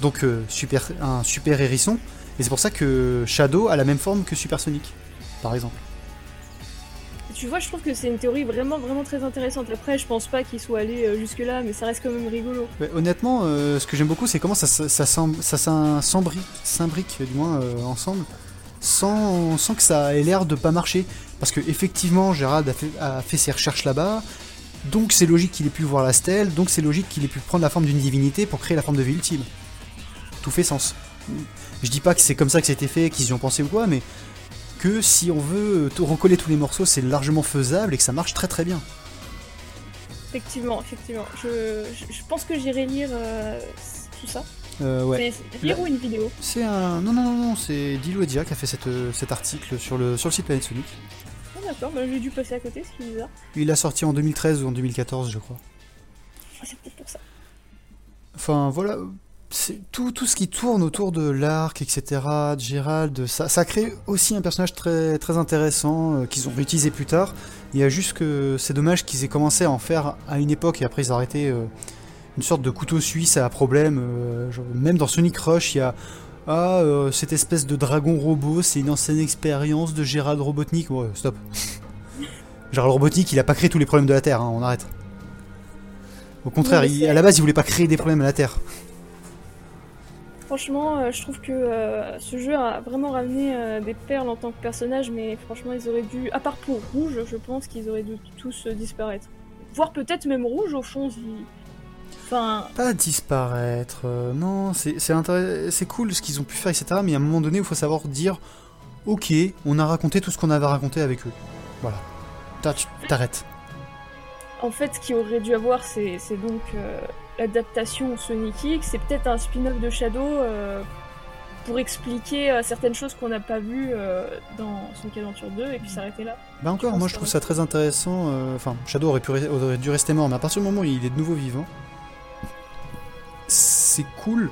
donc euh, super, un super hérisson, et c'est pour ça que Shadow a la même forme que Super Sonic, par exemple. Tu vois, je trouve que c'est une théorie vraiment, vraiment très intéressante. Après, je pense pas qu'il soit allé euh, jusque-là, mais ça reste quand même rigolo. Honnêtement, euh, ce que j'aime beaucoup, c'est comment ça, ça, ça, s'im- ça s'im- s'imbrique, du moins, euh, ensemble, sans, sans que ça ait l'air de pas marcher. Parce que effectivement, Gérald a fait, a fait ses recherches là-bas, donc c'est logique qu'il ait pu voir la stèle, donc c'est logique qu'il ait pu prendre la forme d'une divinité pour créer la forme de vie ultime. Tout fait sens. Je dis pas que c'est comme ça que été fait, qu'ils y ont pensé ou quoi, mais que si on veut tout recoller tous les morceaux, c'est largement faisable et que ça marche très très bien. Effectivement, effectivement. Je, je, je pense que j'irai lire euh, tout ça. Euh, ouais. Lire ou une vidéo? C'est un. Non, non, non, non, c'est Dilo Edia qui a fait cette, euh, cet article sur le, sur le site Planet Sonic. Ah, d'accord, bah, j'ai dû passer à côté, ce qui est bizarre. Il a sorti en 2013 ou en 2014, je crois. Ah, c'est peut-être pour ça. Enfin, voilà. Tout, tout ce qui tourne autour de l'arc, etc., de Gérald, ça, ça crée aussi un personnage très, très intéressant euh, qu'ils ont réutilisé plus tard. Il y a juste que c'est dommage qu'ils aient commencé à en faire à une époque et après ils ont arrêté euh, une sorte de couteau suisse à problème. euh, genre, même dans Sonic Rush, il y a ah, cette espèce de dragon robot, c'est une ancienne expérience de Gérald Robotnik. Ouais, stop. *laughs* Gérald Robotnik, il a pas créé tous les problèmes de la Terre, hein, on arrête. Au contraire, il- à la base, il voulait pas créer des problèmes à la Terre. Franchement, euh, je trouve que euh, ce jeu a vraiment ramené euh, des perles en tant que personnage, mais franchement, ils auraient dû, à part pour Rouge, je pense qu'ils auraient dû tous disparaître. Voire peut-être même Rouge, au fond, si... Enfin, Pas disparaître, euh, non, c'est c'est cool ce qu'ils ont pu faire, etc. Mais à un moment donné, il faut savoir dire Ok, on a raconté tout ce qu'on avait raconté avec eux. Voilà. T'arrêtes. en fait, ce qu'il aurait dû avoir, c'est c'est donc l'adaptation Sonic X, c'est peut-être un spin-off de Shadow euh, pour expliquer euh, certaines choses qu'on n'a pas vues euh, dans Sonic Adventure 2, et puis s'arrêter là. Bah encore, moi je trouve ça très intéressant. euh, Enfin, Shadow aurait, pu aurait dû rester mort, mais à partir du moment où il est de nouveau vivant, c'est cool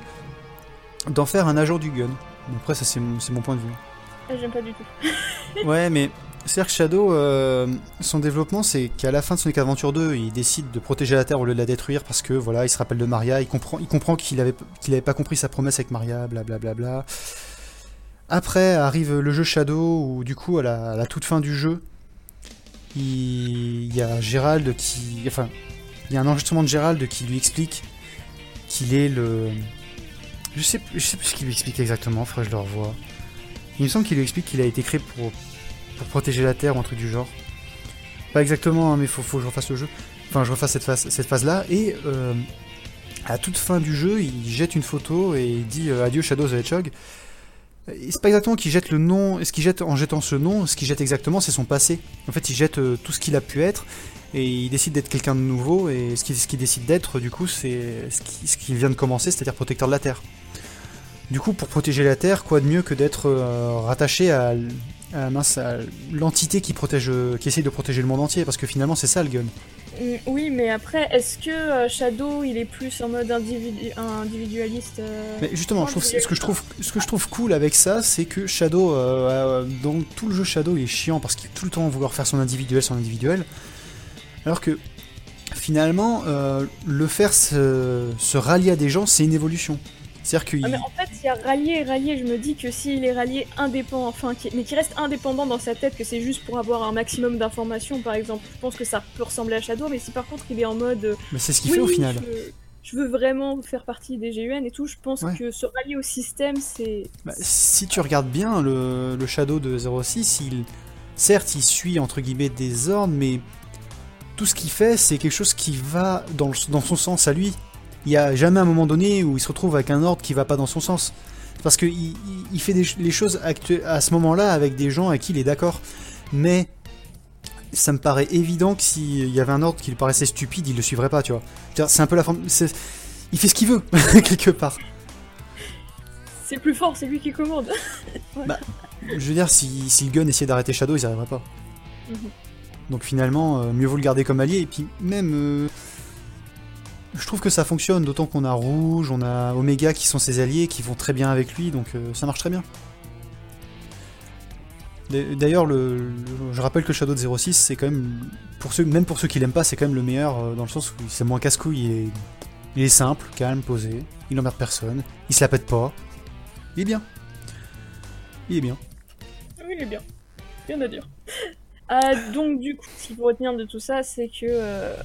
d'en faire un agent du gun. Après, ça c'est mon, c'est mon point de vue. Ah, J'aime pas du tout. Ouais, mais c'est-à-dire que Shadow, euh, son développement, c'est qu'à la fin de Sonic Adventure 2, il décide de protéger la Terre au lieu de la détruire parce que voilà, il se rappelle de Maria, il comprend, il comprend qu'il avait, qu'il avait pas compris sa promesse avec Maria, blablabla. Bla, bla. Après arrive le jeu Shadow où du coup à la, toute fin du jeu, il, y a Gérald qui, enfin, il y a un enregistrement de Gérald qui lui explique qu'il est le, je sais, je sais plus ce qu'il lui explique exactement, faudrait que je le revoie. Il me semble qu'il lui explique qu'il a été créé pour protéger la Terre ou un truc du genre. Pas exactement, hein, mais faut, faut que je refasse le jeu. Enfin, je refasse cette phase, cette phase-là. Et euh, à toute fin du jeu, il jette une photo et il dit euh, adieu Shadow the Hedgehog. C'est pas exactement qu'il jette le nom, ce qu'il jette en jetant ce nom, ce qu'il jette exactement, c'est son passé. En fait, il jette euh, tout ce qu'il a pu être et il décide d'être quelqu'un de nouveau. Et ce qu'il qu'il décide d'être, du coup, c'est ce qui- ce qu'il vient de commencer, c'est-à-dire protecteur de la Terre. Du coup, pour protéger la Terre, quoi de mieux que d'être euh, rattaché à, à, mince, à l'entité qui protège, euh, qui essaye de protéger le monde entier, parce que finalement, c'est ça le gun. Mm, Oui, mais après, est-ce que euh, Shadow, il est plus en mode individu- individualiste euh, Mais justement, je trouve, ce que je trouve, ce que je trouve cool avec ça, c'est que Shadow, euh, euh, dans tout le jeu Shadow, il est chiant parce qu'il est tout le temps vouloir faire son individuel, son individuel, alors que finalement, euh, le faire se, se rallier à des gens, c'est une évolution. Ah, mais en fait, il y a rallié et rallié. Je me dis que s'il est rallié indépendant, enfin, qui- mais qui reste indépendant dans sa tête, que c'est juste pour avoir un maximum d'informations, par exemple, je pense que ça peut ressembler à Shadow. Mais si par contre il est en mode, euh, mais c'est ce qu'il oui, fait au final. je, je veux vraiment faire partie des GUN et tout, je pense Ouais. que se rallier au système, c'est. Bah, si tu regardes bien le, le Shadow de 06, il, certes, il suit entre guillemets des ordres, mais tout ce qu'il fait, c'est quelque chose qui va dans, le- dans son sens à lui. Il n'y a jamais un moment donné où il se retrouve avec un ordre qui va pas dans son sens. Parce qu'il il, il fait des les choses à ce moment-là avec des gens à qui il est d'accord. Mais ça me paraît évident que s'il y avait un ordre qui lui paraissait stupide, il le suivrait pas, tu vois. C'est un peu la forme. Il fait ce qu'il veut, *laughs* quelque part. C'est plus fort, c'est lui qui commande. *laughs* Je veux dire, si, si gun essayait d'arrêter Shadow, ils n'y arriveraient pas. Mhm. Donc finalement, euh, mieux vaut le garder comme allié. Et puis même, euh, je trouve que ça fonctionne, d'autant qu'on a Rouge, on a Omega qui sont ses alliés, qui vont très bien avec lui, donc euh, ça marche très bien. D'a- D'ailleurs, le, je rappelle que Shadow de 06, c'est quand même, pour ceux, même pour ceux qui l'aiment pas, c'est quand même le meilleur, euh, dans le sens où c'est moins casse-couille, il est, simple, calme, posé, il n'emmerde personne, il se la pète pas, il est bien. Il est bien. Oui, il est bien. Rien à dire. Ah, *laughs* donc, du coup, ce qu'il faut retenir de tout ça, c'est que euh,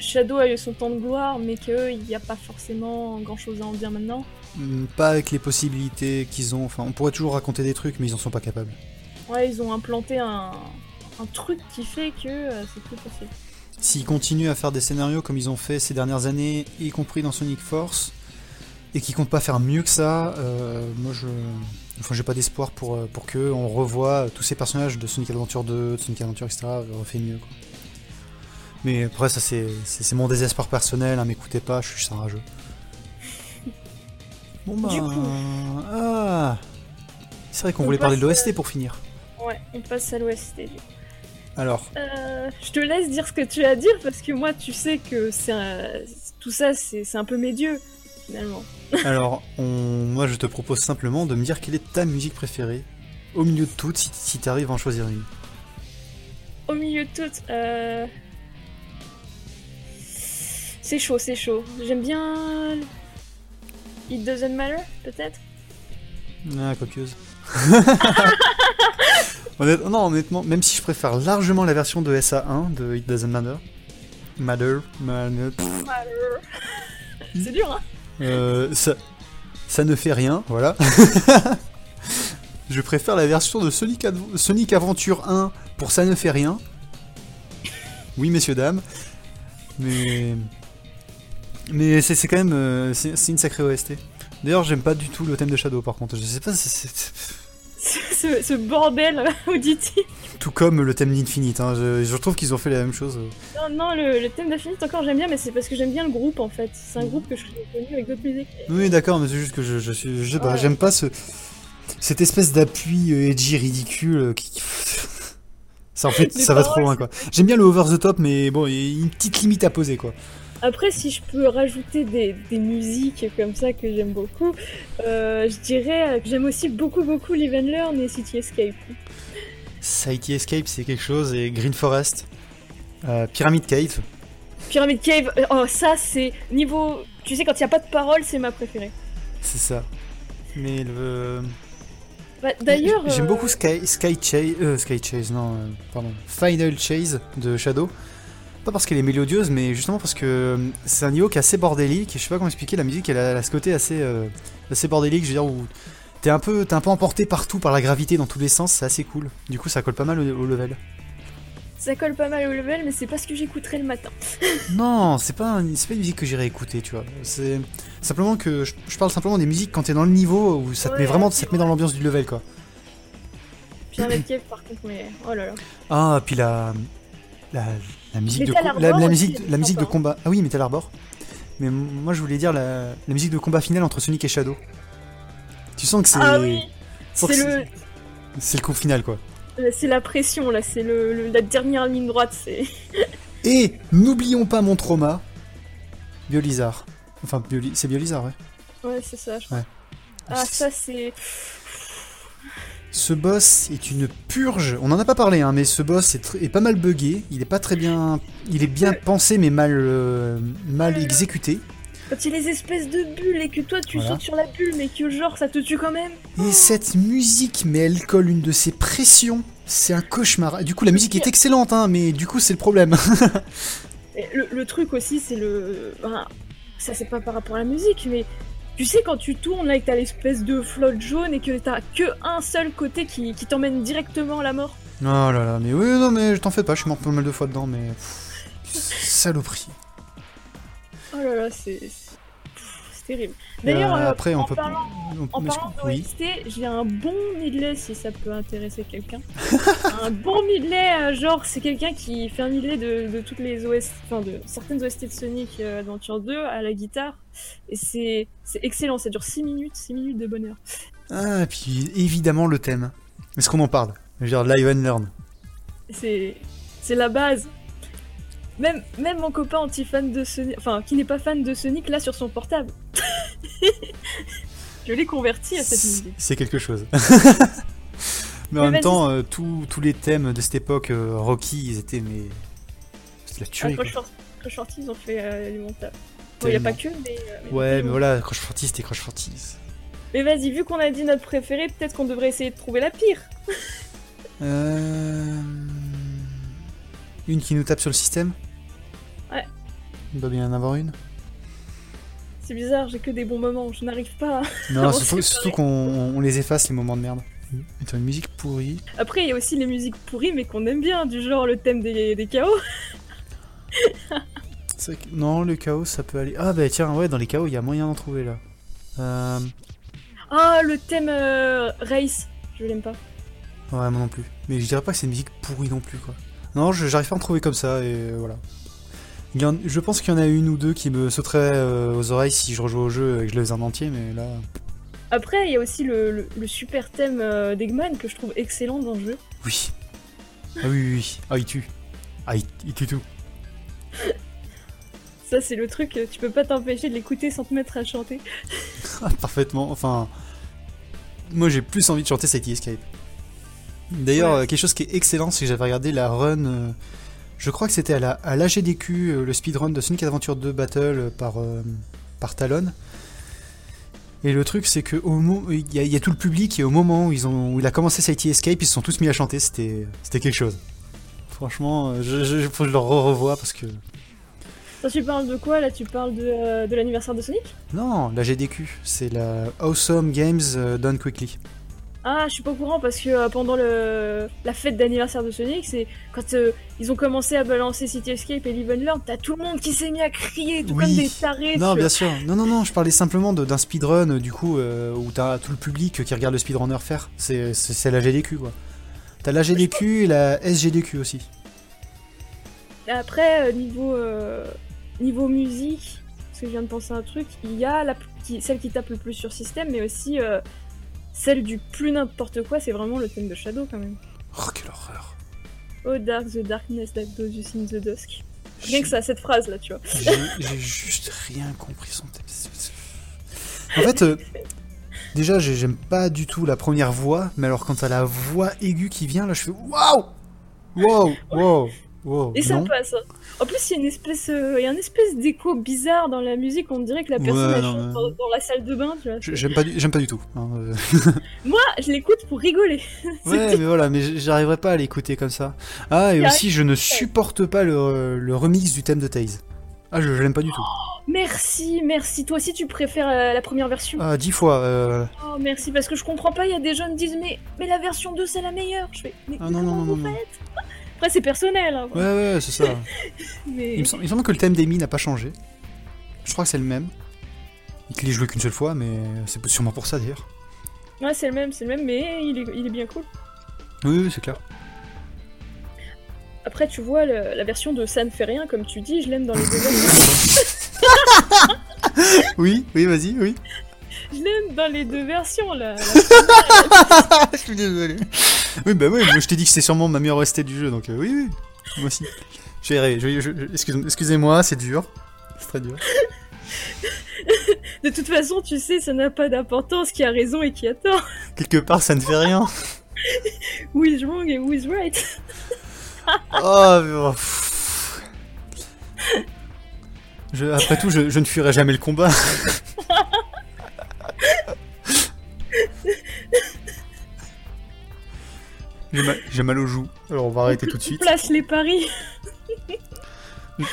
Shadow a eu son temps de gloire, mais qu'il n'y a pas forcément grand chose à en dire maintenant. Hmm, Pas avec les possibilités qu'ils ont. Enfin, on pourrait toujours raconter des trucs, mais ils en sont pas capables. Ouais, ils ont implanté un, un truc qui fait que euh, c'est plus possible. S'ils continuent à faire des scénarios comme ils ont fait ces dernières années, y compris dans Sonic Force, et qu'ils comptent pas faire mieux que ça, euh, moi je. Enfin, j'ai pas d'espoir pour, euh, pour que on revoie tous ces personnages de Sonic Adventure 2, de Sonic Adventure, etc. refait mieux. Quoi. Mais après, ça c'est mon désespoir personnel, hein, m'écoutez pas, je suis juste un rageux. *laughs* Bon bah. Du coup. Ah C'est vrai qu'on On voulait parler de l'OST pour finir. Ouais, on passe à l'OST. du coup. Alors, Euh, je te laisse dire ce que tu as à dire parce que moi, tu sais que c'est un- tout ça, c'est un peu mes dieux, finalement. *laughs* alors on... moi je te propose simplement de me dire quelle est ta musique préférée, au milieu de toutes, si, t'arrives à en choisir une. Au milieu de tout, euh... c'est chaud, c'est chaud. J'aime bien. It doesn't matter, peut-être? Ah, copieuse. *laughs* Honnête- Non, honnêtement, même si je préfère largement la version de SA1 de It Doesn't Matter. Matter, matter, *laughs* c'est dur, hein? euh, ça, ça ne fait rien, voilà. *laughs* je préfère la version de Sonic, Adv- Sonic Adventure 1 pour ça ne fait rien. Oui, messieurs, dames. Mais. Mais c'est quand même. euh, c'est une sacrée OST. D'ailleurs, j'aime pas du tout le thème de Shadow par contre. Je sais pas, c'est- c'est. *laughs* Ce, ce bordel *laughs* auditif. Tout comme le thème d'Infinite, hein. je, je trouve qu'ils ont fait la même chose. Non, non, le, le thème d'Infinite encore j'aime bien, mais c'est parce que j'aime bien le groupe en fait. C'est un groupe que je connais connu avec d'autres musiques. Oui, d'accord, mais c'est juste que je, je. Je pas, Ouais. j'aime pas ce. Cette espèce d'appui euh, edgy ridicule euh, qui. *laughs* Ça en fait, ça va trop loin quoi. J'aime bien le over the top, mais bon, il y a une petite limite à poser quoi. Après, si je peux rajouter des, des musiques comme ça que j'aime beaucoup, euh, je dirais que j'aime aussi beaucoup, beaucoup Live and Learn et City Escape. City Escape, c'est quelque chose, et Green Forest, euh, Pyramid Cave. Pyramid Cave, euh, oh ça c'est niveau... Tu sais, quand il n'y a pas de parole, c'est ma préférée. C'est ça. Mais le. Bah, D'ailleurs... J'aime euh, beaucoup Sky, Sky Chase. Euh, Sky Chase, non, pardon. Final Chase de Shadow. Pas parce qu'elle est mélodieuse, mais justement parce que euh, c'est un niveau qui est assez bordélique. Et je sais pas comment expliquer, la musique elle a, elle a ce côté assez, euh, assez bordélique, je veux dire, où t'es un, peu, t'es un peu emporté partout par la gravité dans tous les sens, c'est assez cool. Du coup, ça colle pas mal au, au level. Ça colle pas mal au level, mais c'est pas ce que j'écouterai le matin. *laughs* Non, c'est pas, un- pas une musique que j'irais écouter, tu vois. C'est simplement que je, je parle simplement des musiques quand t'es dans le niveau où ça te Ouais, met vraiment, ça te met dans l'ambiance du level, quoi. Pyramid Cave par contre, mais... Oh là là. Ah, puis la, la, la musique de la, musique, c'est la musique de combat. Ah oui, Metal Arbor. Mais moi, je voulais dire la, la musique de combat final entre Sonic et Shadow. Tu sens que c'est, Ah oui C'est le... c'est le coup final, quoi. Euh, C'est la pression là, c'est le, le- la dernière ligne droite, c'est... *laughs* Et n'oublions pas mon trauma, Biolizard. Enfin, Bioli- c'est Biolizard, ouais. Ouais, c'est ça, je crois. Ouais. Ah, ça c'est... Ce boss est une purge. On en a pas parlé, hein, mais ce boss est, pas mal buggé. Il est pas très bien. Il est bien pensé, mais mal, euh, mal exécuté. Quand il y a les espèces de bulles et que toi tu Voilà. sautes sur la bulle, mais que genre ça te tue quand même. Et cette musique, mais elle colle une de ses pressions. C'est un cauchemar. Du coup, la musique est excellente, hein, mais du coup, c'est le problème. *laughs* Le, le truc aussi, c'est le. enfin, ça, c'est pas par rapport à la musique, mais tu sais, quand tu tournes là et que t'as l'espèce de flotte jaune et que t'as que un seul côté qui, qui t'emmène directement à la mort. oh là là, mais oui, non, mais je t'en fais pas, je suis mort pas mal de fois dedans, mais. pff, *laughs* saloperie. Oh là là, c'est. Terrible. D'ailleurs, Euh, euh, après, on en peut. parlant- on- En parlant oui. d'OST, j'ai un bon medley si ça peut intéresser quelqu'un. *laughs* un bon medley, euh, genre c'est quelqu'un qui fait un medley de, de toutes les OST, enfin de certaines OST de Sonic euh, Adventure 2 à la guitare. Et c'est c'est excellent, ça dure 6 minutes, 6 minutes de bonheur. Ah, et puis évidemment le thème. Est-ce qu'on en parle? Je veux dire, live and learn. C'est c'est la base. Même, même mon copain anti-fan de Sonic, enfin qui n'est pas fan de Sonic, là sur son portable. *laughs* Je l'ai converti à cette musique. c'est quelque chose. *laughs* *laughs* mais en Mais même temps, euh, tous tous les thèmes de cette époque, euh, Rocky, ils étaient mais. C'est la Ah, tuerie. quoi. Crush Force, ils ont fait euh, les montages. Bon, il a pas que, mais. mais- Ouais, mais voilà, Crush Fortis, c'était Crush Fortis. Mais vas-y, vu qu'on a dit notre préféré, peut-être qu'on devrait essayer de trouver la pire. Euh... Une qui nous tape sur le système? Ouais. Il doit bien y en avoir une. C'est bizarre, j'ai que des bons moments, je n'arrive pas. à- Non, *laughs* surtout, qu'on on les efface les moments de merde. Attends, une musique pourrie. Après, il y a aussi les musiques pourries, mais qu'on aime bien, du genre le thème des, des chaos. C'est vrai que- Non, le chaos, ça peut aller. Ah bah tiens, ouais, dans les chaos, il y a moyen d'en trouver là. Euh... Ah, le thème euh, Race, je l'aime pas. Ouais, moi non plus. Mais je dirais pas que c'est une musique pourrie non plus, quoi. Non, j'arrive pas à en trouver comme ça, et euh, voilà. Il y en- je pense qu'il y en a une ou deux qui me sauteraient euh, aux oreilles si je rejoue au jeu et que je le faisais en entier, mais là... Après, il y a aussi le, le- le super thème euh, d'Eggman que je trouve excellent dans le jeu. Oui. Ah oui, oui, oui. Ah, il tue. Ah, il, il tue tout. Ça, c'est le truc, euh, tu peux pas t'empêcher de l'écouter sans te mettre à chanter. *laughs* Ah, Parfaitement. Enfin, moi j'ai plus envie de chanter City Escape. D'ailleurs, Ouais. quelque chose qui est excellent, c'est que j'avais regardé la run. Je crois que c'était à la à l'AGDQ, euh, le speedrun de Sonic Adventure 2 Battle euh, par, euh, par Talon. Et le truc, c'est que il y, a- il y a tout le public et au moment où, ils ont, où il a commencé City Escape, ils se sont tous mis à chanter. C'était c'était quelque chose. Franchement, je, je, faut que je revoie parce que. Toi, tu parles de quoi là? Tu parles de, euh, de l'anniversaire de Sonic? Non, la GDQ, c'est la Awesome Games Done Quickly. Ah, je suis pas au courant parce que euh, pendant le... la fête d'anniversaire de Sonic, c'est quand euh, ils ont commencé à balancer City Escape et Live and Learn, t'as tout le monde qui s'est mis à crier, tout Oui. comme des tarés. Non, bien sûr. Non, non, non, je parlais simplement d'un speedrun, euh, du coup, euh, où t'as tout le public qui regarde le speedrunner faire. C'est la GDQ, quoi. T'as la GDQ et la SGDQ aussi. Après, niveau, euh, niveau musique, parce que je viens de penser à un truc, il y a la, qui, celle qui tape le plus sur système, mais aussi celle du plus n'importe quoi, c'est vraiment le thème de Shadow quand même. Oh, quelle horreur. Oh dark, the darkness that goes in the dusk. Rien que ça, cette phrase là, tu vois. J'ai juste rien compris son thème. En fait, euh, déjà, j'ai- j'aime pas du tout la première voix, mais alors quand t'as la voix aiguë qui vient, là, je fais waouh Wow Wow Wow Et ça non. passe. hein. En plus, il y a une espèce, euh, il y a une espèce d'écho bizarre dans la musique. On dirait que la personne Ouais, non, chante dans, dans la salle de bain, tu vois. Je- J'aime pas, du- j'aime pas du tout. hein, euh. *laughs* Moi, je l'écoute pour rigoler. *laughs* Ouais, mais voilà, mais j'arriverai pas à l'écouter comme ça. Ah, et aussi, je ne supporte pas le, le remix du thème de Taze. Ah, je, je l'aime pas du tout. Merci, merci. Toi aussi, tu préfères euh, la première version? Ah, dix fois. euh, Oh, merci, parce que je comprends pas. Il y a des gens qui disent, mais, mais la version 2, c'est la meilleure. Je fais, mais, Ah non, comment non, vous faites? Après, c'est personnel. hein, Ouais, ouais, c'est ça. *laughs* mais... Il me, semble, il me semble que le thème d'Amy n'a pas changé. Je crois que c'est le même. Et qu'il est joué qu'une seule fois, mais c'est sûrement pour ça d'ailleurs. Ouais, c'est le même, c'est le même, mais il est, il est bien cool. Oui, oui, c'est clair. Après, tu vois, le- la version de Ça ne fait rien, comme tu dis, je l'aime dans les *laughs* deux. Oui, oui, vas-y, oui. Je l'aime dans les deux versions, là. *laughs* je suis désolé. Oui, bah oui, moi je t'ai dit que c'est sûrement ma meilleure OST du jeu, donc euh, oui, oui. Moi aussi. Je vais, je excuse- excusez-moi, c'est dur. C'est très dur. *laughs* De toute façon, tu sais, ça n'a pas d'importance qui a raison et qui a tort. Quelque part, ça ne fait rien. Who is wrong et who is right? *laughs* Oh, mais. Je- après tout, je, je ne fuirai jamais le combat. J'ai mal, mal aux joues, alors on va arrêter tout de suite. Place les paris.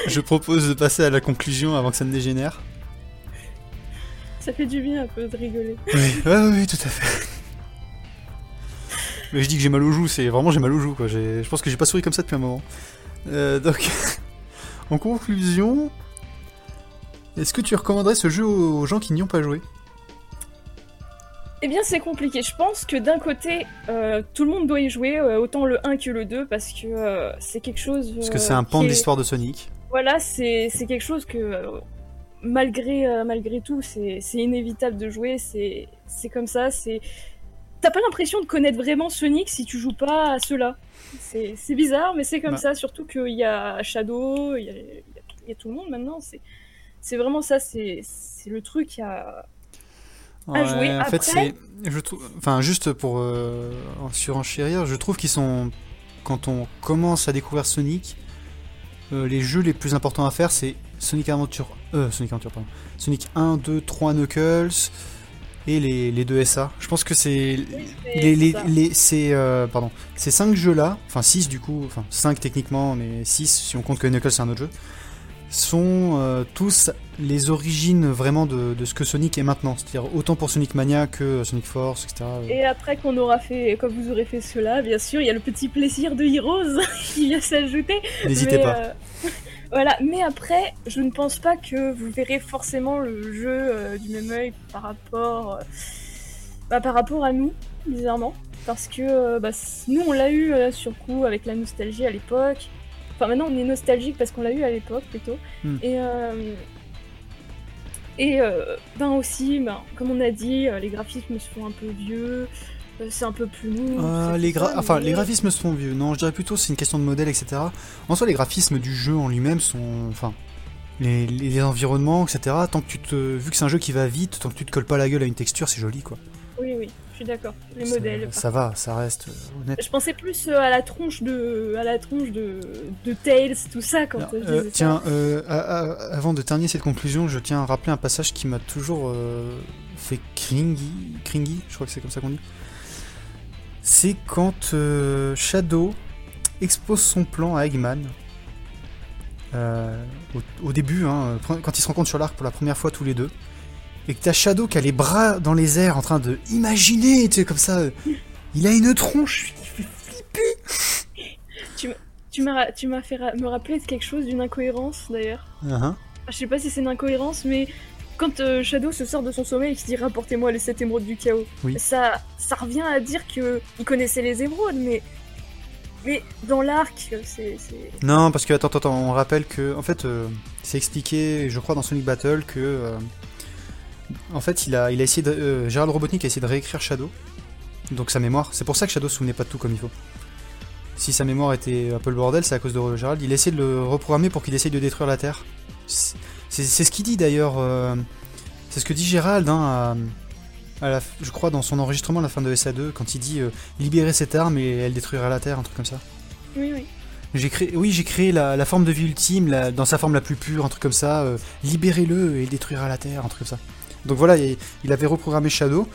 Je propose de passer à la conclusion avant que ça ne dégénère. Ça fait du bien un peu de rigoler. Oui, ouais, oui, oui, tout à fait. Mais je dis que j'ai mal aux joues, c'est vraiment j'ai mal aux joues quoi. Je pense que j'ai pas souri comme ça depuis un moment. Euh, donc, *laughs* en conclusion, est-ce que tu recommanderais ce jeu aux gens qui n'y ont pas joué? Eh bien, c'est compliqué. Je pense que d'un côté, euh, tout le monde doit y jouer, euh, autant le 1 que le 2, parce que euh, c'est quelque chose. Parce que c'est un pan de est- l'histoire de Sonic. Voilà, c'est quelque chose que, malgré, malgré tout, c'est inévitable de jouer. C'est comme ça. C'est T'as pas l'impression de connaître vraiment Sonic si tu joues pas à ceux-là. C'est bizarre, mais c'est comme Bah. ça. Surtout qu'il y a Shadow, il y a, il y tout le monde maintenant. C'est vraiment ça. C'est c'est le truc. Il y a... à jouer. en fait, c'est. Je. Enfin, juste pour euh, en surenchérir, je trouve qu'ils sont. Quand on commence à découvrir Sonic, euh, les jeux les plus importants à faire, c'est Sonic Adventure. Euh, Sonic Adventure, pardon. Sonic 1, 2, 3 Knuckles et les, les deux SA. Je pense que c'est. c'est- Les, les, c'est les- ces, euh, pardon, ces 5 jeux-là, enfin 6 du coup, enfin 5 techniquement, mais 6 si on compte que Knuckles c'est un autre jeu, sont euh, tous les origines vraiment de, de ce que Sonic est maintenant. C'est-à-dire autant pour Sonic Mania que Sonic Force, etc. Et après qu'on aura fait, quand vous aurez fait cela, bien sûr, il y a le petit plaisir de Heroes *laughs* qui vient s'ajouter. N'hésitez pas. euh, *laughs* voilà, mais après, je ne pense pas que vous verrez forcément le jeu euh, du même œil par rapport, euh, bah, par rapport à nous, bizarrement. Parce que euh, bah, nous, on l'a eu euh, sur coup avec la nostalgie à l'époque. Enfin, maintenant, on est nostalgique parce qu'on l'a eu à l'époque plutôt. Hmm. Et, euh, et euh, ben aussi, ben, comme on a dit, euh, les graphismes se font un peu vieux. c'est un peu plus. Euh, c'est les, tout gra- ça, enfin, les graphismes sont vieux. Non, je dirais plutôt c'est une question de modèle, etc. En soi, les graphismes du jeu en lui-même sont. Enfin, les environnements, etc. Tant que tu te. Vu que c'est un jeu qui va vite, tant que tu te colles pas la gueule à une texture, c'est joli, quoi. Je suis d'accord. Les modèles. Ça, va, ça reste euh, honnête. Je pensais plus euh, à la tronche de, à la tronche de, de Tails, tout ça quand je euh, tiens, ça. euh, à- à- avant de terminer cette conclusion, je tiens à rappeler un passage qui m'a toujours euh, fait cringy, cringy, je crois que c'est comme ça qu'on dit. C'est quand Shadow expose son plan à Eggman. au, au début, hein, quand ils se rencontrent sur l'arc pour la première fois tous les deux, et que t'as Shadow qui a les bras dans les airs en train de imaginer, tu sais, comme ça, euh, il a une tronche, Tu m'as, ra- tu m'as fait ra- me rappeler de quelque chose, d'une incohérence d'ailleurs. Uhum. Ah, Je sais pas si c'est une incohérence, mais quand euh, Shadow se sort de son sommeil et qu'il dit rapportez-moi les 7 émeraudes du chaos, Oui. ça, ça revient à dire que il connaissait les émeraudes, mais mais dans l'arc, c'est, Non, parce que attends, attends, attends, on rappelle que en fait, euh, c'est expliqué, je crois, dans Sonic Battle que euh, en fait, il a, il a essayé de, euh, Gérald Robotnik a essayé de réécrire Shadow, donc sa mémoire. C'est pour ça que Shadow se souvenait pas de tout comme il faut. Si sa mémoire était un peu le bordel, c'est à cause de Gérald. Il a essayé de le reprogrammer pour qu'il essaye de détruire la Terre. C'est ce qu'il dit d'ailleurs. euh, c'est ce que dit Gérald, hein, à, à la, je crois, dans son enregistrement à la fin de SA2, quand il dit euh, libérer cette arme et elle détruira la Terre, un truc comme ça. oui, oui. J'ai créé, oui, j'ai créé la, la forme de vie ultime, la- dans sa forme la plus pure, un truc comme ça. euh, Libérez-le et il détruira la Terre, un truc comme ça. Donc voilà, il, il avait reprogrammé Shadow,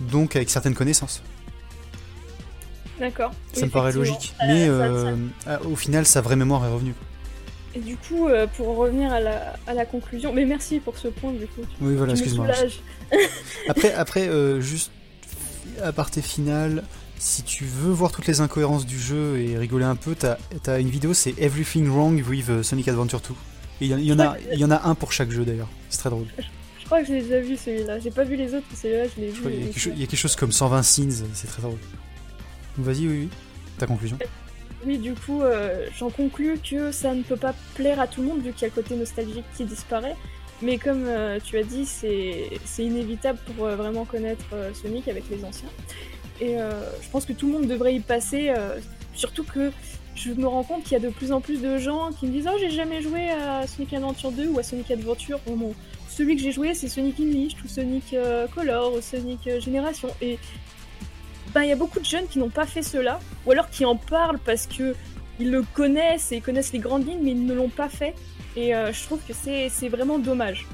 donc avec certaines connaissances. D'accord. Ça Oui, me paraît logique. Ça- Mais ça- euh, ah, au final, sa vraie mémoire est revenue. Et du coup, euh, pour revenir à la, à la conclusion, mais merci pour ce point du coup. Oui, voilà, excuse-moi. Après, après euh, juste à parté final, si tu veux voir toutes les incohérences du jeu et rigoler un peu, t'as as une vidéo, c'est Everything Wrong with euh, Sonic Adventure 2. Et il y, en- il y en a, il y en a un pour chaque jeu d'ailleurs. C'est très drôle. *laughs* Je crois que je l'ai déjà vu celui-là. J'ai pas vu les autres, mais celui-là je l'ai vu. qu'il y, chose- il y a quelque chose comme 120 scenes, c'est très drôle. Vas-y, oui, oui. Ta conclusion Oui, du coup, euh, j'en conclus que ça ne peut pas plaire à tout le monde vu qu'il y a le côté nostalgique qui disparaît. Mais comme euh, tu as dit, c'est inévitable pour euh, vraiment connaître Sonic avec les anciens. Et je pense que tout le monde devrait y passer, surtout que je me rends compte qu'il y a de plus en plus de gens qui me disent Oh, j'ai jamais joué à Sonic Adventure 2 ou à Sonic Adventure. Bon, celui que j'ai joué, c'est Sonic Unleashed ou Sonic euh, Color ou Sonic euh, Génération. Et ben, il y a beaucoup de jeunes qui n'ont pas fait cela, ou alors qui en parlent parce que ils le connaissent et ils connaissent les grandes lignes, mais ils ne l'ont pas fait. Et euh, je trouve que c'est vraiment dommage.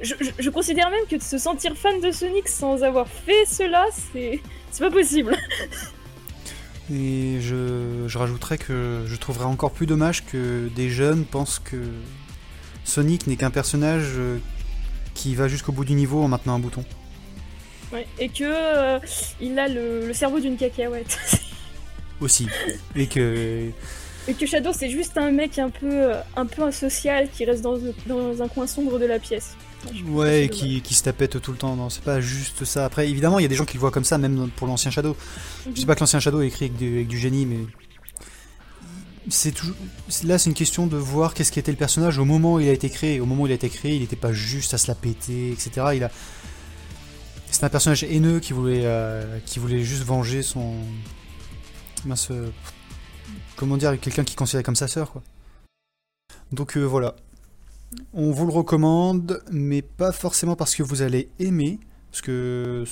Je, je- considère même que de se sentir fan de Sonic sans avoir fait cela, c'est pas possible. *laughs* Et je, je rajouterais que je trouverais encore plus dommage que des jeunes pensent que Sonic n'est qu'un personnage euh, qui va jusqu'au bout du niveau en maintenant un bouton. Ouais, Et que euh, il a le, le cerveau d'une cacahuète. *laughs* Aussi. Et que. Et que Shadow c'est juste un mec un peu euh, un peu asocial qui reste dans, dans un coin sombre de la pièce. Enfin, Ouais, et qui, qui se tapette tout le temps. Non, c'est pas juste ça. Après, évidemment, il y a des gens qui le voient comme ça, même pour l'ancien Shadow. Je dis pas que l'ancien Shadow est écrit avec du, avec du génie, mais. C'est Là, c'est une question de voir qu'est-ce qu'était le personnage au moment où il a été créé. Au moment où il a été créé, il n'était pas juste à se la péter, etc. Il. C'est un personnage haineux qui voulait, euh, qui voulait juste venger son. Euh, Comment dire, quelqu'un qui considérait comme sa sœur, quoi. Donc euh, voilà. On vous le recommande, mais pas forcément parce que vous allez aimer, parce que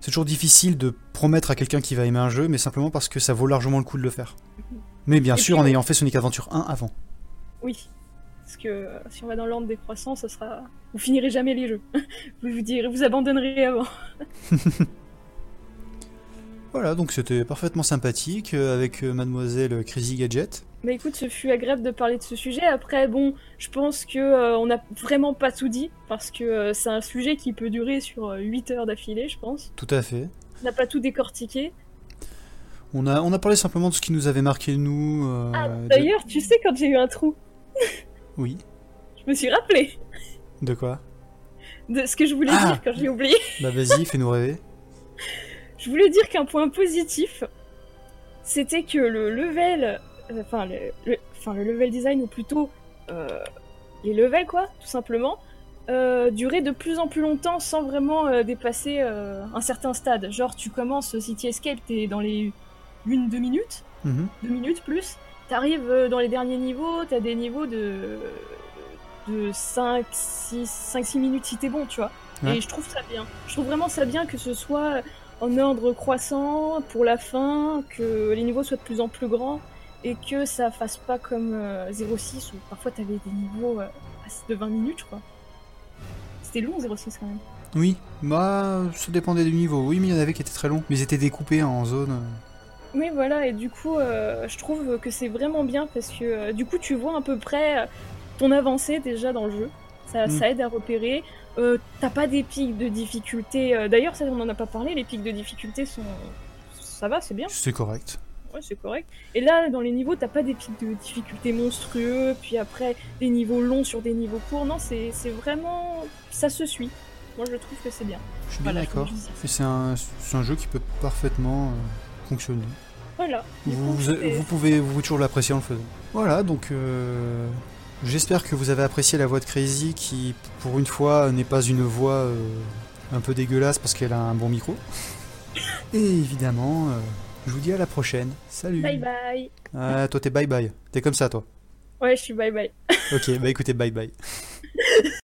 c'est toujours difficile de promettre à quelqu'un qui va aimer un jeu, mais simplement parce que ça vaut largement le coup de le faire. Mais bien Et sûr, puis, en on- ayant fait Sonic Adventure 1 avant. Oui. Parce que euh, si on va dans l'ordre des croissants, ça sera. Vous finirez jamais les jeux. *laughs* vous vous direz, vous abandonnerez avant. *laughs* Voilà, donc c'était parfaitement sympathique euh, avec euh, Mademoiselle Crazy Gadget. Bah écoute, ce fut agréable de parler de ce sujet. Après, bon, je pense que euh, on n'a vraiment pas tout dit parce que euh, c'est un sujet qui peut durer sur euh, 8 heures d'affilée, je pense. Tout à fait. On n'a pas tout décortiqué. On a, on a parlé simplement de ce qui nous avait marqué nous. euh, Ah, de- d'ailleurs, tu sais, quand j'ai eu un trou, *laughs* Oui. je me suis rappelé De quoi? De ce que je voulais Ah dire quand j'ai oublié. *laughs* Bah vas-y, fais-nous rêver. Je voulais dire qu'un point positif, c'était que le level, euh, enfin le, le- enfin, le level design ou plutôt euh, les levels quoi, tout simplement, euh, durer de plus en plus longtemps sans vraiment euh, dépasser euh, un certain stade. Genre, tu commences City Escape, t'es dans les une, deux minutes, Mhm. deux minutes plus. T'arrives euh, dans les derniers niveaux, t'as des niveaux de, de 5, 6, 5, 6 minutes si t'es bon, tu vois. Ouais. Et je trouve ça bien. Je trouve vraiment ça bien que ce soit en ordre croissant pour la fin, que les niveaux soient de plus en plus grands et que ça fasse pas comme euh, 06 où parfois t'avais des niveaux euh, de 20 minutes, je crois. C'était long 06 quand même. Oui, bah, ça dépendait du niveau. Oui, mais il y en avait qui étaient très longs. Mais ils étaient découpés en zones. Oui, voilà, et du coup, euh, je trouve que c'est vraiment bien parce que euh, du coup, tu vois à peu près euh, ton avancée déjà dans le jeu. Ça, Mm. ça aide à repérer. Euh, T'as pas des pics de difficulté. D'ailleurs, ça, on en a pas parlé. Les pics de difficulté sont. Ça va, c'est bien. C'est correct. Ouais, c'est correct. Et là, dans les niveaux, t'as pas des pics de difficulté monstrueux, puis après des niveaux longs sur des niveaux courts. Non, c'est vraiment. Ça se suit. Moi, je trouve que c'est bien. Je suis Voilà, d'accord. c'est un, un jeu qui peut parfaitement euh, fonctionner. Voilà. Vous, coup, vous, c'était- vous pouvez, vous pouvez toujours l'apprécier en le faisant. Voilà, donc euh, j'espère que vous avez apprécié la voix de Crazy qui, pour une fois, n'est pas une voix euh, un peu dégueulasse parce qu'elle a un bon micro. *coughs* Et évidemment, euh, je vous dis à la prochaine. Salut. Bye bye. Ah, toi t'es bye bye. T'es comme ça toi. Ouais, je suis bye bye. Ok, bah écoutez, bye bye. *laughs*